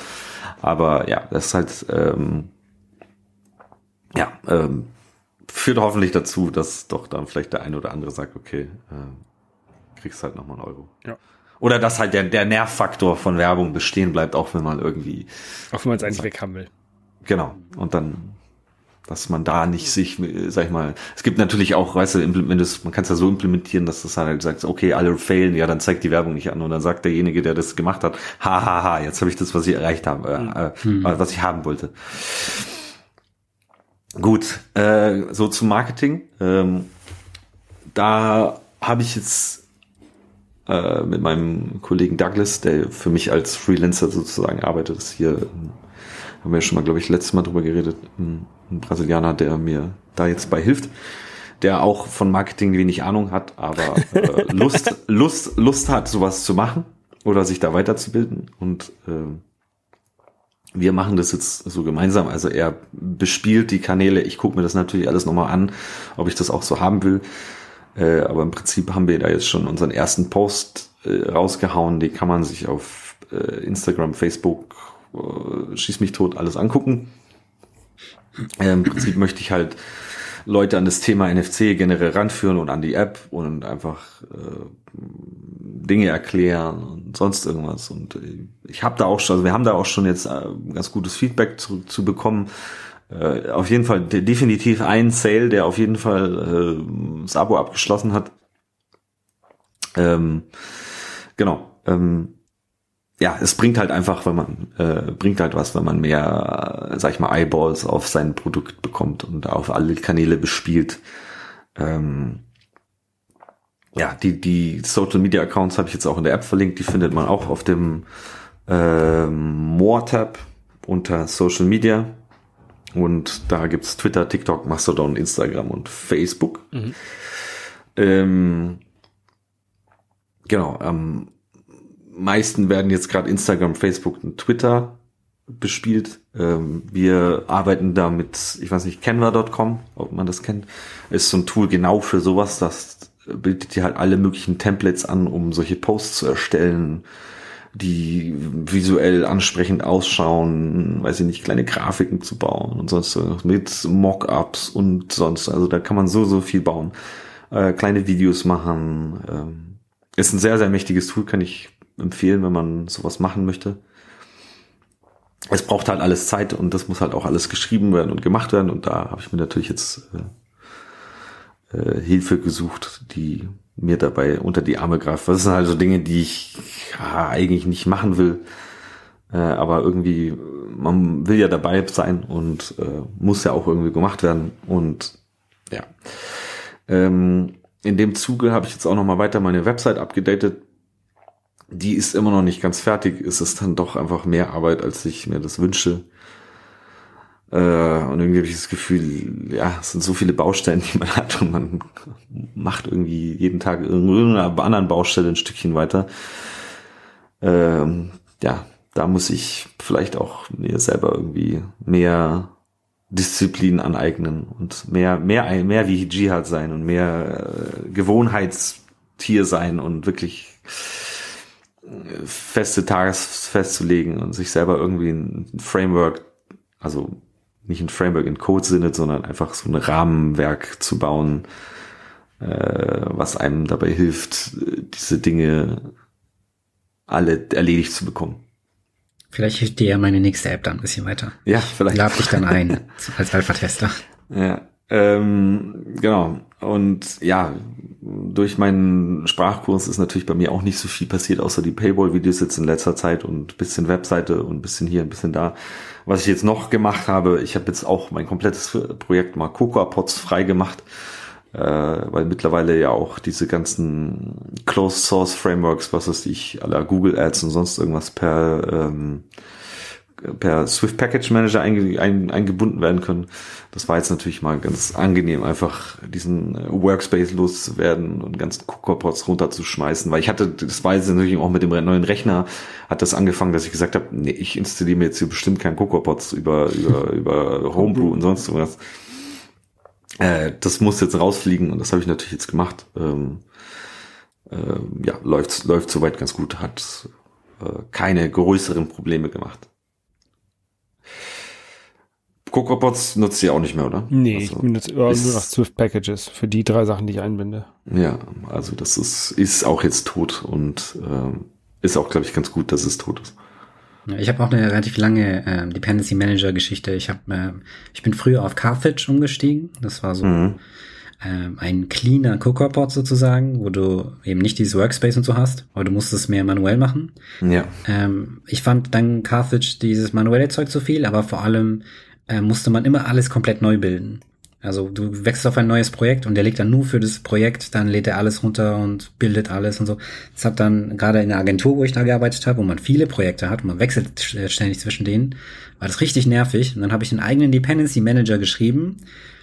Aber ja, das ist halt ähm, ja, ähm, führt hoffentlich dazu, dass doch dann vielleicht der eine oder andere sagt, okay, äh, kriegst halt nochmal einen Euro. Ja. Oder dass halt der, der Nervfaktor von Werbung bestehen bleibt, auch wenn man irgendwie. Auch wenn man es eigentlich weg haben will. Genau. Und dann, dass man da nicht sich, sag ich mal, es gibt natürlich auch, weißt du, wenn das, man kann es ja so implementieren, dass das halt sagt, okay, alle failen, ja, dann zeigt die Werbung nicht an und dann sagt derjenige, der das gemacht hat, hahaha, ha, ha, jetzt habe ich das, was ich erreicht habe, äh, mhm. äh, was ich haben wollte. Gut, äh, so zum Marketing. Ähm, da habe ich jetzt äh, mit meinem Kollegen Douglas, der für mich als Freelancer sozusagen arbeitet. Das hier haben wir ja schon mal, glaube ich, letztes Mal drüber geredet. Ein, ein Brasilianer, der mir da jetzt bei hilft der auch von Marketing wenig Ahnung hat, aber äh, Lust, Lust, Lust hat, sowas zu machen oder sich da weiterzubilden. Und äh, wir machen das jetzt so gemeinsam. Also er bespielt die Kanäle. Ich gucke mir das natürlich alles nochmal an, ob ich das auch so haben will. Äh, aber im Prinzip haben wir da jetzt schon unseren ersten Post äh, rausgehauen. Den kann man sich auf äh, Instagram, Facebook, äh, schieß mich tot, alles angucken. Äh, Im Prinzip möchte ich halt Leute an das Thema NFC generell ranführen und an die App und einfach äh, Dinge erklären und sonst irgendwas. Und äh, ich habe da auch schon, also wir haben da auch schon jetzt äh, ganz gutes Feedback zu, zu bekommen. Äh, auf jeden Fall definitiv ein Sale, der auf jeden Fall das Abo abgeschlossen hat. Ähm, genau. Ähm, ja, es bringt halt einfach, wenn man, äh, bringt halt was, wenn man mehr, sag ich mal, Eyeballs auf sein Produkt bekommt und auf alle Kanäle bespielt. Ähm, ja, die, die Social Media Accounts habe ich jetzt auch in der App verlinkt, die findet man auch auf dem ähm, More-Tab unter Social Media. Und da gibt's Twitter, TikTok, Mastodon, Instagram und Facebook. Mhm. Ähm, genau, ähm, meisten werden jetzt gerade Instagram, Facebook und Twitter bespielt. Ähm, wir arbeiten da mit, ich weiß nicht, Canva.com, ob man das kennt. Ist so ein Tool genau für sowas, das bildet dir halt alle möglichen Templates an, um solche Posts zu erstellen, die visuell ansprechend ausschauen, weiß ich nicht, kleine Grafiken zu bauen und sonst mit Mockups und sonst. Also da kann man so, so viel bauen. Äh, kleine Videos machen. Ähm, ist ein sehr, sehr mächtiges Tool, kann ich empfehlen, wenn man sowas machen möchte. Es braucht halt alles Zeit und das muss halt auch alles geschrieben werden und gemacht werden und da habe ich mir natürlich jetzt äh, äh, Hilfe gesucht, die mir dabei unter die Arme greift. Das sind also Dinge, die ich ja, eigentlich nicht machen will, äh, aber irgendwie man will ja dabei sein und äh, muss ja auch irgendwie gemacht werden und ja. Ähm, in dem Zuge habe ich jetzt auch noch mal weiter meine Website abgedatet die ist immer noch nicht ganz fertig. Es ist dann doch einfach mehr Arbeit, als ich mir das wünsche. Äh, und irgendwie habe ich das Gefühl, ja, es sind so viele Baustellen, die man hat und man macht irgendwie jeden Tag irgendeiner anderen Baustelle ein Stückchen weiter. Ähm, ja, da muss ich vielleicht auch mir selber irgendwie mehr Disziplin aneignen und mehr, mehr, mehr wie Jihad sein und mehr äh, Gewohnheitstier sein und wirklich feste Tages festzulegen und sich selber irgendwie ein Framework, also nicht ein Framework in Code-Sinne, sondern einfach so ein Rahmenwerk zu bauen, äh, was einem dabei hilft, diese Dinge alle erledigt zu bekommen. Vielleicht hilft dir ja meine nächste App dann ein bisschen weiter. Ja, vielleicht. Lade dich dann ein als Alpha-Tester. Ja, ähm, genau. Und ja, durch meinen Sprachkurs ist natürlich bei mir auch nicht so viel passiert, außer die Paywall-Videos jetzt in letzter Zeit und bisschen Webseite und bisschen hier, ein bisschen da. Was ich jetzt noch gemacht habe, ich habe jetzt auch mein komplettes Projekt mal Cocoa-Pods frei gemacht, äh, weil mittlerweile ja auch diese ganzen Closed Source Frameworks, was weiß ich, aller Google Ads und sonst irgendwas per ähm, per Swift Package Manager einge, ein, eingebunden werden können. Das war jetzt natürlich mal ganz angenehm, einfach diesen äh, Workspace loszuwerden und ganzen Cooker-Pods runterzuschmeißen, weil ich hatte, das war jetzt natürlich auch mit dem neuen Rechner, hat das angefangen, dass ich gesagt habe, nee, ich installiere mir jetzt hier bestimmt keinen Cooker-Pods über, über, über Homebrew und sonst was. Äh, das muss jetzt rausfliegen und das habe ich natürlich jetzt gemacht. Ähm, äh, ja, läuft, läuft soweit ganz gut, hat äh, keine größeren Probleme gemacht. CocoaPods nutzt ihr auch nicht mehr, oder? Nee, also, ich benutze nur noch Swift Packages für die drei Sachen, die ich einbinde. Ja, also das ist, ist auch jetzt tot und äh, ist auch, glaube ich, ganz gut, dass es tot ist. Ich habe auch eine relativ lange äh, Dependency Manager Geschichte. Ich habe, äh, ich bin früher auf Carthage umgestiegen. Das war so mhm. Äh, ein cleaner CocoaPod sozusagen, wo du eben nicht dieses Workspace und so hast, aber du musst es mehr manuell machen. Ja. Ähm, ich fand dann Carthage dieses manuelle Zeug zu viel, aber vor allem äh, musste man immer alles komplett neu bilden. Also du wechselst auf ein neues Projekt und der legt dann nur für das Projekt, dann lädt er alles runter und bildet alles und so. Das hat dann gerade in der Agentur, wo ich da gearbeitet habe, wo man viele Projekte hat und man wechselt ständig zwischen denen, war das richtig nervig. Und dann habe ich einen eigenen Dependency Manager geschrieben,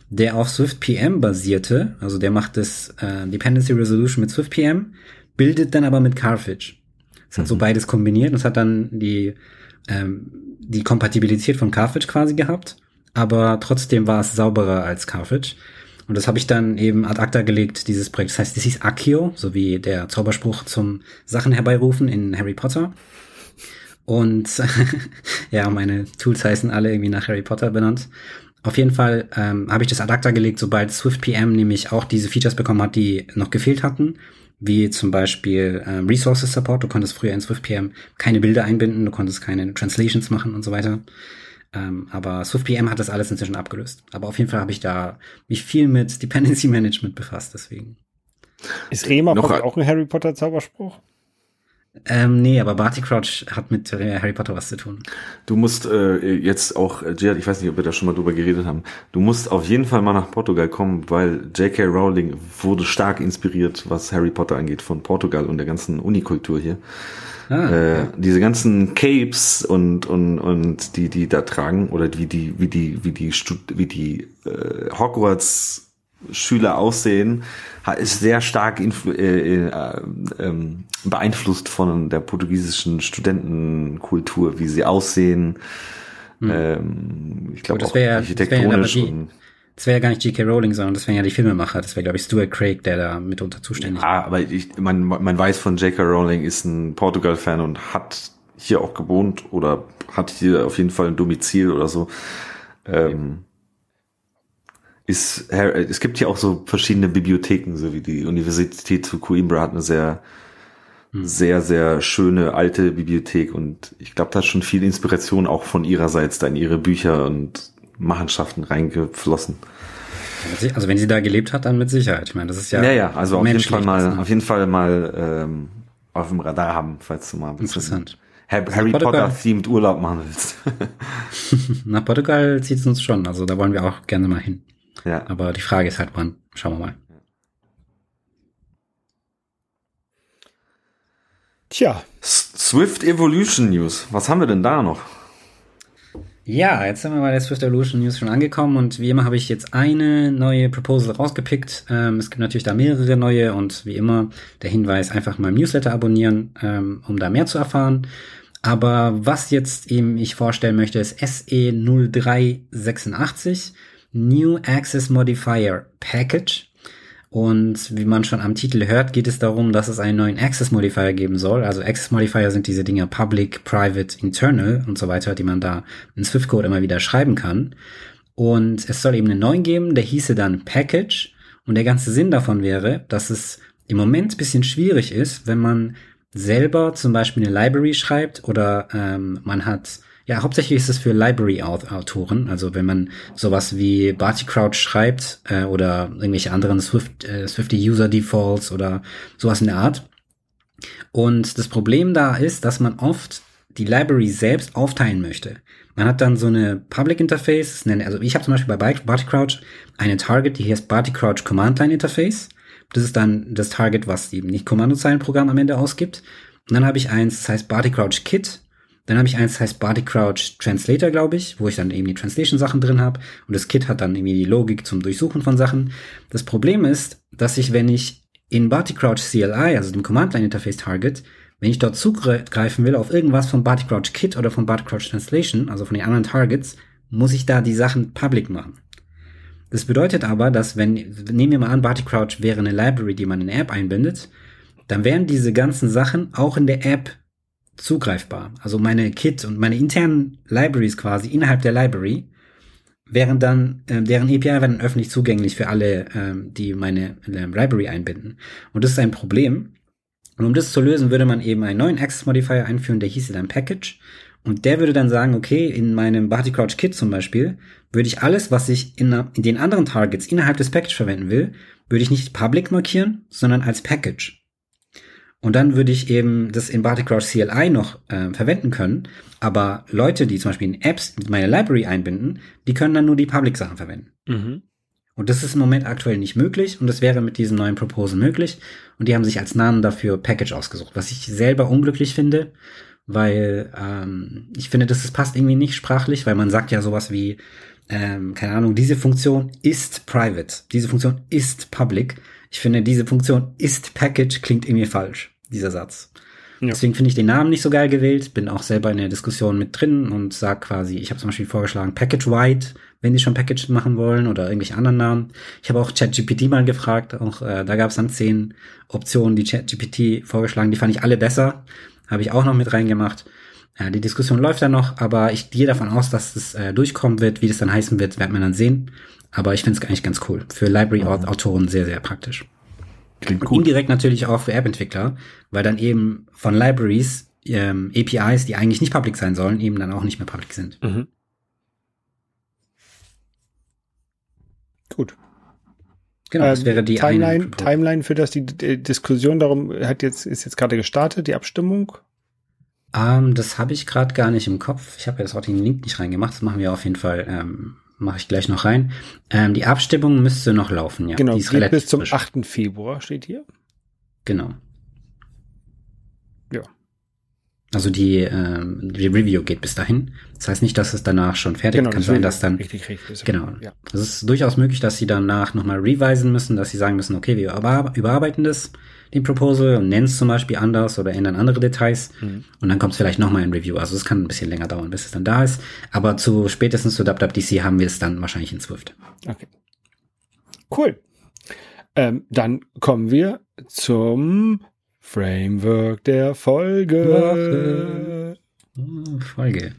der auf Swift PM basierte. Also der macht das äh, Dependency Resolution mit Swift PM, bildet dann aber mit Carthage. Das hat so mhm. beides kombiniert und es hat dann die, ähm, die Kompatibilität von Carthage quasi gehabt, aber trotzdem war es sauberer als Carthage. Und das habe ich dann eben ad acta gelegt, dieses Projekt. Das heißt, das hieß Accio, so wie der Zauberspruch zum Sachen herbeirufen in Harry Potter. Und ja, meine Tools heißen alle irgendwie nach Harry Potter benannt. Auf jeden Fall ähm, habe ich das ad acta gelegt, sobald Swift PM nämlich auch diese Features bekommen hat, die noch gefehlt hatten wie zum Beispiel ähm, Resources Support. Du konntest früher in SwiftPM keine Bilder einbinden, du konntest keine Translations machen und so weiter. Ähm, aber SwiftPM hat das alles inzwischen abgelöst. Aber auf jeden Fall habe ich da mich viel mit Dependency Management befasst, deswegen. Ist Rema auch ein Harry Potter Zauberspruch? Ähm, nee, aber Barty Crouch hat mit Harry Potter was zu tun. Du musst äh, jetzt auch, äh, Gerard, ich weiß nicht, ob wir da schon mal drüber geredet haben, du musst auf jeden Fall mal nach Portugal kommen, weil J.K. Rowling wurde stark inspiriert, was Harry Potter angeht, von Portugal und der ganzen Unikultur hier. Ah, äh, ja. Diese ganzen Capes und und und die die da tragen oder wie die wie die wie die Stud wie die äh, Hogwarts Schüler aussehen, ist sehr stark äh, äh, äh, beeinflusst von der portugiesischen Studentenkultur, wie sie aussehen. Hm. Ähm, ich glaube auch wär, architektonisch. Das wäre wär ja gar nicht J.K. Rowling, sondern das wären ja die Filmemacher. Das wäre, glaube ich, Stuart Craig, der da mitunter zuständig ist. Ja, aber ich, man, man weiß von J.K. Rowling ist ein Portugal-Fan und hat hier auch gewohnt oder hat hier auf jeden Fall ein Domizil oder so. Ähm, ist, es gibt ja auch so verschiedene Bibliotheken, so wie die Universität zu Coimbra hat eine sehr, hm. sehr, sehr schöne alte Bibliothek und ich glaube, da ist schon viel Inspiration auch von ihrerseits da in ihre Bücher und Machenschaften reingeflossen. Also wenn sie da gelebt hat, dann mit Sicherheit. Ich meine, das ist ja. Ja, ja, also auf jeden Fall mal, auf jeden Fall mal ähm, auf dem Radar haben, falls du mal ein bisschen Interessant. Harry Potter themed Urlaub machen willst. Nach Portugal zieht es uns schon, also da wollen wir auch gerne mal hin. Ja. Aber die Frage ist halt, wann? Schauen wir mal. Tja. Swift Evolution News. Was haben wir denn da noch? Ja, jetzt sind wir bei der Swift Evolution News schon angekommen und wie immer habe ich jetzt eine neue Proposal rausgepickt. Ähm, es gibt natürlich da mehrere neue und wie immer der Hinweis, einfach mal Newsletter abonnieren, ähm, um da mehr zu erfahren. Aber was jetzt eben ich vorstellen möchte, ist SE0386. New Access Modifier Package. Und wie man schon am Titel hört, geht es darum, dass es einen neuen Access Modifier geben soll. Also Access Modifier sind diese Dinge Public, Private, Internal und so weiter, die man da in Swift Code immer wieder schreiben kann. Und es soll eben einen neuen geben, der hieße dann Package. Und der ganze Sinn davon wäre, dass es im Moment bisschen schwierig ist, wenn man selber zum Beispiel eine Library schreibt oder ähm, man hat ja, hauptsächlich ist es für Library-Autoren. Also wenn man sowas wie Barty Crouch schreibt äh, oder irgendwelche anderen Swift, äh, Swifty User Defaults oder sowas in der Art. Und das Problem da ist, dass man oft die Library selbst aufteilen möchte. Man hat dann so eine Public Interface, also ich habe zum Beispiel bei Barty Crouch eine Target, die heißt Barty Crouch Command Line Interface. Das ist dann das Target, was eben nicht Kommandozeilenprogramm am Ende ausgibt. Und dann habe ich eins, das heißt Barty Crouch Kit. Dann habe ich eins, das heißt Barty Crouch Translator, glaube ich, wo ich dann eben die Translation-Sachen drin habe. Und das Kit hat dann irgendwie die Logik zum Durchsuchen von Sachen. Das Problem ist, dass ich, wenn ich in Barty Crouch CLI, also dem Command-Line-Interface Target, wenn ich dort zugreifen will auf irgendwas von Barty Crouch Kit oder von Barty Crouch Translation, also von den anderen Targets, muss ich da die Sachen public machen. Das bedeutet aber, dass wenn, nehmen wir mal an, Barty Crouch wäre eine Library, die man in eine App einbindet, dann wären diese ganzen Sachen auch in der App zugreifbar. Also meine Kit und meine internen Libraries quasi innerhalb der Library wären dann, äh, deren API werden öffentlich zugänglich für alle, äh, die meine äh, Library einbinden. Und das ist ein Problem. Und um das zu lösen, würde man eben einen neuen Access Modifier einführen, der hieße dann Package. Und der würde dann sagen, okay, in meinem Barty Crouch Kit zum Beispiel, würde ich alles, was ich in, in den anderen Targets innerhalb des Package verwenden will, würde ich nicht public markieren, sondern als Package. Und dann würde ich eben das in Barty Crouch CLI noch äh, verwenden können. Aber Leute, die zum Beispiel in Apps meine Library einbinden, die können dann nur die Public-Sachen verwenden. Mhm. Und das ist im Moment aktuell nicht möglich und das wäre mit diesem neuen Proposal möglich. Und die haben sich als Namen dafür Package ausgesucht, was ich selber unglücklich finde, weil ähm, ich finde, dass es passt irgendwie nicht sprachlich, weil man sagt ja sowas wie, ähm, keine Ahnung, diese Funktion ist private, diese Funktion ist public. Ich finde, diese Funktion ist Package klingt irgendwie falsch, dieser Satz. Ja. Deswegen finde ich den Namen nicht so geil gewählt, bin auch selber in der Diskussion mit drin und sag quasi, ich habe zum Beispiel vorgeschlagen Package White, wenn die schon Package machen wollen oder irgendwelche anderen Namen. Ich habe auch ChatGPT mal gefragt, auch äh, da gab es dann zehn Optionen, die ChatGPT vorgeschlagen, die fand ich alle besser, habe ich auch noch mit reingemacht. Ja, die Diskussion läuft dann noch, aber ich gehe davon aus, dass es äh, durchkommen wird. Wie das dann heißen wird, werden wir dann sehen. Aber ich finde es eigentlich ganz cool. Für Library-Autoren sehr, sehr praktisch. Klingt gut. Indirekt natürlich auch für App-Entwickler, weil dann eben von Libraries ähm, APIs, die eigentlich nicht public sein sollen, eben dann auch nicht mehr public sind. Mhm. Gut. Genau, das ähm, wäre die Timeline, Timeline für das die, die Diskussion darum hat jetzt ist jetzt gerade gestartet, die Abstimmung. Um, ähm, das habe ich gerade gar nicht im Kopf. Ich habe jetzt auch den Link nicht reingemacht. Das machen wir auf jeden Fall ähm, mache ich gleich noch rein. Ähm, die Abstimmung müsste noch laufen, ja. Genau, die ist geht bis zum frisch. 8. Februar, steht hier. Genau. Ja. Also die, ähm, die Review geht bis dahin. Das heißt nicht, dass es danach schon fertig genau, kann sein, dass dann. Richtig, richtig. Genau. Ja. Es ist durchaus möglich, dass sie danach nochmal revisen müssen, dass sie sagen müssen, okay, wir überarbeiten das den Proposal und nennen es zum Beispiel anders oder ändern andere Details mhm. und dann kommt es vielleicht nochmal in Review. Also es kann ein bisschen länger dauern, bis es dann da ist. Aber zu spätestens zu DubDubDC haben wir es dann wahrscheinlich in Swift. Okay. Cool. Ähm, dann kommen wir zum Framework der Folge. Oh, Folge.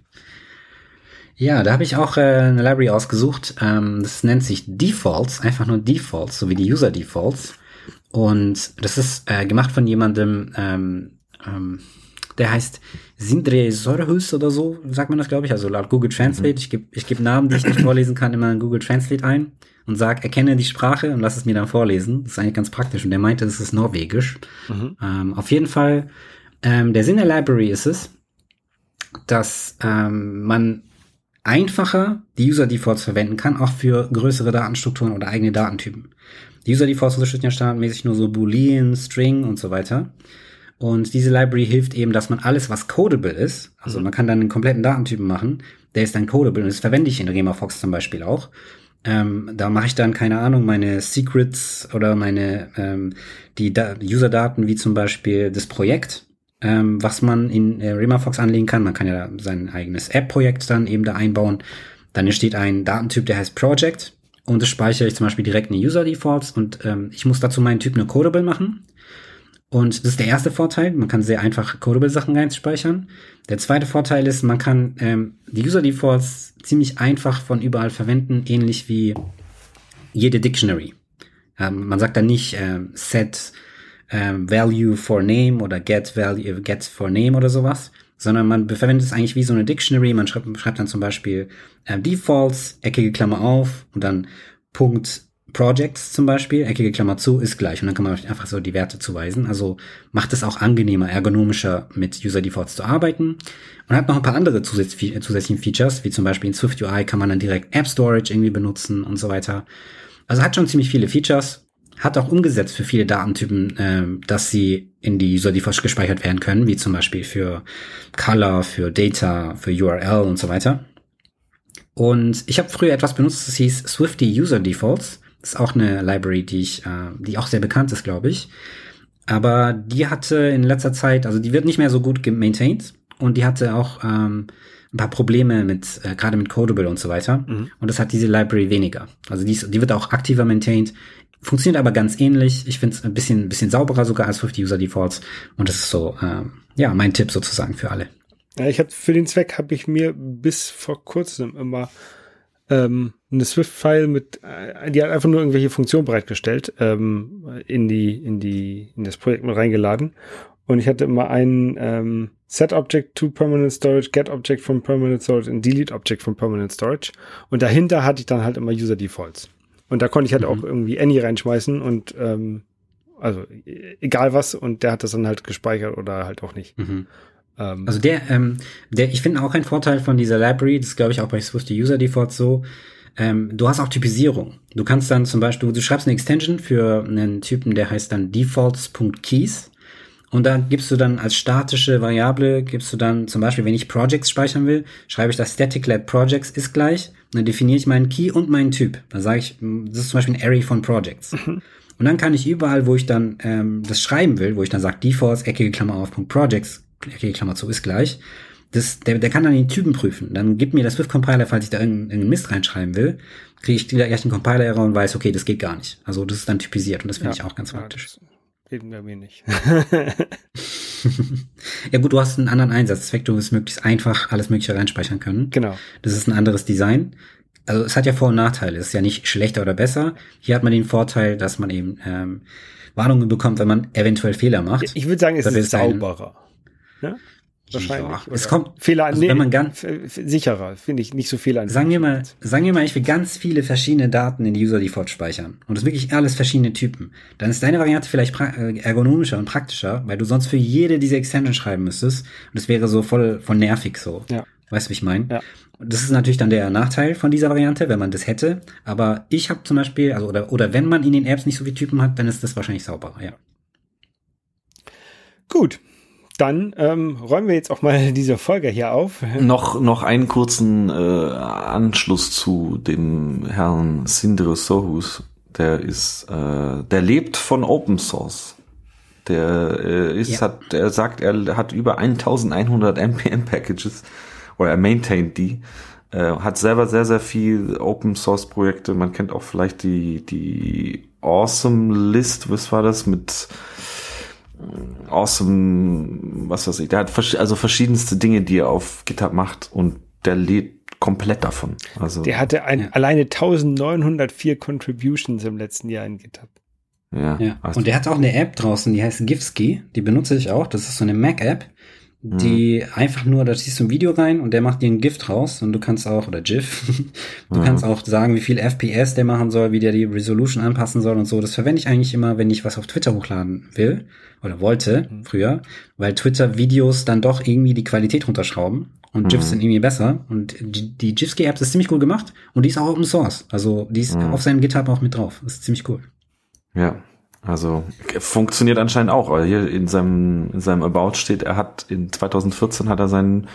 Ja, da habe ich auch äh, eine Library ausgesucht. Ähm, das nennt sich Defaults, einfach nur Defaults, so wie die User Defaults. Und das ist äh, gemacht von jemandem, ähm, ähm, der heißt Sindre Sorhus oder so, sagt man das, glaube ich, also laut Google Translate. Mhm. Ich gebe ich geb Namen, die ich nicht vorlesen kann, immer in Google Translate ein und sag, erkenne die Sprache und lass es mir dann vorlesen. Das ist eigentlich ganz praktisch. Und der meinte, das ist Norwegisch. Mhm. Ähm, auf jeden Fall, ähm, der Sinn der Library ist es, dass ähm, man einfacher die User Defaults verwenden kann, auch für größere Datenstrukturen oder eigene Datentypen. Die User Defaults unterstützen ja standardmäßig nur so Boolean, String und so weiter. Und diese Library hilft eben, dass man alles, was codable ist, also mhm. man kann dann einen kompletten Datentypen machen, der ist dann codable und das verwende ich in RemaFox zum Beispiel auch. Ähm, da mache ich dann, keine Ahnung, meine Secrets oder meine ähm, die da User-Daten wie zum Beispiel das Projekt, ähm, was man in äh, RemaFox anlegen kann. Man kann ja sein eigenes App-Projekt dann eben da einbauen. Dann entsteht ein Datentyp, der heißt Project. Und das speichere ich zum Beispiel direkt in die User Defaults und ähm, ich muss dazu meinen Typ nur Codable machen. Und das ist der erste Vorteil. Man kann sehr einfach Codable-Sachen reinspeichern. Der zweite Vorteil ist, man kann ähm, die User Defaults ziemlich einfach von überall verwenden, ähnlich wie jede Dictionary. Ähm, man sagt dann nicht ähm, set ähm, value for name oder get value get for name oder sowas, sondern man verwendet es eigentlich wie so eine Dictionary. Man schreibt, schreibt dann zum Beispiel äh, Defaults, eckige Klammer auf und dann Punkt Projects zum Beispiel, eckige Klammer zu, ist gleich. Und dann kann man einfach so die Werte zuweisen. Also macht es auch angenehmer, ergonomischer mit User Defaults zu arbeiten. Und hat noch ein paar andere zusätzlichen Features, wie zum Beispiel in Swift UI kann man dann direkt App Storage irgendwie benutzen und so weiter. Also hat schon ziemlich viele Features hat auch umgesetzt für viele Datentypen, äh, dass sie in die User Defaults gespeichert werden können, wie zum Beispiel für Color, für Data, für URL und so weiter. Und ich habe früher etwas benutzt, das hieß Swifty User Defaults. Das ist auch eine Library, die ich, äh, die auch sehr bekannt ist, glaube ich. Aber die hatte in letzter Zeit, also die wird nicht mehr so gut gemaintained und die hatte auch ähm, ein paar Probleme mit, äh, gerade mit Codable und so weiter. Mhm. Und das hat diese Library weniger. Also die, ist, die wird auch aktiver maintained. Funktioniert aber ganz ähnlich. Ich finde es ein bisschen, ein bisschen sauberer sogar als 50 User Defaults. Und das ist so, äh, ja, mein Tipp sozusagen für alle. Ja, ich habe für den Zweck habe ich mir bis vor kurzem immer ähm, eine Swift-File mit, äh, die hat einfach nur irgendwelche Funktionen bereitgestellt, ähm, in die, in die, in das Projekt mit reingeladen. Und ich hatte immer einen ähm, Set Object to Permanent Storage, Get Object from Permanent Storage und Delete Object from Permanent Storage. Und dahinter hatte ich dann halt immer User Defaults. Und da konnte ich halt mhm. auch irgendwie Any reinschmeißen und ähm, also egal was und der hat das dann halt gespeichert oder halt auch nicht. Mhm. Ähm, also der, ähm, der, ich finde auch ein Vorteil von dieser Library, das glaube ich auch bei Swift User Defaults so, ähm, du hast auch Typisierung. Du kannst dann zum Beispiel, du schreibst eine Extension für einen Typen, der heißt dann defaults.keys. Und da gibst du dann als statische Variable, gibst du dann zum Beispiel, wenn ich Projects speichern will, schreibe ich das static let projects ist gleich. Und dann definiere ich meinen Key und meinen Typ. Dann sage ich, das ist zum Beispiel ein Array von Projects. Mhm. Und dann kann ich überall, wo ich dann ähm, das schreiben will, wo ich dann sage, defaults, eckige Klammer auf, Punkt Projects, eckige Klammer zu, ist gleich. Das, der, der kann dann die Typen prüfen. Dann gibt mir das Swift-Compiler, falls ich da irgendeinen, irgendeinen Mist reinschreiben will, kriege ich gleich einen Compiler-Error und weiß, okay, das geht gar nicht. Also das ist dann typisiert und das finde ja, ich auch ganz praktisch. Geht bei mir nicht. ja gut, du hast einen anderen Einsatz. Vector ist möglichst einfach alles mögliche reinspeichern können. Genau. Das ist ein anderes Design also es hat ja Vor- und Nachteile. Es ist ja nicht schlechter oder besser. Hier hat man den Vorteil, dass man eben ähm, Warnungen bekommt, wenn man eventuell Fehler macht. Ich würde sagen, es das ist sauberer. Ne? Wahrscheinlich. Ja, es kommt Fehler also nee, wenn man ganz sicherer, finde ich, nicht so viel an. Sagen wir mal, sagen wir mal, ich will ganz viele verschiedene Daten in die User Default speichern und das ist wirklich alles verschiedene Typen. Dann ist deine Variante vielleicht äh, ergonomischer und praktischer, weil du sonst für jede diese Extension schreiben müsstest und das wäre so voll voll nervig so. Ja. Weißt du, wie ich meine? Ja. Das ist natürlich dann der Nachteil von dieser Variante, wenn man das hätte. Aber ich habe zum Beispiel, also oder, oder wenn man in den Apps nicht so viele Typen hat, dann ist das wahrscheinlich sauberer, ja. Gut. Dann ähm, räumen wir jetzt auch mal diese Folge hier auf. Noch, noch einen kurzen äh, Anschluss zu dem Herrn Sindre Sohus. Der ist, äh, der lebt von Open Source. Der äh, ist, ja. hat, er sagt, er hat über 1100 NPM Packages oder er maintaint die. Äh, hat selber sehr, sehr viel Open Source Projekte. Man kennt auch vielleicht die, die Awesome List, was war das mit äh, Awesome, was weiß ich. Der hat also verschiedenste Dinge, die er auf GitHub macht und der lädt komplett davon. Also der hatte ein, ja. alleine 1904 Contributions im letzten Jahr in GitHub. Ja. ja. Also und der hat auch eine App draußen, die heißt Gifski. Die benutze ich auch. Das ist so eine Mac-App die mhm. einfach nur, da ziehst du ein Video rein und der macht dir ein Gift raus und du kannst auch, oder GIF, du mhm. kannst auch sagen, wie viel FPS der machen soll, wie der die Resolution anpassen soll und so. Das verwende ich eigentlich immer, wenn ich was auf Twitter hochladen will oder wollte mhm. früher, weil Twitter-Videos dann doch irgendwie die Qualität runterschrauben und GIFs mhm. sind irgendwie besser und die, die GIFs-App ist ziemlich cool gemacht und die ist auch Open Source. Also die ist mhm. auf seinem GitHub auch mit drauf. Das ist ziemlich cool. Ja, also funktioniert anscheinend auch, weil hier in seinem, in seinem About steht, er hat in 2014 hat er seinen,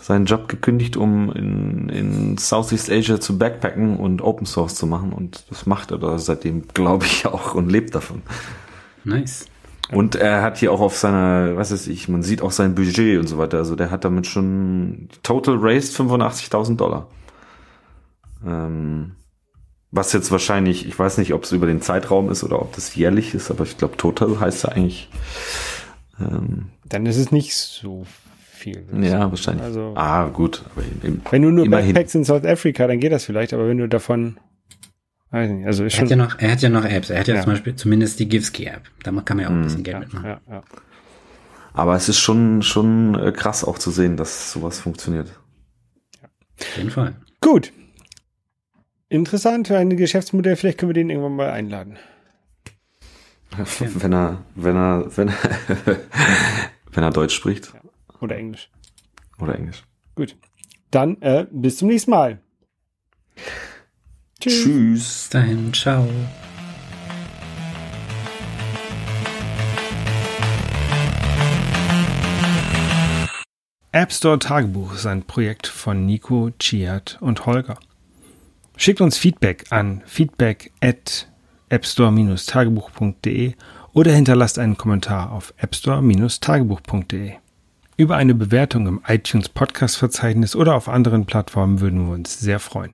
seinen Job gekündigt, um in, in Southeast Asia zu backpacken und Open Source zu machen. Und das macht er da seitdem, glaube ich, auch und lebt davon. Nice. Und er hat hier auch auf seiner, was weiß ich, man sieht auch sein Budget und so weiter. Also der hat damit schon total raised 85.000 Dollar. Ähm, was jetzt wahrscheinlich, ich weiß nicht, ob es über den Zeitraum ist oder ob das jährlich ist, aber ich glaube, total heißt ja eigentlich. Ähm, Dann ist es nicht so viel. Ja, wahrscheinlich. Also, ah, gut. Aber im, wenn du nur immerhin. Backpacks in South Africa, dann geht das vielleicht, aber wenn du davon Weiß nicht, also ist er, hat ja noch, er hat ja noch Apps. Er hat ja, ja. zum Beispiel zumindest die Givski-App. Da kann man ja auch ein bisschen Geld ja, mitmachen. Ja, ja. Aber es ist schon, schon äh, krass auch zu sehen, dass sowas funktioniert. Ja. Auf jeden Fall. Gut, interessant für ein Geschäftsmodell. Vielleicht können wir den irgendwann mal einladen. Wenn er, wenn er, wenn er, wenn er Deutsch spricht. Ja. Oder Englisch. Oder Englisch. Gut. Dann äh, bis zum nächsten Mal. Tschüss. Tschüss. Dahin. Ciao. App Store Tagebuch ist ein Projekt von Nico, Chiat und Holger. Schickt uns Feedback an feedback at appstore-tagebuch.de oder hinterlasst einen Kommentar auf appstore-tagebuch.de. Über eine Bewertung im iTunes Podcast Verzeichnis oder auf anderen Plattformen würden wir uns sehr freuen.